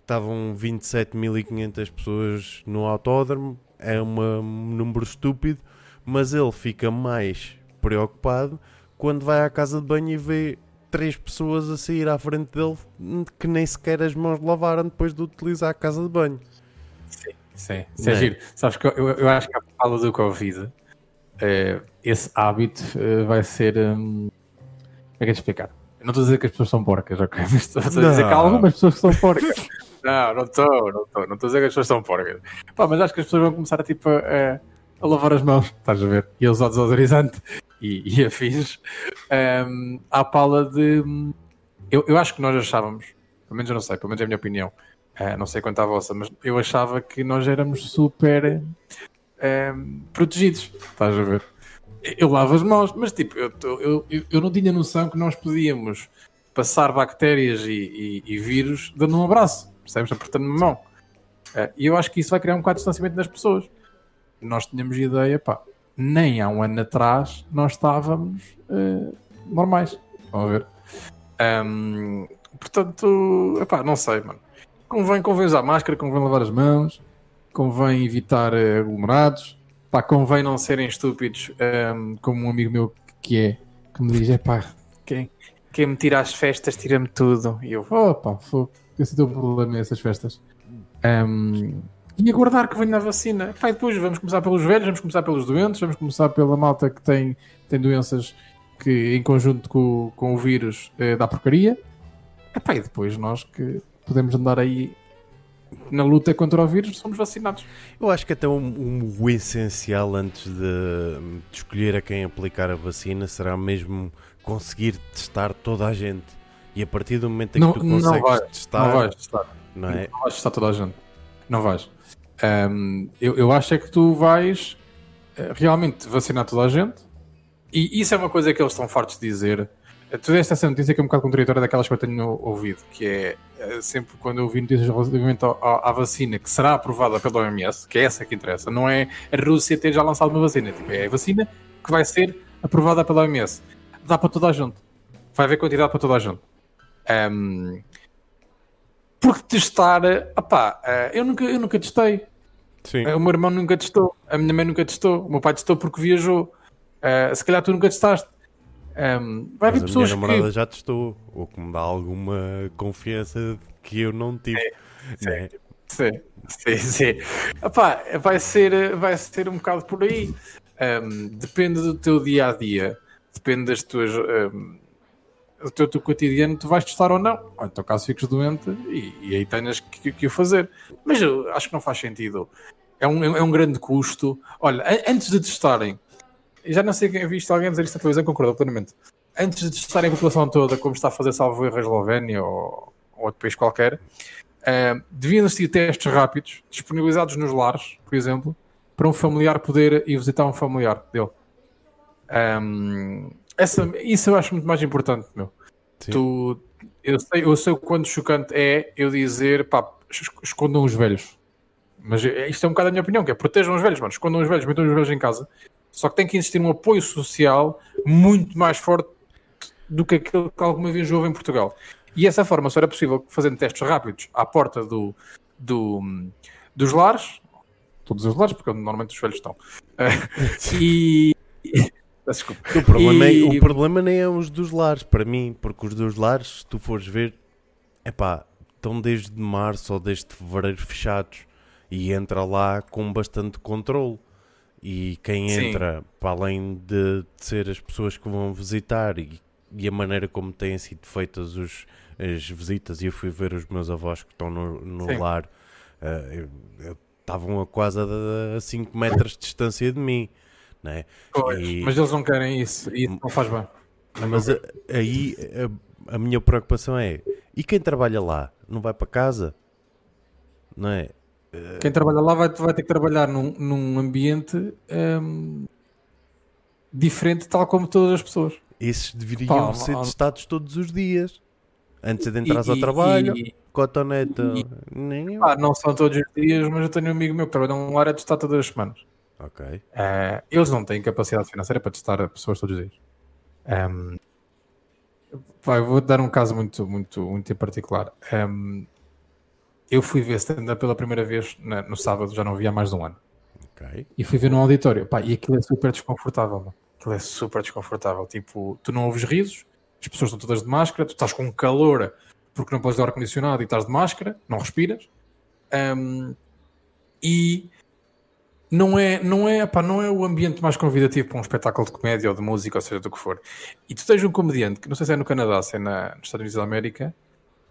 estavam 27.500 pessoas no autódromo, é uma- um número estúpido, mas ele fica mais preocupado quando vai à casa de banho e vê três pessoas a sair à frente dele que nem sequer as mãos lavaram depois de utilizar a casa de banho. sim, isso Não é é? giro. Sabes que eu, eu acho que a fala do Covid, eh, esse hábito eh, vai ser. hum, como é que é de explicar? Eu não estou a dizer que as pessoas são porcas, ok? Mas estou a dizer Não. que há algumas pessoas que são porcas. não, não estou, não estou. Não estou a dizer que as pessoas são porcas. Pá, mas acho que as pessoas vão começar a, tipo, a, a lavar as mãos, estás a ver? E a usar desodorizante e, e afins. Um, à pala de. Eu, eu acho que nós achávamos, pelo menos eu não sei, pelo menos é a minha opinião, eh, não sei quanto à vossa, mas eu achava que nós éramos super ehm, protegidos, estás a ver? Eu lavo as mãos, mas tipo, eu, eu, eu, não tinha noção que nós podíamos passar bactérias e, e- e vírus dando um abraço, percebes? Apertando uma mão. Eh, E eu acho que isso vai criar um bocado de distanciamento das pessoas. Nós tínhamos ideia, pá, nem há um ano atrás nós estávamos eh, normais. Vamos ver. Ahm, portanto, epá, não sei, mano. Convém, convém usar máscara, convém lavar as mãos, convém evitar eh, aglomerados, pá, convém não serem estúpidos, ahm, como um amigo meu que é, que me diz, é pá, quem, quem me tira as festas, tira-me tudo. E eu, opa, fogo, esse é o teu problema, essas festas. Ahm, e aguardar que venha a vacina. E depois vamos começar pelos velhos, vamos começar pelos doentes, vamos começar pela malta que tem, tem doenças que em conjunto com, com o vírus eh, dá porcaria. Epá, e depois nós que podemos andar aí na luta contra o vírus somos vacinados. Eu acho que até um, um- o essencial antes de, de escolher a quem aplicar a vacina será mesmo conseguir testar toda a gente. E a partir do momento em Não- que tu não consegues vai, testar, não vais testar. não é? Não vais testar toda a gente. Não vais. Ahm, eu, eu acho é que tu vais eh, realmente vacinar toda a gente. E isso é uma coisa que eles estão fartos de dizer. tu deste essa notícia que é um bocado contraditória daquelas que eu tenho ouvido, que é eh, sempre quando eu ouvi notícias relativamente à, à vacina que será aprovada pela OMS, que é essa que interessa, não é a Rússia ter já lançado uma vacina, tipo, é a vacina que vai ser aprovada pela OMS. Dá para toda a gente. Vai haver quantidade para toda a gente. Um, porque testar, opá, eh, eu nunca, eu nunca testei. Sim. O meu irmão nunca testou, a minha mãe nunca testou, o meu pai testou porque viajou. Uh, se calhar tu nunca testaste. Um, vai haver pessoas a minha namorada que... já testou, o que me dá alguma confiança que eu não tive. Sim, né? sim, sim, sim. Epá, vai, ser, vai ser um bocado por aí. Um, depende do teu dia a dia, depende das tuas. Um, do teu, teu cotidiano, tu vais testar ou não. Ou então, caso fiques doente, e, e aí tenhas que, o fazer. Mas eu acho que não faz sentido. É um, é um grande custo. Olha, antes de testarem, já não sei quem visto alguém dizer isto na televisão, concordo plenamente. Antes de testarem a população toda, como está a fazer salvo erro a Eslovénia ou, ou outro país qualquer, uh, deviam existir testes rápidos, disponibilizados nos lares, por exemplo, para um familiar poder ir visitar um familiar dele. Um, essa, isso eu acho muito mais importante, meu. Tu, eu, sei, eu sei o quanto chocante é eu dizer, pá, escondam os velhos. Mas isto é um bocado a minha opinião, que é protejam os velhos, mano. Escondam os velhos, metam os velhos em casa. Só que tem que existir um apoio social muito mais forte do que aquele que alguma vez houve em Portugal. E essa forma só era possível fazendo testes rápidos à porta do, do, dos lares, todos os lares, porque normalmente os velhos estão. e. Desculpa. O problema, e... é, o problema nem é os dos lares, para mim, porque os dos lares, se tu fores ver, é pá, estão desde março ou desde fevereiro fechados e entra lá com bastante controle. E quem Sim. entra, para além de, de, ser as pessoas que vão visitar e, e a maneira como têm sido feitas os, as visitas, e eu fui ver os meus avós que estão no, no lar, uh, estavam a quase a 5 metros de distância de mim. Né? Pois, e... Mas eles não querem isso e não faz bem. Mas a, aí a, a, minha preocupação é: e quem trabalha lá? Não vai para casa? Não é? Quem trabalha lá vai, vai ter que trabalhar num, num ambiente um, diferente, tal como todas as pessoas. Esses deveriam Pá, ser testados todos os dias. Antes de entrar ao trabalho, e, cotonete. nem... Pá, não são todos os dias, mas eu tenho um amigo meu que trabalha num área de testar todas as semanas. Ok. Uh, eles não têm capacidade financeira para testar pessoas todos os dias. Um, pá, eu vou dar um caso muito, muito, muito em particular. Um, eu fui ver stand-up pela primeira vez na, no sábado, já não via há mais de um ano. Okay. E fui ver num auditório. Pá, e aquilo é super desconfortável. Mano. Aquilo é super desconfortável. Tipo, tu não ouves risos, as pessoas estão todas de máscara, tu estás com calor porque não podes dar ar-condicionado e estás de máscara, não respiras. Um, e não é, não, é, pá, não é o ambiente mais convidativo para um espetáculo de comédia ou de música, ou seja, do que for. E tu tens um comediante, que não sei se é no Canadá, se é na, nos Estados Unidos da América,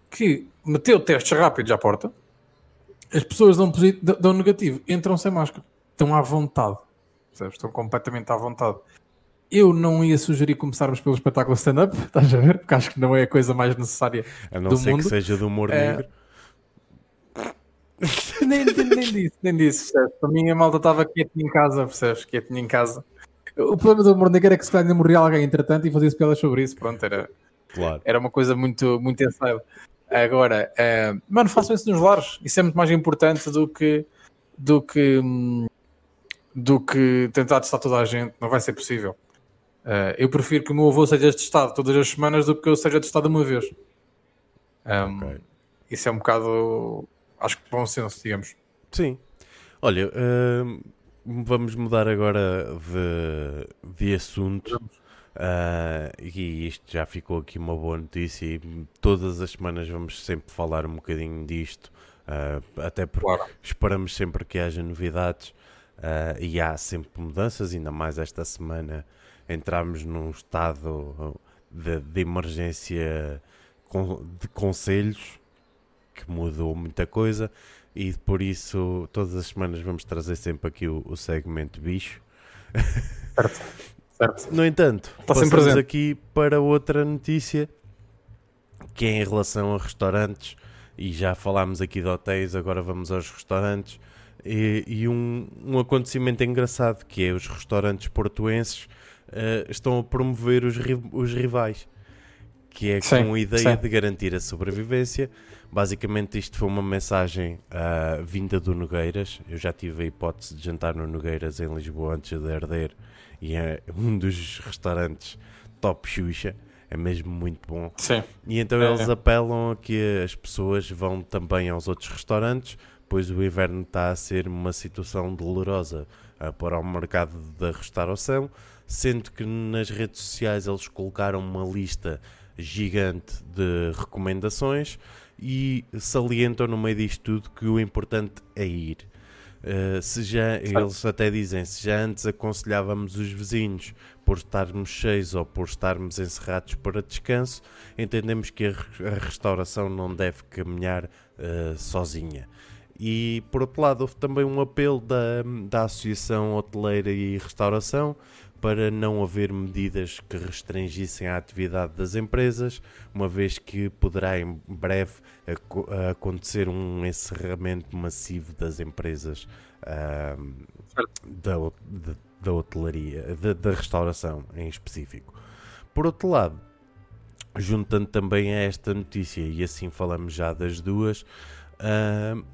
que meteu testes rápidos à porta, as pessoas dão, positivo, dão negativo, entram sem máscara, estão à vontade, percebes? estão completamente à vontade. Eu não ia sugerir começarmos pelo espetáculo stand-up, estás a ver? Porque acho que não é a coisa mais necessária a não do ser mundo. que seja do humor é... nem, nem, nem disse, nem disse, percebes? Para mim a malta estava quietinha em casa, percebes? Quietinha em casa. O problema do humor negro é que se calhar morria alguém entretanto e fazia-se piadas sobre isso, pronto, era, claro. era uma coisa muito, muito inside. Agora, uh, mano, façam isso nos lares. Isso é muito mais importante do que do que do que tentar testar toda a gente. Não vai ser possível. Uh, eu prefiro que o meu avô seja testado todas as semanas do que eu seja testado uma vez. Um, okay. Isso é um bocado, acho que bom senso, digamos. Sim. Olha, uh, vamos mudar agora de, de assunto. Uh, e isto já ficou aqui uma boa notícia e todas as semanas vamos sempre falar um bocadinho disto, uh, até porque claro. esperamos sempre que haja novidades uh, e há sempre mudanças, ainda mais esta semana entramos num estado de, de emergência de conselhos que mudou muita coisa e por isso todas as semanas vamos trazer sempre aqui o, o segmento bicho. Certo. Certo. No entanto, Está passamos aqui para outra notícia que é em relação a restaurantes e já falámos aqui de hotéis, agora vamos aos restaurantes e, e um, um, acontecimento engraçado que é os restaurantes portuenses uh, estão a promover os, os rivais que é Sim, com a ideia sim. de garantir a sobrevivência. Basicamente, isto foi uma mensagem ah, vinda do Nogueiras. Eu já tive a hipótese de jantar no Nogueiras em Lisboa antes de arder, e é um dos restaurantes top Xuxa. É mesmo muito bom. Sim. E então É, eles é. apelam a que as pessoas vão também aos outros restaurantes, pois o inverno está a ser uma situação dolorosa ah, para o mercado da restauração, sendo que nas redes sociais eles colocaram uma lista gigante de recomendações e salientam no meio disto tudo que o importante é ir. Uh, se já, eles até dizem, se já antes aconselhávamos os vizinhos por estarmos cheios ou por estarmos encerrados para descanso, entendemos que a, a restauração não deve caminhar uh, sozinha. E por outro lado, houve também um apelo da, da Associação Hoteleira e Restauração para não haver medidas que restringissem a atividade das empresas, uma vez que poderá em breve aco- acontecer um encerramento massivo das empresas da, de- da hotelaria, da, restauração em específico. Por outro lado, juntando também a esta notícia, e assim falamos já das duas, ahm,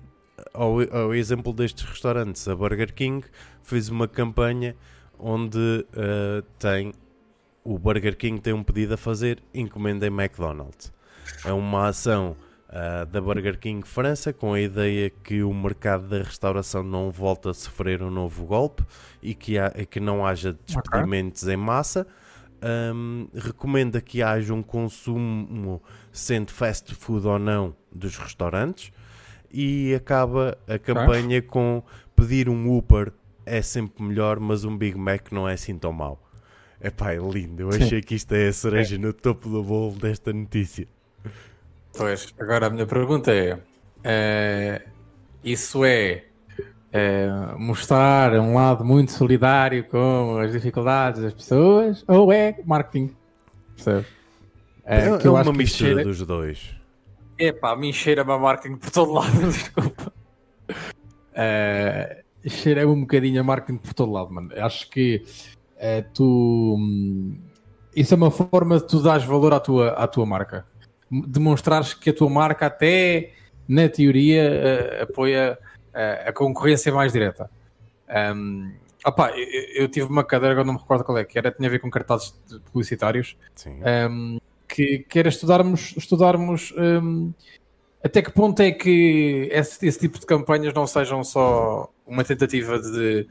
ao, ao exemplo destes restaurantes, a Burger King fez uma campanha onde ah, tem o Burger King tem um pedido a fazer, encomendem McDonald's. É uma ação ah, da Burger King França com a ideia que o mercado da restauração não volta a sofrer um novo golpe e que, há- que não haja despedimentos em massa. Ahm, recomenda que haja um consumo, sendo fast food ou não, dos restaurantes e acaba a campanha com pedir um Uber é sempre melhor, mas um Big Mac não é assim tão mau. Epá, é lindo. Eu achei que isto é a cereja no topo do bolo desta notícia. Pois, agora a minha pergunta é: eh, isso é, eh, mostrar um lado muito solidário com as dificuldades das pessoas ou é marketing? Percebe? É, Eh, é uma mistura cheira- dos dois. Epá, a mim cheira-me a marketing por todo lado, desculpa. Eh, cheira-me um bocadinho a marketing por todo lado, mano. Acho que eh, tu. hum, Isso é uma forma de tu dares valor à tua, à tua marca. Demonstrares que a tua marca, até na teoria, eh, apoia eh, a concorrência mais direta. Um, opá, eu, eu tive uma cadeira, agora não me recordo qual é, que era, tinha a ver com cartazes publicitários um, que, que era estudarmos, estudarmos um, até que ponto é que esse, esse tipo de campanhas não sejam só uma tentativa de,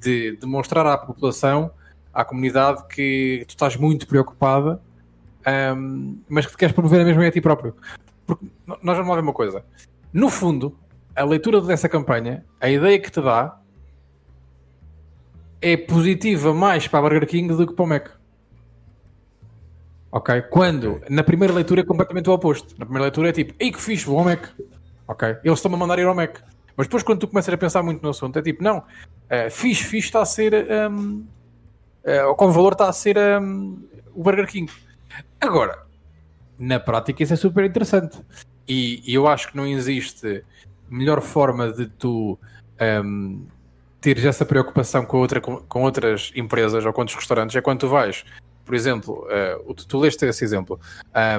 de demonstrar à população, à comunidade, que tu estás muito preocupada, um, mas que te queres promover a mesma a ti próprio. Porque nós vamos lá ver uma coisa. No fundo, a leitura dessa campanha, a ideia que te dá é positiva mais para a Burger King do que para o Mac. Ok? Quando, na primeira leitura, é completamente o oposto. Na primeira leitura é tipo, ei que fixe, vou ao Mac. Ok? Eles estão-me a mandar ir ao Mac. Mas depois, quando tu começas a pensar muito no assunto, é tipo, não, uh, fixe, fixe está a ser. Um, uh, com valor está a ser um, o Burger King. Agora, na prática, isso é super interessante. E, e eu acho que não existe melhor forma de tu um, teres essa preocupação com, outra, com, com outras empresas ou com outros restaurantes é quando tu vais, por exemplo, uh, tu leste esse exemplo,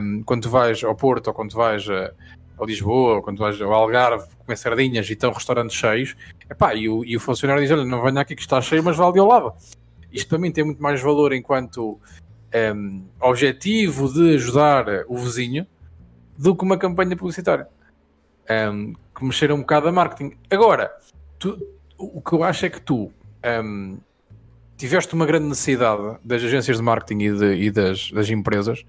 um, quando tu vais ao Porto ou quando vais a, a Lisboa ou quando vais ao Algarve comer sardinhas e estão restaurantes cheios, epá, e, o, e o funcionário diz: Olha, não venha aqui que está cheio, mas ali ao lado. Isto para mim tem muito mais valor enquanto um, objetivo de ajudar o vizinho do que uma campanha publicitária um, que mexer um bocado a marketing. Agora, tu- o que eu acho é que tu um, tiveste uma grande necessidade das agências de marketing e, de- e das, das empresas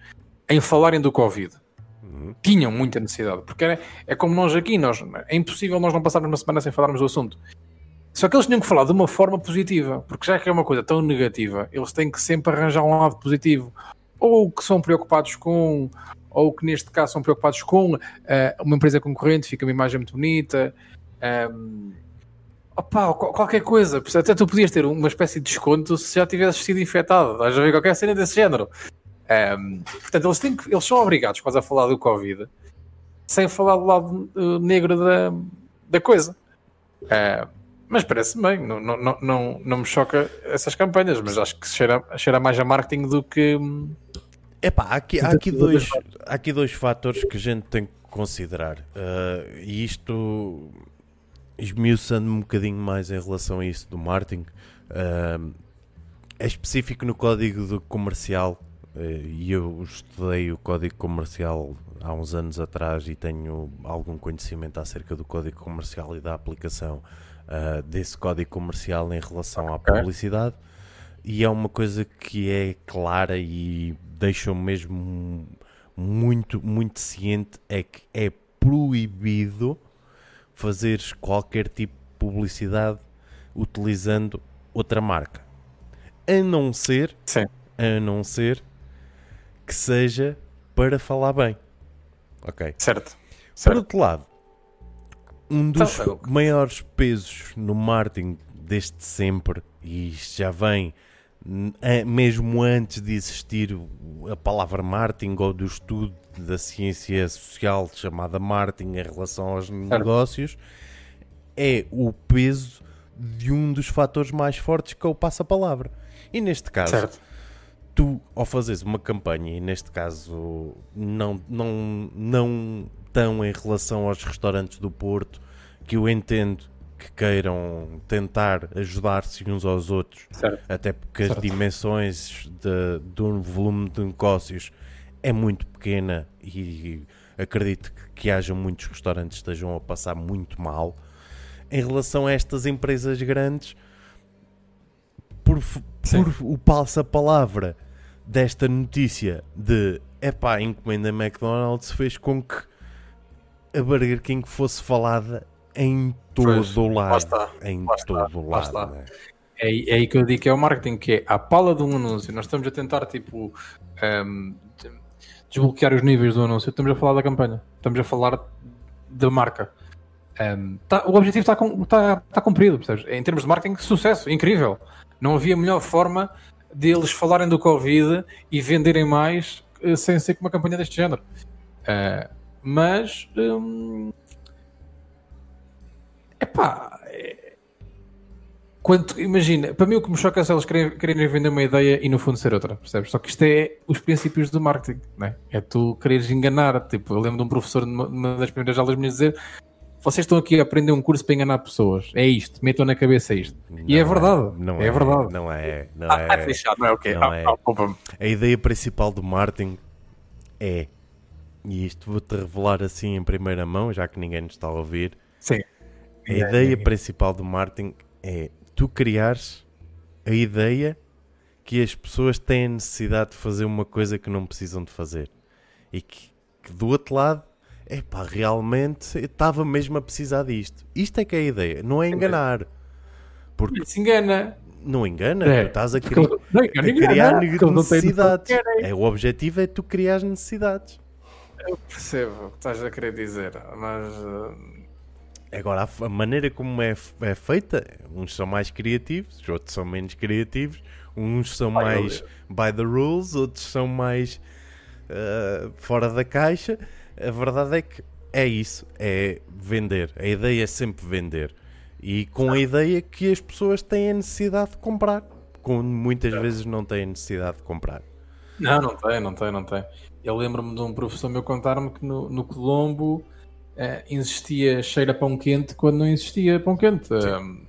em falarem do Covid. Uhum. Tinham muita necessidade, porque é, é como nós aqui, nós, é impossível nós não passarmos uma semana sem falarmos do assunto. Só que eles tinham que falar de uma forma positiva, porque já que é uma coisa tão negativa, eles têm que sempre arranjar um lado positivo. Ou que são preocupados com, ou que neste caso são preocupados com eh, uma empresa concorrente, fica uma imagem muito bonita. ehm, opá, qual- qualquer coisa. Até tu podias ter uma espécie de desconto se já tivesses sido infectado. Estás a ver qualquer cena desse género. Ehm, portanto, eles, têm que- eles são obrigados quase a falar do Covid sem falar do lado eh, negro da, da coisa. Eh, mas parece bem, não, não, não, não, não me choca essas campanhas, mas acho que cheira, cheira mais a marketing do que, Epá, há aqui, há, aqui dois, há aqui dois fatores que a gente tem que considerar. Uh, e isto, esmiuçando-me um bocadinho mais em relação a isso do marketing, uh, é específico no código do comercial. Uh, e eu estudei o código comercial há uns anos atrás e tenho algum conhecimento acerca do código comercial e da aplicação desse código comercial em relação à publicidade. E é uma coisa que é clara e deixa-me mesmo muito, muito ciente é que é proibido fazeres qualquer tipo de publicidade utilizando outra marca. A não ser, Sim. a não ser que seja para falar bem. Ok? Certo. certo. Por outro lado, um dos então, maiores pesos no marketing desde sempre, e já vem mesmo antes de existir a palavra marketing ou do estudo da ciência social chamada marketing em relação aos certo. negócios, é o peso de um dos fatores mais fortes que é o passa-palavra. E neste caso, certo. tu, ao fazeres uma campanha, e neste caso não, não, não tão em relação aos restaurantes do Porto, que eu entendo que queiram tentar ajudar-se uns aos outros, certo. até porque certo. as dimensões de, do volume de negócios é muito pequena e acredito que, que haja muitos restaurantes que estejam a passar muito mal. Em relação a estas empresas grandes, por, por o passa-palavra desta notícia de epá, a encomenda McDonald's fez com que a Burger King fosse falada em todo o lado. Está, em todo o lado. Né? É, é aí que eu digo que é o marketing, que é a pala de um anúncio. Nós estamos a tentar, tipo, um, ehm, desbloquear os níveis do anúncio. Estamos a falar da campanha. Estamos a falar da marca. Um, ehm, tá, o objetivo está, está, está cumprido, percebes? Em termos de marketing, sucesso, incrível. Não havia melhor forma de eles falarem do Covid e venderem mais uh, sem ser com uma campanha deste género. Uh, mas um, Epá, é... Quanto, imagina, para mim o que me choca é se eles querem, querem vender uma ideia e no fundo ser outra, percebes? Só que isto é os princípios do marketing, né? é tu quereres enganar. Tipo, eu lembro de um professor numa das primeiras aulas me dizer: vocês estão aqui a aprender um curso para enganar pessoas, é isto, metam na cabeça isto. Não e é, é verdade, não é, é, verdade. Não é, não ah, é. Ah, fechado, não é o quê? Não ah, é. Ah, a ideia principal do marketing é, e isto vou-te revelar assim em primeira mão, já que ninguém nos está a ouvir. Sim a ideia principal do marketing é tu criares a ideia que as pessoas têm a necessidade de fazer uma coisa que não precisam de fazer. E que, que do outro lado, é pá, realmente estava mesmo a precisar disto. Isto é que é a ideia, não é enganar. Porque se engana. Não engana, é. tu estás a, cri não, a criar necessidades. É, o objetivo é tu criar necessidades. Eu percebo o que estás a querer dizer, mas uh, Agora, a, maneira como é, é feita, uns são mais criativos, outros são menos criativos, uns são mais by the rules, outros são mais uh, fora da caixa. A verdade é que é isso, é vender. A ideia é sempre vender. E com a ideia que as pessoas têm a necessidade de comprar, quando muitas vezes não têm a necessidade de comprar. Não, não tem, não tem, não tem. Eu lembro-me de um professor meu contar-me que no, no Colombo uh, existia cheira pão quente quando não existia pão quente. Um,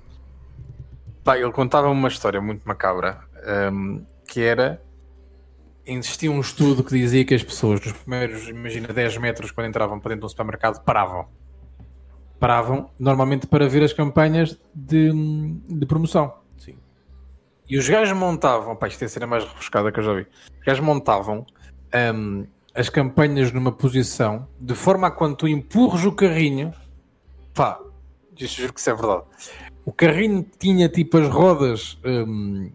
pá, ele contava uma história muito macabra um, que era existia um estudo que dizia que as pessoas nos primeiros, imagina, 10 metros quando entravam para dentro de um supermercado paravam. Paravam normalmente para ver as campanhas de, de promoção. Sim. E os gajos montavam, pá, isto é a cena mais rebuscada que eu já vi. Os gajos montavam um, as campanhas numa posição de forma a quando tu empurres o carrinho, pá, juro que isso é verdade. O carrinho tinha tipo as rodas hum,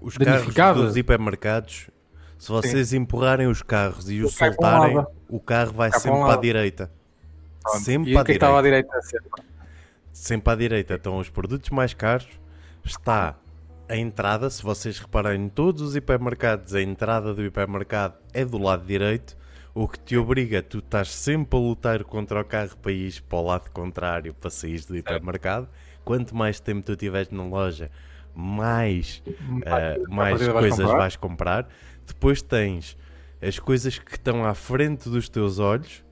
os carros dos hipermercados. Se vocês Sim. empurrarem os carros e os soltarem, o carro vai sempre para, a direita. Pronto. Sempre e para a direita. à direita sempre. sempre à direita. Então, os produtos mais caros está a entrada, se vocês repararem em todos os hipermercados, a entrada do hipermercado é do lado direito, o que te obriga, tu estás sempre a lutar contra o carro para ir para o lado contrário para sair do hipermercado. Quanto mais tempo tu tiveres na loja, mais, uh, mais coisas vais comprar. Depois tens as coisas que estão à frente dos teus olhos,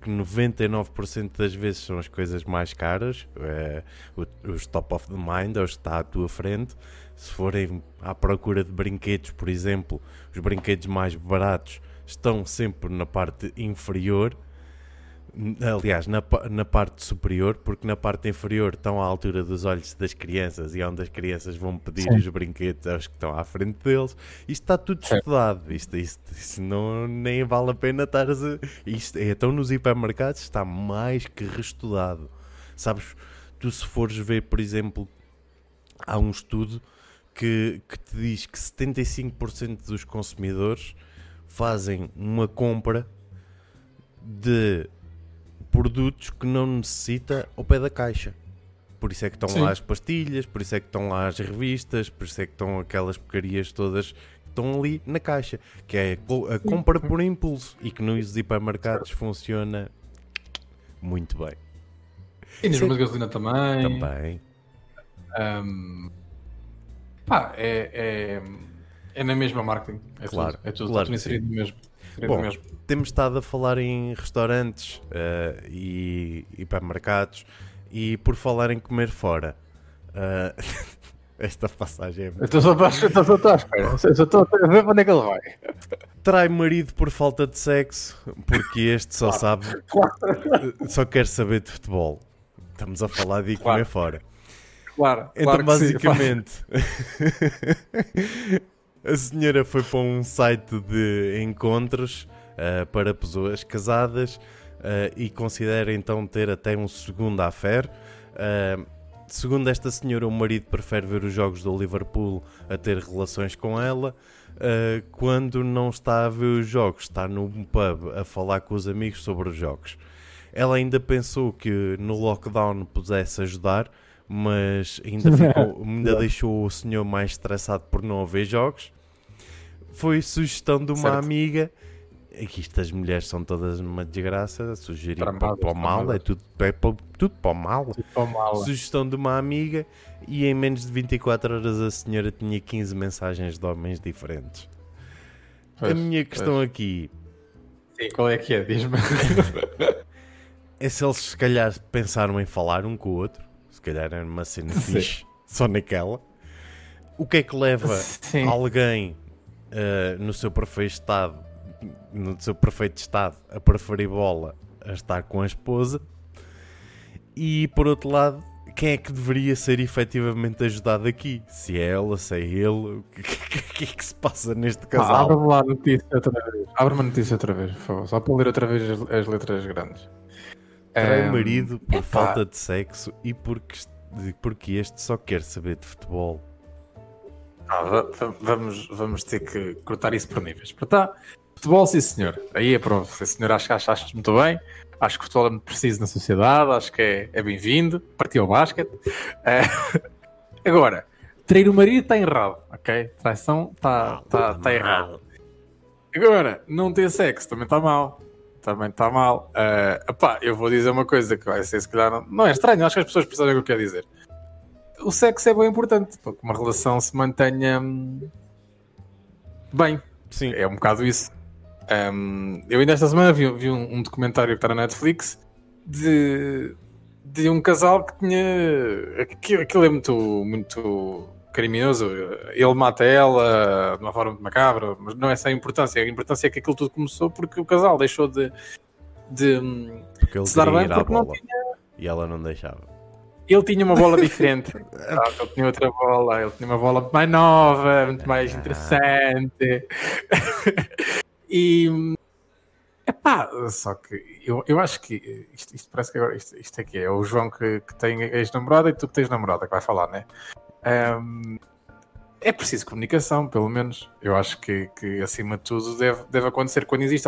que 99% das vezes são as coisas mais caras, é, os top of the mind, os que está à tua frente. Se forem à procura de brinquedos, por exemplo, os brinquedos mais baratos estão sempre na parte inferior aliás, na, na parte superior, porque na parte inferior estão à altura dos olhos das crianças e é onde as crianças vão pedir Sim. os brinquedos aos que estão à frente deles. Isto está tudo estudado, isto, isto, isto, não, nem vale a pena estar a. Isto, então, nos hipermercados está mais que reestudado. Sabes, tu se fores ver, por exemplo, há um estudo que, que te diz que 75% dos consumidores fazem uma compra de produtos que não necessita ao pé da caixa. Por isso é que estão Sim. lá as pastilhas, por isso é que estão lá as revistas, por isso é que estão aquelas porcarias todas que estão ali na caixa, que é a compra por impulso e que nos hipermercados funciona muito bem. E nas de gasolina também. Também. Um, pá, é, é, é, na mesma marketing. É claro, tudo, é tudo, claro tudo inserido mesmo. Bom, mesmo. temos estado a falar em restaurantes uh, e hipermercados e por falar em comer fora. Uh, esta passagem é muito... Estou só, estou à espera. Estou a ver onde é que ele vai. Trai marido por falta de sexo, porque este só claro. sabe, claro. só quer saber de futebol. Estamos a falar de claro. comer fora. Claro. Então, basicamente, A senhora foi para um site de encontros uh, para pessoas casadas uh, e considera então ter até um segundo affair. Uh, segundo esta senhora, o marido prefere ver os jogos do Liverpool a ter relações com ela. quando não está a ver os jogos, está num pub a falar com os amigos sobre os jogos. Ela ainda pensou que no lockdown pudesse ajudar, mas ainda, ficou, ainda deixou o senhor mais estressado por não haver jogos foi sugestão de uma certo. amiga. Aqui estas mulheres são todas uma desgraça, sugerir para, para, o mal, é tudo, é para, tudo para o mal. Para o mal. Sugestão de uma amiga e em menos de 24 horas a senhora tinha 15 mensagens de homens diferentes. Pois, a minha questão pois. aqui. Sim, qual é que é? Diz-me. é se eles se calhar pensaram em falar um com o outro, calhar era uma cena fixe, só naquela. O que é que leva Sim. alguém uh, no seu perfeito estado, no seu perfeito estado, a preferir bola a estar com a esposa. E por outro lado, quem é que deveria ser efetivamente ajudado aqui? Se é ela, se é ele, o que, que, é que se passa neste casal? Ah, Abre-me lá a notícia outra vez. Abre-me a notícia outra vez, por favor. Só para ler outra vez as, as letras grandes. Trai um, marido por falta de sexo e porque, porque este só quer saber de futebol. Ah, vamos, vamos ter que cortar isso por níveis. Portanto, futebol, sim senhor. Aí é pronto. Sim senhor, acho, acho, acho muito bem. Acho que o futebol é muito preciso na sociedade. Acho que é, é bem-vindo. Partiu o basquete. É... Agora, trair o marido está errado, ok? Traição está tá, tá errado. Agora, não ter sexo também está mal. Também está mal. Uh, epá, eu vou dizer uma coisa que vai ser, se calhar, não, não é estranho. Acho que as pessoas percebem o que eu quero dizer o sexo é bem importante para que uma relação se mantenha hum, bem. Sim. É um bocado isso. Um, eu ainda esta semana vi, vi um, um, documentário que está na Netflix de, de um casal que tinha. Aquilo, aquilo é muito, muito criminoso. Ele mata ela de uma forma macabra, mas não é essa a importância. A importância é que aquilo tudo começou porque o casal deixou de, de, de se dar bem porque não tinha. E ela não deixava. Ele tinha uma bola diferente. ah, ele tinha outra bola. Ele tinha uma bola mais nova, muito mais ah. interessante. e. Epá, só que eu, eu acho que isto, isto parece que agora isto, isto aqui é o João que, que tem ex-namorada e tu que tens namorada que vai falar, né? Um, é preciso comunicação, pelo menos. Eu acho que, que acima de tudo deve, deve acontecer quando existe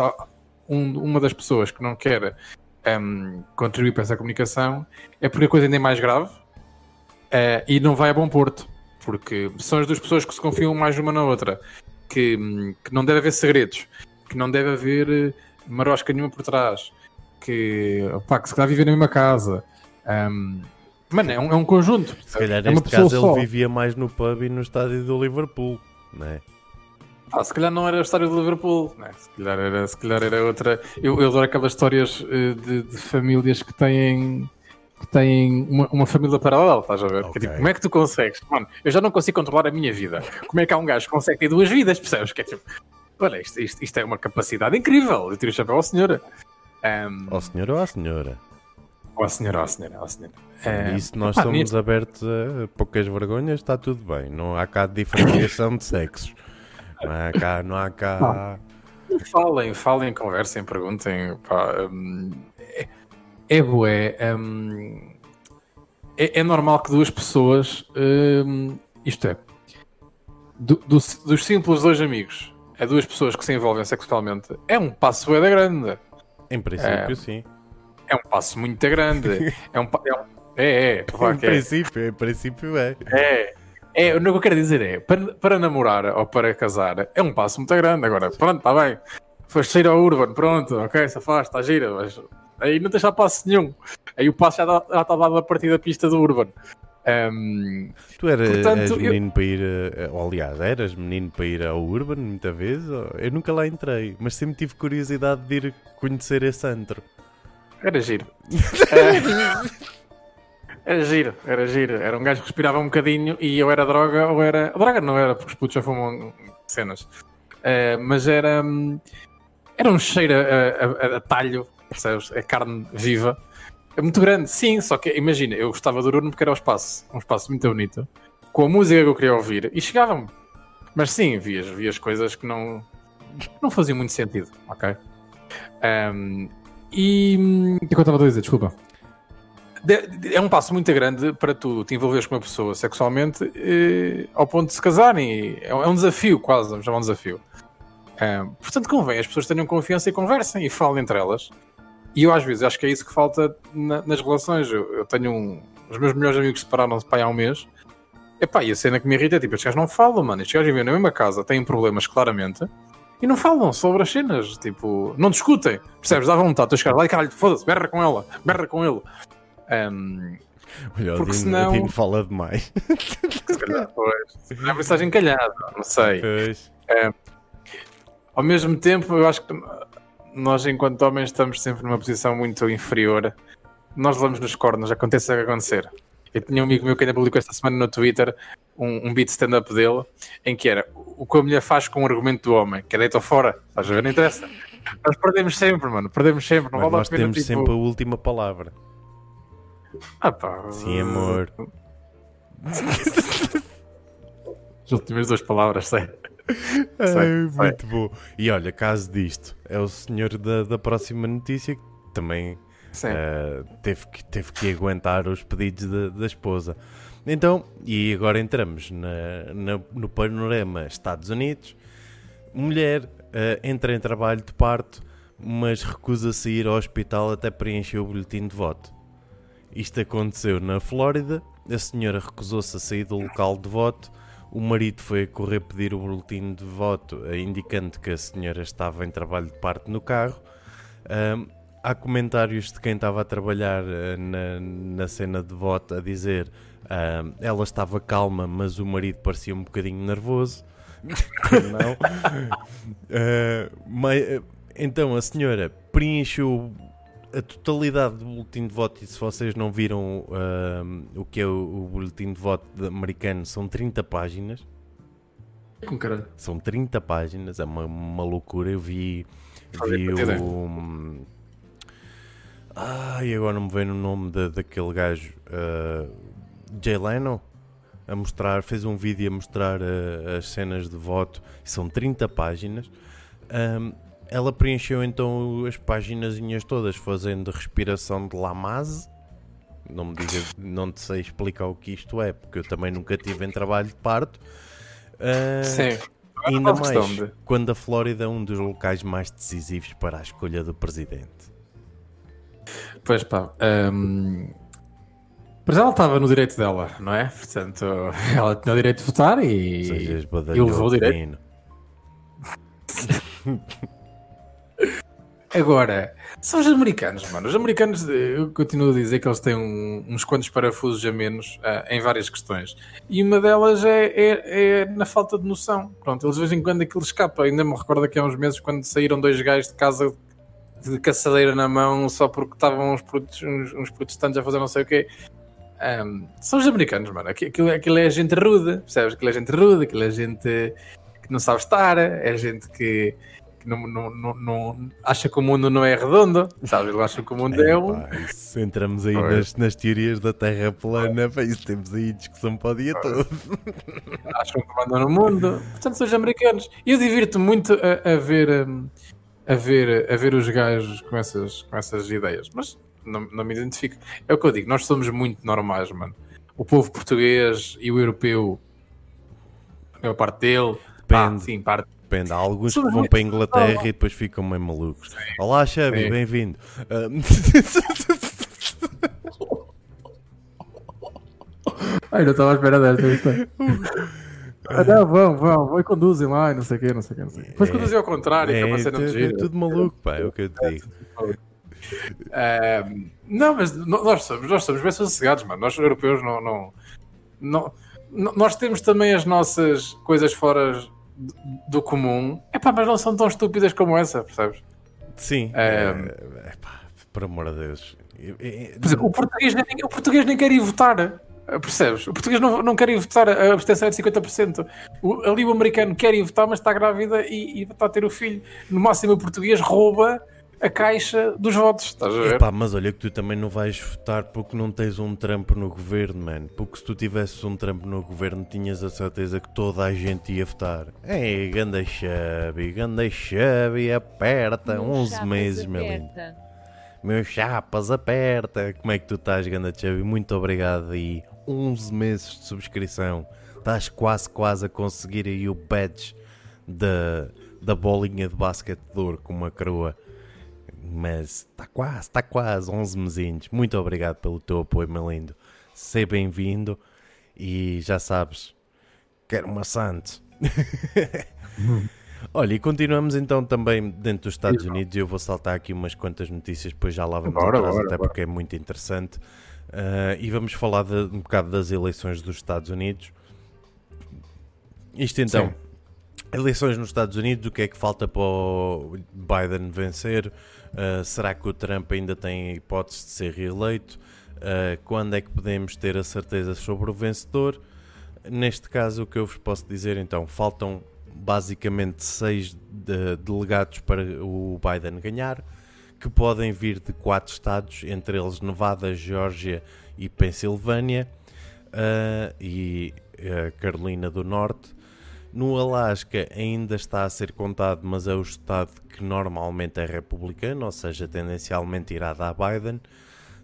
um, uma das pessoas que não quer um, contribuir para essa comunicação, é porque a coisa ainda é mais grave uh, e não vai a bom porto. Porque são as duas pessoas que se confiam mais uma na outra, que, que não deve haver segredos, que não deve haver eh, marosca nenhuma por trás, que, opa, que se calhar viver na mesma casa. Um, Mano, é um, é um conjunto. Se calhar é neste caso ele vivia mais no pub e no estádio do Liverpool, não é? Ah, se calhar não era a história do Liverpool, né? se, calhar era, se calhar era outra. Eu, eu adoro aquelas histórias uh, de, de, famílias que têm, que têm uma, uma família paralela, estás a ver? Okay. Que é tipo, como é que tu consegues? Mano, eu já não consigo controlar a minha vida. Como é que há um gajo que consegue ter duas vidas, percebes? Que é tipo, olha, isto, isto, isto é uma capacidade incrível. Eu tiro o chapéu ao senhor. Um... Ao senhor ou à senhora? À senhora, à senhora, à senhora. É... E se nós somos abertos a poucas vergonhas, está tudo bem. Não há cá diferenciação de sexos. Não há cá. Não há cá... Falem, falem, conversem, perguntem. Pá, um, é, é bué. Um, é, é, normal que duas pessoas. Um, isto é. Do, do, dos simples dois amigos a duas pessoas que se envolvem sexualmente é um passo bué grande. Em princípio, é, sim. É um passo muito grande. é um. É, um, é, é, em é. princípio, em princípio é. É. É, o que eu quero dizer é, para, para namorar ou para casar, é um passo muito grande. Agora, pronto, está bem. Foste sair ao Urban, pronto, ok, se faz, está gira, mas aí não tens já passo nenhum. Aí o passo já está dado a partir da pista do Urban. Um, tu eras, portanto, menino eu... para ir, ou aliás, eras menino para ir ao Urban muita vez? Eu nunca lá entrei, mas sempre tive curiosidade de ir conhecer esse antro. Era giro. Era giro, era giro. Era um gajo que respirava um bocadinho e eu era droga ou era. Droga não era, porque os putos já fumam cenas. Uh, mas era. Um, era um cheiro a, a, a, talho, percebes? A carne viva. É muito grande, sim, só que imagina, eu gostava do Urno porque era o espaço, um espaço muito bonito, com a música que eu queria ouvir e chegava-me. Mas sim, vias, vias coisas que não, não faziam muito sentido, ok? Um, e hum, o que eu estava a dizer? Desculpa é um passo muito grande para tu te envolveres com uma pessoa sexualmente eh, ao ponto de se casarem. É, é um desafio, quase, vamos chamar um desafio. portanto, convém as pessoas tenham confiança e conversem e falem entre elas. E eu, às vezes, acho que é isso que falta na, nas relações. Eu, eu tenho um, os meus melhores amigos separaram-se pai há um mês. Epá, e a cena que me irrita é tipo, estes gajos não falam, mano. Estes gajos vivem na mesma casa, têm problemas claramente e não falam sobre as cenas. Tipo, não discutem. Percebes? Dá vontade. Tu chegar lá e caralho, foda-se, berra com ela, berra com ele. Um, Olha, porque Dino, senão... o Dino fala demais. Se calhar, pois. É uma mensagem calhada, não sei. Um, ao mesmo tempo, eu acho que nós, enquanto homens, estamos sempre numa posição muito inferior. Nós levamos nos cornos, aconteça o que acontecer. Eu tinha um amigo meu que ainda publicou esta semana no Twitter um, um beat stand-up dele em que era o que a mulher faz com o argumento do homem, que é deita fora. Estás a ver? Não interessa. Nós perdemos sempre, mano. Perdemos sempre. Não Mas nós temos tipo... sempre a última palavra. Ah pá. Sim, amor. As últimas duas palavras, sei. Ai, sei, muito sei. bom. E olha, caso disto, é o senhor da, da próxima notícia que também uh, teve, que, teve que aguentar os pedidos da, da esposa. Então, e agora entramos na, na, no panorama Estados Unidos. Mulher uh, entra em trabalho de parto, mas recusa sair ao hospital até preencher o boletim de voto. Isto aconteceu na Flórida. A senhora recusou-se a sair do local de voto. O marido foi correr pedir o boletim de voto, eh, indicando que a senhora estava em trabalho de parte no carro. Um, há comentários de quem estava a trabalhar uh, na, na, cena de voto a dizer uh, ela estava calma, mas o marido parecia um bocadinho nervoso. Não. Uh, mas, então a senhora preencheu a totalidade do boletim de voto, e se vocês não viram uh, o que é o, o boletim de voto americano, são 30 páginas. Com caralho. São 30 páginas, é uma, uma loucura. Eu vi, vi o. Um, ai, agora não me vem o nome de, daquele gajo, uh, Jay Leno, a mostrar, fez um vídeo a mostrar uh, as cenas de voto, são 30 páginas. Um, ela preencheu então as páginas todas fazendo respiração de Lamaze. Não me diga, não te sei explicar o que isto é, porque eu também nunca tive em trabalho de parto. Uh, Sim. Ainda mais de... quando a Flórida é um dos locais mais decisivos para a escolha do presidente. Pois pá, um... mas ela estava no direito dela, não é? Portanto, ela tinha o direito de votar e, e levou o direito. Agora, são os americanos, mano. Os americanos, eu continuo a dizer que eles têm um, uns quantos parafusos a menos uh, em várias questões. E uma delas é, é, é, na falta de noção. Pronto, eles de vez em quando aquilo escapa. Ainda me recordo que há uns meses quando saíram dois gajos de casa de caçadeira na mão só porque estavam uns, uns, uns protestantes a fazer não sei o quê. Um, são os americanos, mano. Aquilo, aquilo é gente rude, percebes? Aquilo é gente rude, aquilo é gente que não sabe estar, é gente que não, não, não, não, acha que o mundo não é redondo, sabe? Ele acha que o mundo é, é um. Pá, isso, entramos aí nas, nas, teorias da Terra plana, pá, isso temos aí discussão para o dia todo. Acham que mandam no mundo, portanto, são os americanos. E eu divirto muito a, a ver. Hum, a ver, a ver os gajos com essas, com essas ideias, mas não, não me identifico. É o que eu digo, nós somos muito normais, mano. O povo português e o europeu, a maior parte dele, Depende. Ah, sim, parte Depende, há alguns que vão para a Inglaterra e depois ficam meio malucos. Olá, Xabi, bem-vindo. Ai, não estava à espera desta. Ah, não, vão, vão, vão e conduzem lá e não sei o quê, não sei o quê. Não sei. Depois é, conduzem ao contrário, é, que é uma cena de É tudo maluco, pá, é o que eu te digo. Uh, não, mas nós somos, nós somos bem sossegados, mano. Nós europeus não, não, não, Nós temos também as nossas coisas fora do comum, epá, mas não são tão estúpidas como essa, percebes? Sim, é, é, epá, por amor de Deus. o, português nem, o português nem quer ir votar. Percebes? O português não, não quer ir votar, a abstenção é de 50%. O, ali o americano quer ir votar, mas está grávida e, e está a ter o filho. No máximo, o português rouba a caixa dos votos. Estás a ver? Epá, mas olha que tu também não vais votar porque não tens um Trump no governo, mano. Porque se tu tivesses um Trump no governo, tinhas a certeza que toda a gente ia votar. É, ganda chave, ganda chave, aperta. Meu 11 meses, aperta. meu lindo. Meus chapas, aperta. Como é que tu estás, ganda chave? Muito obrigado aí. 11 meses de subscrição. Estás quase, quase a conseguir aí o badge da, da bolinha de basquete de ouro com uma coroa mas está quase, está quase, 11 mesinhos. Muito obrigado pelo teu apoio, meu lindo. Seja bem-vindo e já sabes, quero uma Santos. Olha, e continuamos então também dentro dos Estados Unidos. Eu vou saltar aqui umas quantas notícias, depois já lá vamos bora, atrás, bora, até bora. porque é muito interessante. Uh, e vamos falar de, um bocado das eleições dos Estados Unidos. Isto então, Sim. eleições nos Estados Unidos, o que é que falta para o Biden vencer? Uh, será que o Trump ainda tem hipótese de ser reeleito? Uh, quando é que podemos ter a certeza sobre o vencedor? Neste caso, o que eu vos posso dizer então, faltam basicamente seis de delegados para o Biden ganhar, que podem vir de quatro estados, entre eles Nevada, Geórgia e Pensilvânia, uh, e Carolina do Norte. No Alasca ainda está a ser contado, mas é o estado que normalmente é republicano, ou seja, tendencialmente irá dar Biden.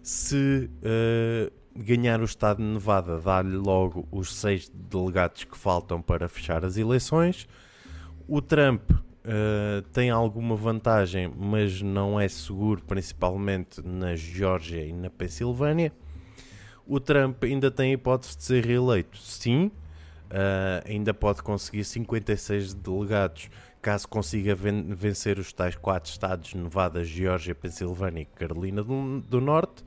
Se uh, ganhar o estado de Nevada, dá-lhe logo os seis delegados que faltam para fechar as eleições. O Trump uh, tem alguma vantagem, mas não é seguro, principalmente na Geórgia e na Pensilvânia. O Trump ainda tem hipótese de ser reeleito, sim, uh, ainda pode conseguir 56 delegados caso consiga ven vencer os tais quatro estados, Nevada, Geórgia, Pensilvânia e Carolina do, do Norte.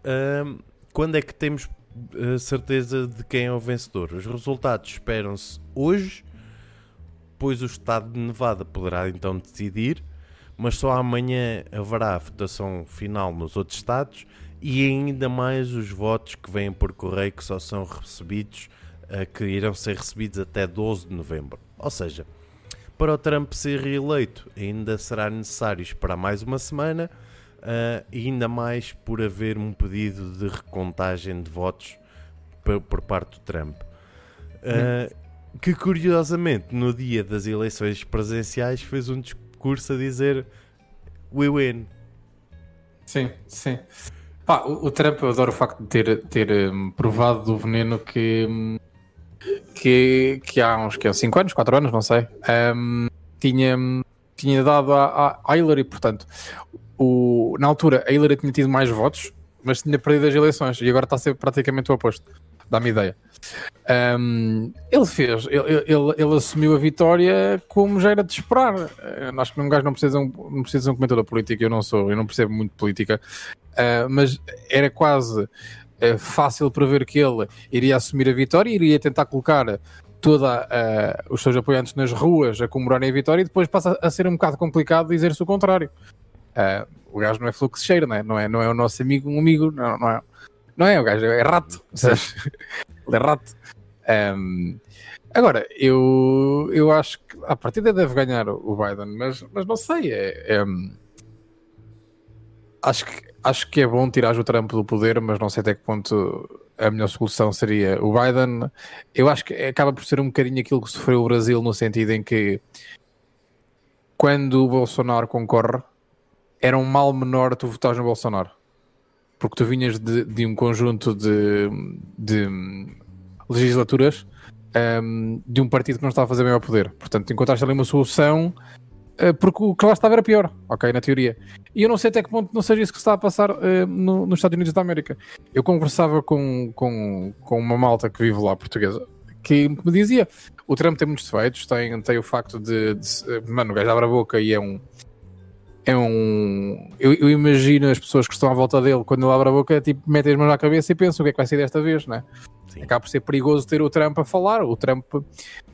Uh, quando é que temos uh, certeza de quem é o vencedor? Os resultados esperam-se hoje, pois o estado de Nevada poderá então decidir, mas só amanhã haverá votação final nos outros estados e ainda mais os votos que vêm por correio que só são recebidos uh, que irão ser recebidos até 12 de novembro. Ou seja, para o Trump ser reeleito, ainda será necessário esperar mais uma semana, uh, e ainda mais por haver um pedido de recontagem de votos por, por parte do Trump. Uh, que curiosamente, no dia das eleições presenciais, fez um discurso a dizer We win. Sim, sim. Pá, o, o Trump, eu adoro o facto de ter, ter um, provado do veneno que. Um, que, que há uns que 5 anos, 4 anos, não sei, um, tinha, tinha dado a Hillary, portanto, o, na altura a Hillary tinha tido mais votos, mas tinha perdido as eleições e agora está a ser praticamente o oposto. Dá-me ideia. Um, ele fez, ele, ele, ele, assumiu a vitória como já era de esperar. Uh, acho que um gajo não precisa, não precisa de um comentador político, eu não sou, eu não percebo muito política, uh, mas era quase uh, fácil prever que ele iria assumir a vitória, iria tentar colocar toda os seus apoiantes nas ruas a comemorarem a vitória e depois passa a ser um bocado complicado dizer-se o contrário. o gajo não é fluxeiro, não é? Não é, não é o nosso amigo, um amigo, não, não é. Não é, o gajo é rato. Ele é rato. Um, agora, eu, eu acho que a partida deve ganhar o Biden, mas, mas não sei. É, é, acho, que, acho que é bom tirar o Trump do poder, mas não sei até que ponto a melhor solução seria o Biden. Eu acho que acaba por ser um bocadinho aquilo que sofreu o Brasil, no sentido em que quando o Bolsonaro concorre, era um mal menor tu votares no Bolsonaro. Porque tu vinhas de, de um conjunto de, de legislaturas um, de um partido que não estava a fazer maior poder. Portanto, encontraste ali uma solução uh, porque o que lá estava era pior, ok, na teoria. E eu não sei até que ponto não seja isso que está a passar uh, no, nos Estados Unidos da América. Eu conversava com, com, com uma malta que vive lá, portuguesa, que me dizia, o Trump tem muitos defeitos, tem, tem o facto de, de mano, o gajo abre a boca e é um é um. Eu, eu, imagino as pessoas que estão à volta dele quando ele abre a boca, tipo, metem as mãos na cabeça e pensam o que é que vai ser desta vez, né? Sim. Acaba por ser perigoso ter o Trump a falar. O Trump,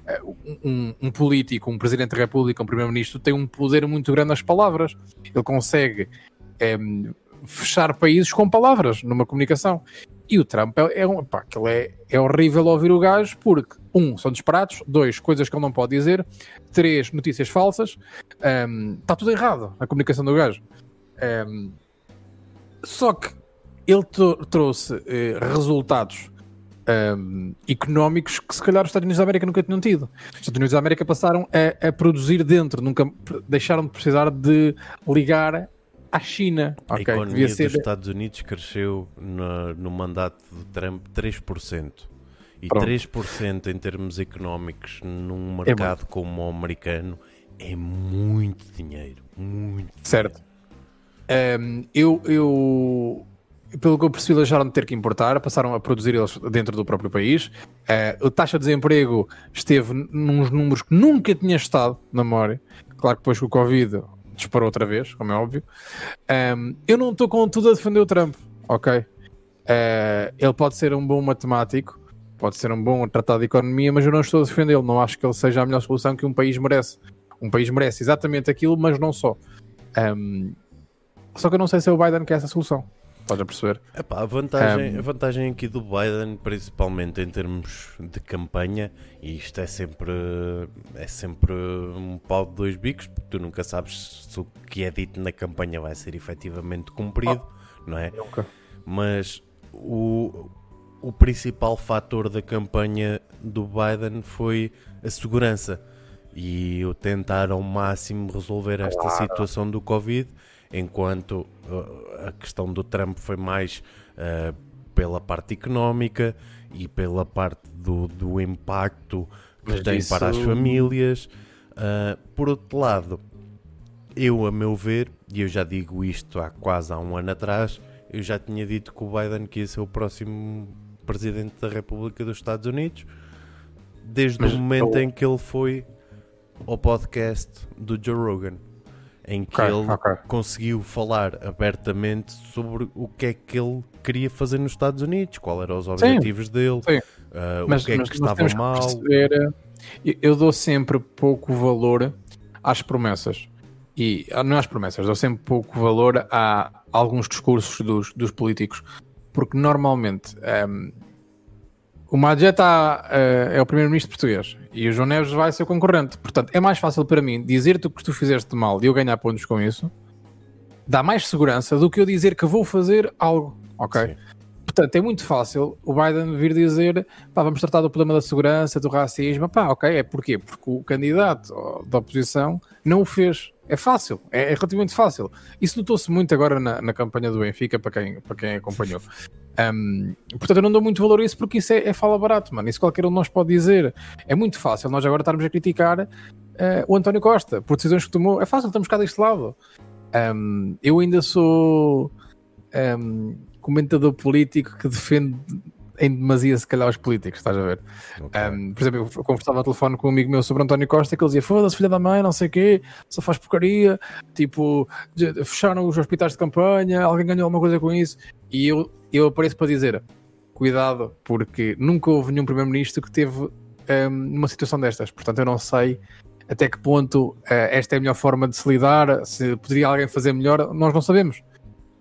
eh, um, um político, um presidente da República, um primeiro-ministro, tem um poder muito grande nas palavras. Ele consegue é, fechar países com palavras numa comunicação. E o Trump é, é, um, pá, ele é, é horrível ouvir o gajo porque, um, são disparados, dois, coisas que ele não pode dizer, três, notícias falsas, um, está tudo errado na comunicação do gajo. Um, só que ele trouxe eh, resultados um, económicos que se calhar os Estados Unidos da América nunca tinham tido. Os Estados Unidos da América passaram a, a produzir dentro, nunca deixaram de precisar de ligar à China. A okay, economia dos Estados Unidos cresceu no, no mandato de Trump 3%. E Pronto. 3% em termos económicos num é mercado é como o americano é muito dinheiro. Muito certo. Um, eu, eu pelo que eu percebi, deixaram de ter que importar, passaram a produzir eles dentro do próprio país. Uh, a taxa de desemprego esteve nos números que nunca tinha estado na memória. Claro que depois com o Covid disparou outra vez, como é óbvio. Um, eu não estou com tudo a defender o Trump, ok? Uh, ele pode ser um bom matemático, pode ser um bom tratado de economia, mas eu não estou a defendê-lo. Não acho que ele seja a melhor solução que um país merece. Um país merece exatamente aquilo, mas não só. Um, só que eu não sei se é o Biden que é essa solução. Estás a perceber? Epá, a, vantagem, um... a vantagem aqui do Biden, principalmente em termos de campanha, e isto é sempre, é sempre um pau de dois bicos, porque tu nunca sabes se o que é dito na campanha vai ser efetivamente cumprido, oh, não é? Nunca. Mas o, o principal fator da campanha do Biden foi a segurança e o tentar ao máximo resolver esta claro. situação do Covid enquanto a questão do Trump foi mais uh, pela parte económica e pela parte do, do impacto que Mas tem para as famílias. Uh, por outro lado, eu, a meu ver, e eu já digo isto há quase há um ano atrás, eu já tinha dito que o Biden que ia ser o próximo presidente da República dos Estados Unidos, desde Mas o momento eu... em que ele foi ao podcast do Joe Rogan em que okay, ele okay. conseguiu falar abertamente sobre o que é que ele queria fazer nos Estados Unidos, quais eram os objetivos sim, dele, sim. Uh, mas, o que é que estava mal. Perceber, eu dou sempre pouco valor às promessas. E ah, não às promessas, dou sempre pouco valor a alguns discursos dos, dos políticos, porque normalmente um, o Madja está, uh, é o primeiro-ministro português e o João Neves vai ser o concorrente. Portanto, é mais fácil para mim dizer-te o que tu fizeste de mal e eu ganhar pontos com isso. Dá mais segurança do que eu dizer que vou fazer algo, ok? Sim. Portanto, é muito fácil o Biden vir dizer pá, vamos tratar do problema da segurança, do racismo. Pá, ok, é porquê? Porque o candidato da oposição não o fez. É fácil, é, é relativamente fácil. Isso notou-se muito agora na, na, campanha do Benfica, para quem, para quem acompanhou. Um, portanto, eu não dou muito valor a isso porque isso é, é, fala barato, mano. Isso qualquer um de nós pode dizer. É muito fácil nós agora estarmos a criticar uh, o António Costa por decisões que tomou. É fácil, estamos cá deste lado. Um, eu ainda sou um, comentador político que defende em demasia, se calhar, os políticos, estás a ver? Ok. Um, por exemplo, eu conversava ao telefone com um amigo meu sobre António Costa que ele dizia: Foda-se, filha da mãe, não sei o quê, só faz porcaria. Tipo, fecharam os hospitais de campanha, alguém ganhou alguma coisa com isso. E eu, eu apareço para dizer: Cuidado, porque nunca houve nenhum primeiro-ministro que teve um, uma situação destas. Portanto, eu não sei até que ponto eh, esta é a melhor forma de se lidar, se poderia alguém fazer melhor, nós não sabemos.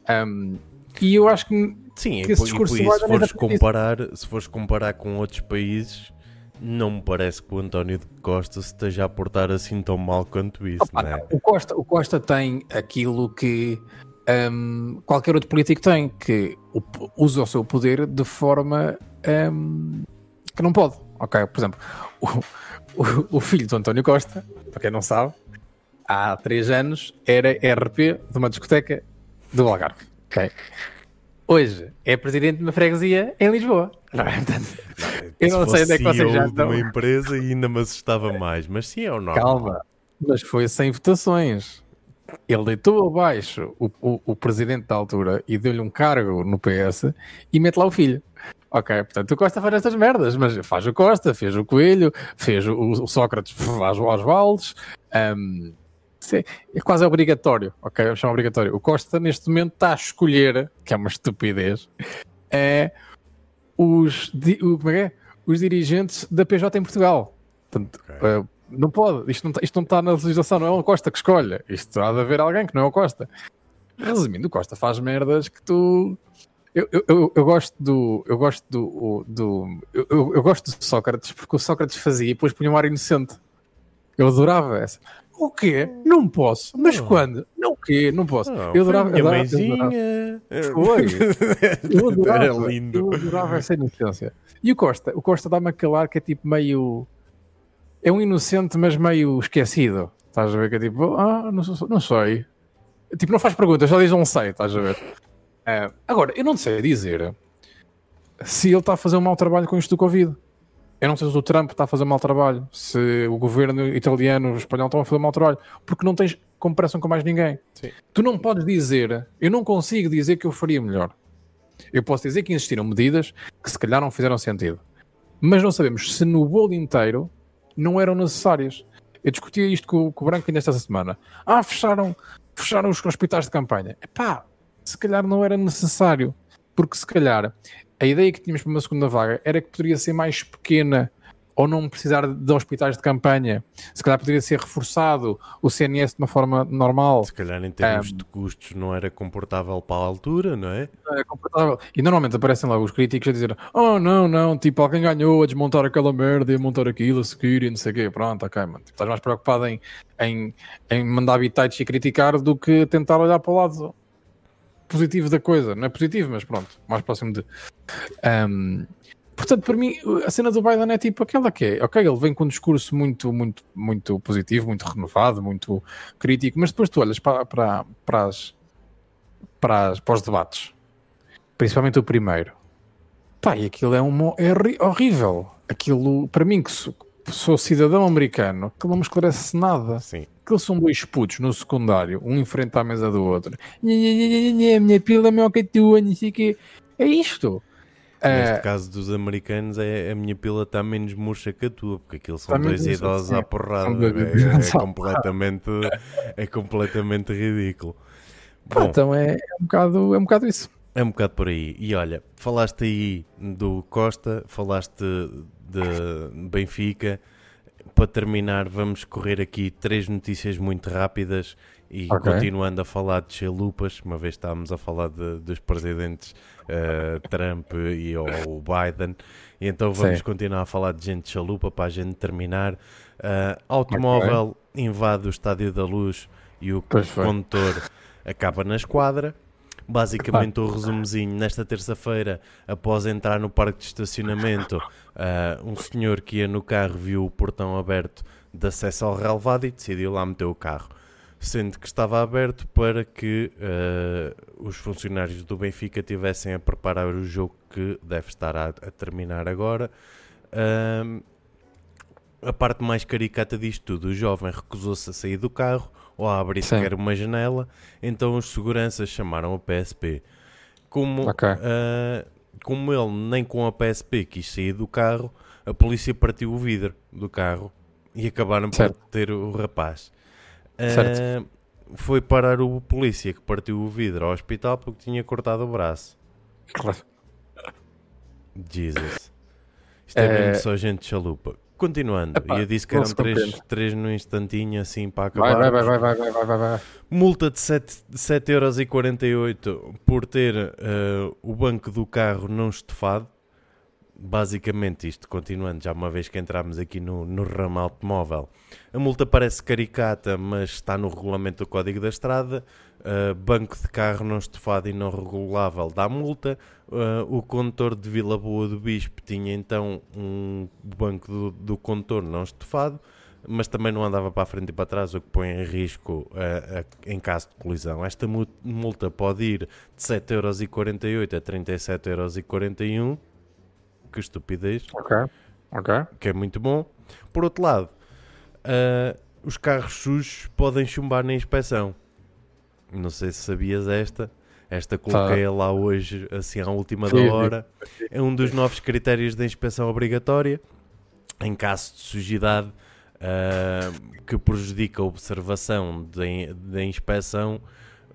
Um, e eu acho que Sim, que e, esse e discurso isso, se é fores, comparar, se fores comparar com outros países, não me parece que o António de Costa se esteja a portar assim tão mal quanto isso, Opa, não é? o, Costa, o Costa tem aquilo que hum, qualquer outro político tem, que usa o seu poder de forma hum, que não pode. Ok, por exemplo, o, o- o filho do António Costa, para quem não sabe, há três anos era RP de uma discoteca do Algarve. Ok. Hoje é presidente de uma freguesia em Lisboa. Não é? Portanto, eu não sei onde é que vocês já estão. uma empresa ainda me assustava mais, mas sim é o normal. Calma, mas foi sem votações. Ele deitou abaixo o, o, o presidente da altura e deu-lhe um cargo no PS e mete lá o filho. Ok, portanto o Costa faz estas merdas, mas faz o Costa, fez o Coelho, fez o, o Sócrates, faz o Osvaldes. hum, isso é, quase obrigatório, ok? Eu chamo obrigatório. O Costa neste momento está a escolher, que é uma estupidez, é os, di- o- como é é? os dirigentes da PJ em Portugal. Portanto, Ok. eh, não pode, isto não, tá- isto não está na legislação, não é o Costa que escolhe. Isto há de haver alguém que não é o Costa. Resumindo, o Costa faz merdas que tu. Eu, eu, eu, eu gosto do. Eu gosto do. do eu, eu, gosto de Sócrates porque o Sócrates fazia e depois punha um ar inocente. Eu adorava essa. O quê? Não posso. Mas Não. quando? Não o quê? Não posso. Não, eu foi a adorava. minha adorava- eu mãezinha. Foi. Eu adorava, Era lindo. Eu adorava essa inocência. E o Costa? O Costa dá-me a calar que é tipo meio. É um inocente, mas meio esquecido. Estás a ver? Que é tipo, ah, não, não sei. Tipo, não faz perguntas, só diz não sei, estás a ver? Eh, agora, eu não sei dizer se ele está a fazer um mau trabalho com isto do Covid. Eu não sei se o Trump está a fazer mau trabalho, se o governo italiano, o espanhol estão a fazer mau trabalho, porque não tens comparação com mais ninguém. Sim. Tu não podes dizer, eu não consigo dizer que eu faria melhor. Eu posso dizer que existiram medidas que se calhar não fizeram sentido. Mas não sabemos se no bolo inteiro não eram necessárias. Eu discuti isto com, com o Branco ainda esta semana. Ah, fecharam, fecharam os hospitais de campanha. Epá, se calhar não era necessário. Porque se calhar a ideia que tínhamos para uma segunda vaga era que poderia ser mais pequena ou não precisar de hospitais de campanha. Se calhar poderia ser reforçado o CNS de uma forma normal. Se calhar em termos Um, de custos não era comportável para a altura, não é? é confortável. E normalmente aparecem lá os críticos a dizer: Oh, não, não, tipo, alguém ganhou a desmontar aquela merda e a montar aquilo, a seguir e não sei o quê. Pronto, ok, mano. Tipo, estás mais preocupado em, em, em mandar bitites e criticar do que tentar olhar para o lado positivo da coisa. Não é positivo, mas pronto, mais próximo de. Ahm, portanto, para mim, a cena do Biden é tipo aquela que é: ok, ele vem com um discurso muito, muito, muito positivo, muito renovado, muito crítico, mas depois tu olhas para, para, para, as, para, as- para os debates principalmente o primeiro. Pá, e aquilo é, um, é horrível. Aquilo, para mim, que sou, cidadão americano, aquilo não me esclarece nada. Sim. Aqueles são dois putos no secundário, um em frente à mesa do outro. Minha pila é maior que a tua, não sei quê. É isto. Neste É, caso dos americanos, é, a minha pila está menos murcha que a tua, porque aquilo são menos dois idosos sim. à porrada. É, é completamente, é completamente ridículo. pá, Bom, então é, é, um bocado, é um bocado isso. É um bocado por aí. E olha, falaste aí do Costa, falaste de Benfica. Para terminar, vamos correr aqui três notícias muito rápidas e Ok. continuando a falar de chalupas, uma vez estávamos a falar de- dos presidentes eh, Trump e o Biden, e então vamos Sim. continuar a falar de gente chalupa para a gente terminar. Eh, automóvel invade o Estádio da Luz e o Pois foi. condutor acaba na esquadra. Basicamente, o resumozinho, nesta terça-feira, após entrar no parque de estacionamento, ah, um senhor que ia no carro viu o portão aberto de acesso ao relevado e decidiu lá meter o carro. Sendo que estava aberto para que ah, os funcionários do Benfica tivessem a preparar o jogo que deve estar a, a terminar agora. Ahm, a parte mais caricata disto tudo, o jovem recusou-se a sair do carro ou a abrir Sim. sequer uma janela, então os seguranças chamaram o PSP. Como Ok. ah, como ele nem com a PSP quis sair do carro, a polícia partiu o vidro do carro e acabaram Certo. por ter o rapaz. Certo. Ah, foi parar o polícia que partiu o vidro ao hospital porque tinha cortado o braço. Claro. Jesus. Isto é Eh, mesmo só gente chalupa. Continuando, Epá, e eu disse que eram três, três no instantinho assim para acabar. Vai, vai, vai, vai, vai, vai, vai, vai. Multa de 7,48€ por ter eh, o banco do carro não estofado. Basicamente isto, continuando, já uma vez que entramos aqui no, no ramo automóvel. A multa parece caricata, mas está no regulamento do Código da Estrada. Uh, banco de carro não estofado e não regulável dá multa. Uh, o condutor de Vila Boa do Bispo tinha então um banco do, do condutor não estofado, mas também não andava para a frente e para trás, o que põe em risco uh, a- em caso de colisão. Esta mu- multa pode ir de 7,48€ a 37,41€. Que estupidez Ok, ok. que é muito bom. Por outro lado, ah, os carros sujos podem chumbar na inspeção. Não sei se sabias esta. Esta coloquei lá hoje, assim, à última da hora. É um dos novos critérios da inspeção obrigatória. Em caso de sujidade ah, que prejudica a observação da inspeção,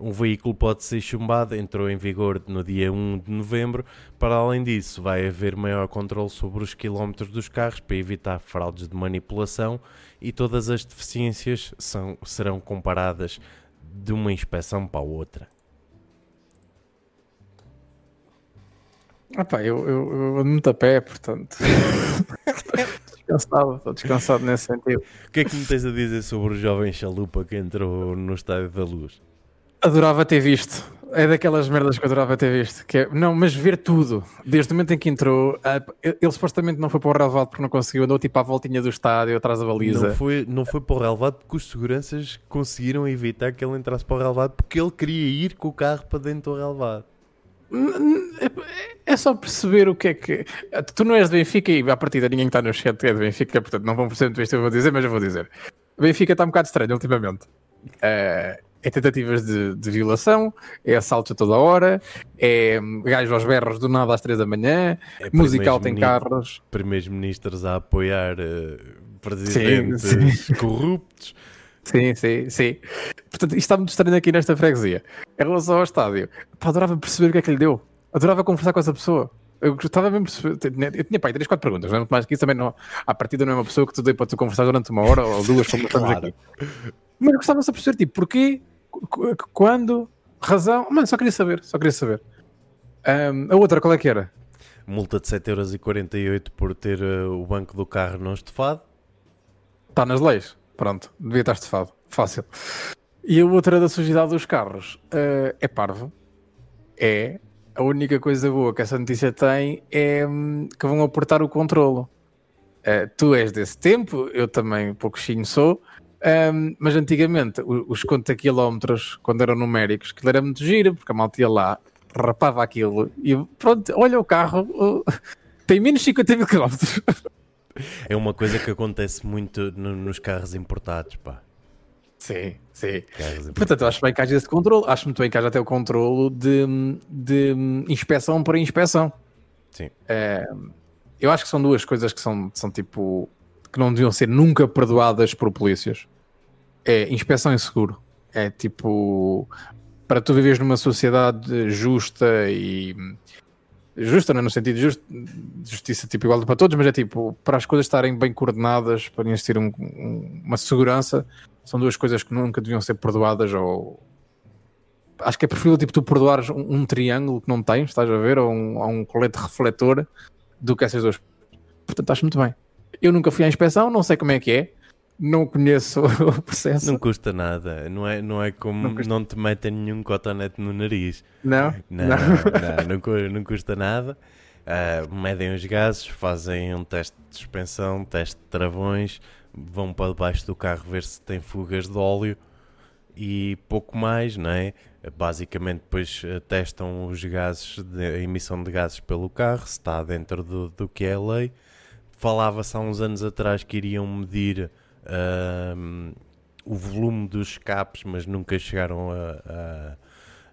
um veículo pode ser chumbado. Entrou em vigor no dia 1 de novembro. Para além disso, vai haver maior controle sobre os quilómetros dos carros para evitar fraudes de manipulação e todas as deficiências são, serão comparadas de uma inspeção para a outra. Epá, eu, eu, eu ando muito a pé, portanto. Estou descansado, estou descansado nesse sentido. O que é que me tens a dizer sobre o jovem chalupa que entrou no Estádio da Luz? Adorava ter visto. É daquelas merdas que eu adorava ter visto. Que é, não, mas ver tudo. Desde o momento em que entrou, ele supostamente não foi para o relevado porque não conseguiu, andou tipo à voltinha do estádio, atrás da baliza. Não foi, não foi para o relevado porque os seguranças conseguiram evitar que ele entrasse para o relevado porque ele queria ir com o carro para dentro do relevado. É só perceber o que é que. Tu não és de Benfica e à partida ninguém que está no chat é de Benfica, portanto não vão perceber muito isto que eu vou dizer, mas eu vou dizer. Benfica está um bocado estranho ultimamente. Eh, é tentativas de, de violação, é assaltos a toda hora, é hum, gajo aos berros do nada às 3 da manhã, É musical tem carros. Primeiros ministros a apoiar eh, presidentes corruptos. Sim, sim, sim. Portanto, isto está muito estranho aqui nesta freguesia. Em relação ao estádio, pá, adorava perceber o que é que lhe deu. Adorava conversar com essa pessoa. Eu gostava mesmo de perceber. Eu tinha, pá, três, quatro perguntas, não é muito mais que isso também não. À partida não é uma pessoa que tu dei para tu conversar durante uma hora ou duas, como estamos Claro. aqui. Mas eu gostava só de perceber, tipo, porquê, Qu- qu- quando, razão. Mano, só queria saber, só queria saber. Ahm, a outra, qual é que era? Multa de 7,48€ por ter eh, o banco do carro não estofado. Está nas leis. Pronto, devia estar estufado. Fácil. E a outra da sujidade dos carros eh, é parvo. É. A única coisa boa que essa notícia tem é hum, que vão aportar o controlo. Eh, tu és desse tempo, eu também pouquinho sou. Hum, mas antigamente os conta quilómetros, quando eram numéricos, aquilo era muito giro, porque a malta ia lá, rapava aquilo e pronto, olha o carro, tem menos 50 mil quilómetros. É uma coisa que acontece muito no- nos carros importados, pá. Sim, sim. Portanto, eu acho bem que haja esse controle. Acho muito bem que haja até o controlo de, de inspeção por inspeção. Sim. É, eu acho que são duas coisas que são, são tipo que não deviam ser nunca perdoadas por polícias. É inspeção e seguro. É tipo para tu viveres numa sociedade justa e justa, não é no sentido de just- justiça tipo igual para todos, mas é tipo para as coisas estarem bem coordenadas, para existir um- um- uma segurança, são duas coisas que nunca deviam ser perdoadas ou acho que é preferível tipo tu perdoares um, um triângulo que não tens, estás a ver, ou um, ou um colete refletor do que essas duas. Portanto, acho muito bem. Eu nunca fui à inspeção, não sei como é que é, não conheço o processo. Não custa nada. Não é, não é como Não não, te metem nenhum cotonete no nariz. Não? Não, não, não, não custa nada. Ah, medem os gases, fazem um teste de suspensão, teste de travões, vão para debaixo do carro ver se tem fugas de óleo e pouco mais, não é? Basicamente, depois eh, testam os gases, de, a emissão de gases pelo carro, se está dentro do, do que é a lei. Falava-se há uns anos atrás que iriam medir o volume dos escapes, mas nunca chegaram a,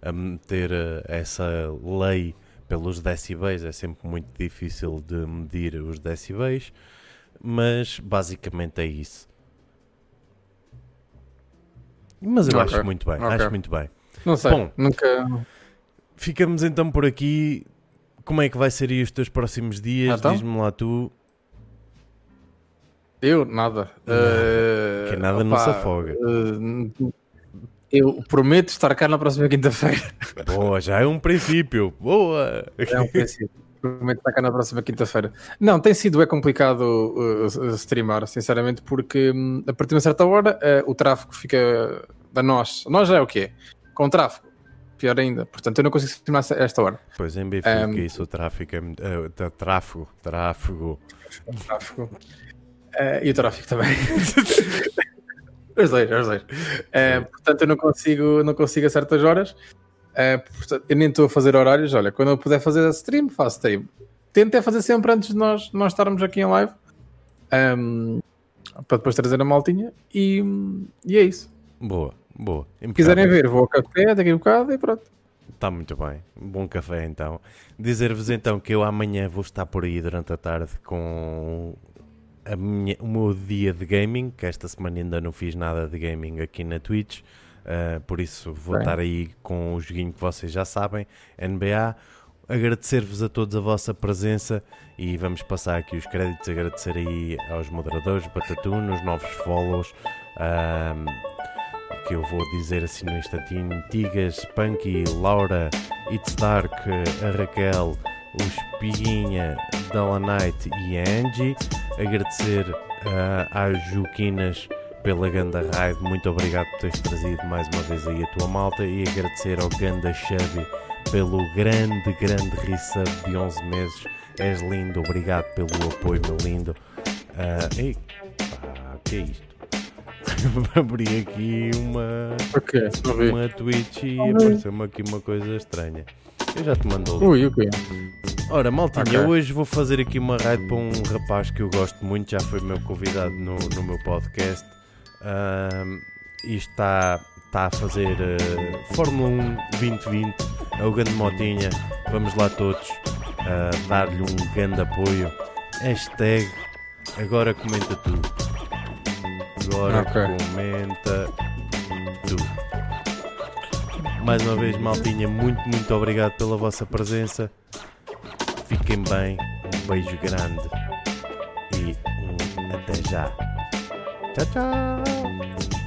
a- a meter eh, essa lei pelos decibéis, é sempre muito difícil de medir os decibéis, mas basicamente é isso. Mas eu Ok, acho muito bem, ok. acho muito bem. Não sei, Bom. nunca. Ficamos então por aqui. Como é que vai ser aí os teus próximos dias? Então? Diz-me lá tu. Eu, nada. Eh, que nada não opá, se afoga. eh, eu prometo estar cá na próxima quinta-feira. Boa, já é um princípio. Boa! É um princípio. Prometo estar cá na próxima quinta-feira. Não, tem sido é complicado uh, uh, streamar, sinceramente, porque hum, a partir de uma certa hora uh, o tráfego fica da nós. Nós já é o quê? Com tráfego. Pior ainda. Portanto, eu não consigo streamar a esta hora. Pois em Benfica, Um, isso, o tráfico é. tá- tráfego, tráfego. Tráfego. Eh, e o tráfego também. os dois, os dois. Eh, portanto, eu não consigo, não consigo a certas horas. Eh, portanto, eu nem estou a fazer horários. Olha, quando eu puder fazer stream, faço stream. Tento é fazer sempre antes de nós, nós estarmos aqui em live. Ehm, para depois trazer a maltinha. E, e é isso. Boa, boa. Se quiserem ver, vou ao café daqui a um bocado e pronto. Está muito bem. Bom café então. Dizer-vos então que eu amanhã vou estar por aí durante a tarde com a minha- o meu dia de gaming, que esta semana ainda não fiz nada de gaming aqui na Twitch. Uh, por isso vou Bem. estar aí com o joguinho que vocês já sabem, NBA. Agradecer-vos a todos a vossa presença e vamos passar aqui os créditos. Agradecer aí aos moderadores, Batatu, os novos follows. ahm, que eu vou dizer assim no instantinho: Tigas, Punky, Laura, It's Dark, a Raquel, o Espiguinha, Dalla Knight e a Angie. Agradecer ah, às Juquinas pela Ganda Raid, muito obrigado por teres trazido mais uma vez aí a tua malta e agradecer ao Ganda Chubby pelo grande, grande resub de 11 meses. És lindo, obrigado pelo apoio, meu lindo. Ah, ei, pá, que é isto? Abri aqui uma, Ok, não vi. uma Twitch e apareceu-me aqui uma coisa estranha. Eu já te mando. Ui, ok. Ora, maltinha, Ok. hoje vou fazer aqui uma raid para um rapaz que eu gosto muito, já foi meu convidado no, no meu podcast. Ahm, e está, está a fazer eh, Fórmula 1 2020, é o grande motinha. Vamos lá todos ah, dar-lhe um grande apoio. Hashtag agora comenta tu. Agora Ok. comenta tu. Mais uma vez, maltinha, muito, muito obrigado pela vossa presença. Fiquem bem, um beijo grande e um até já. Tchau, tchau.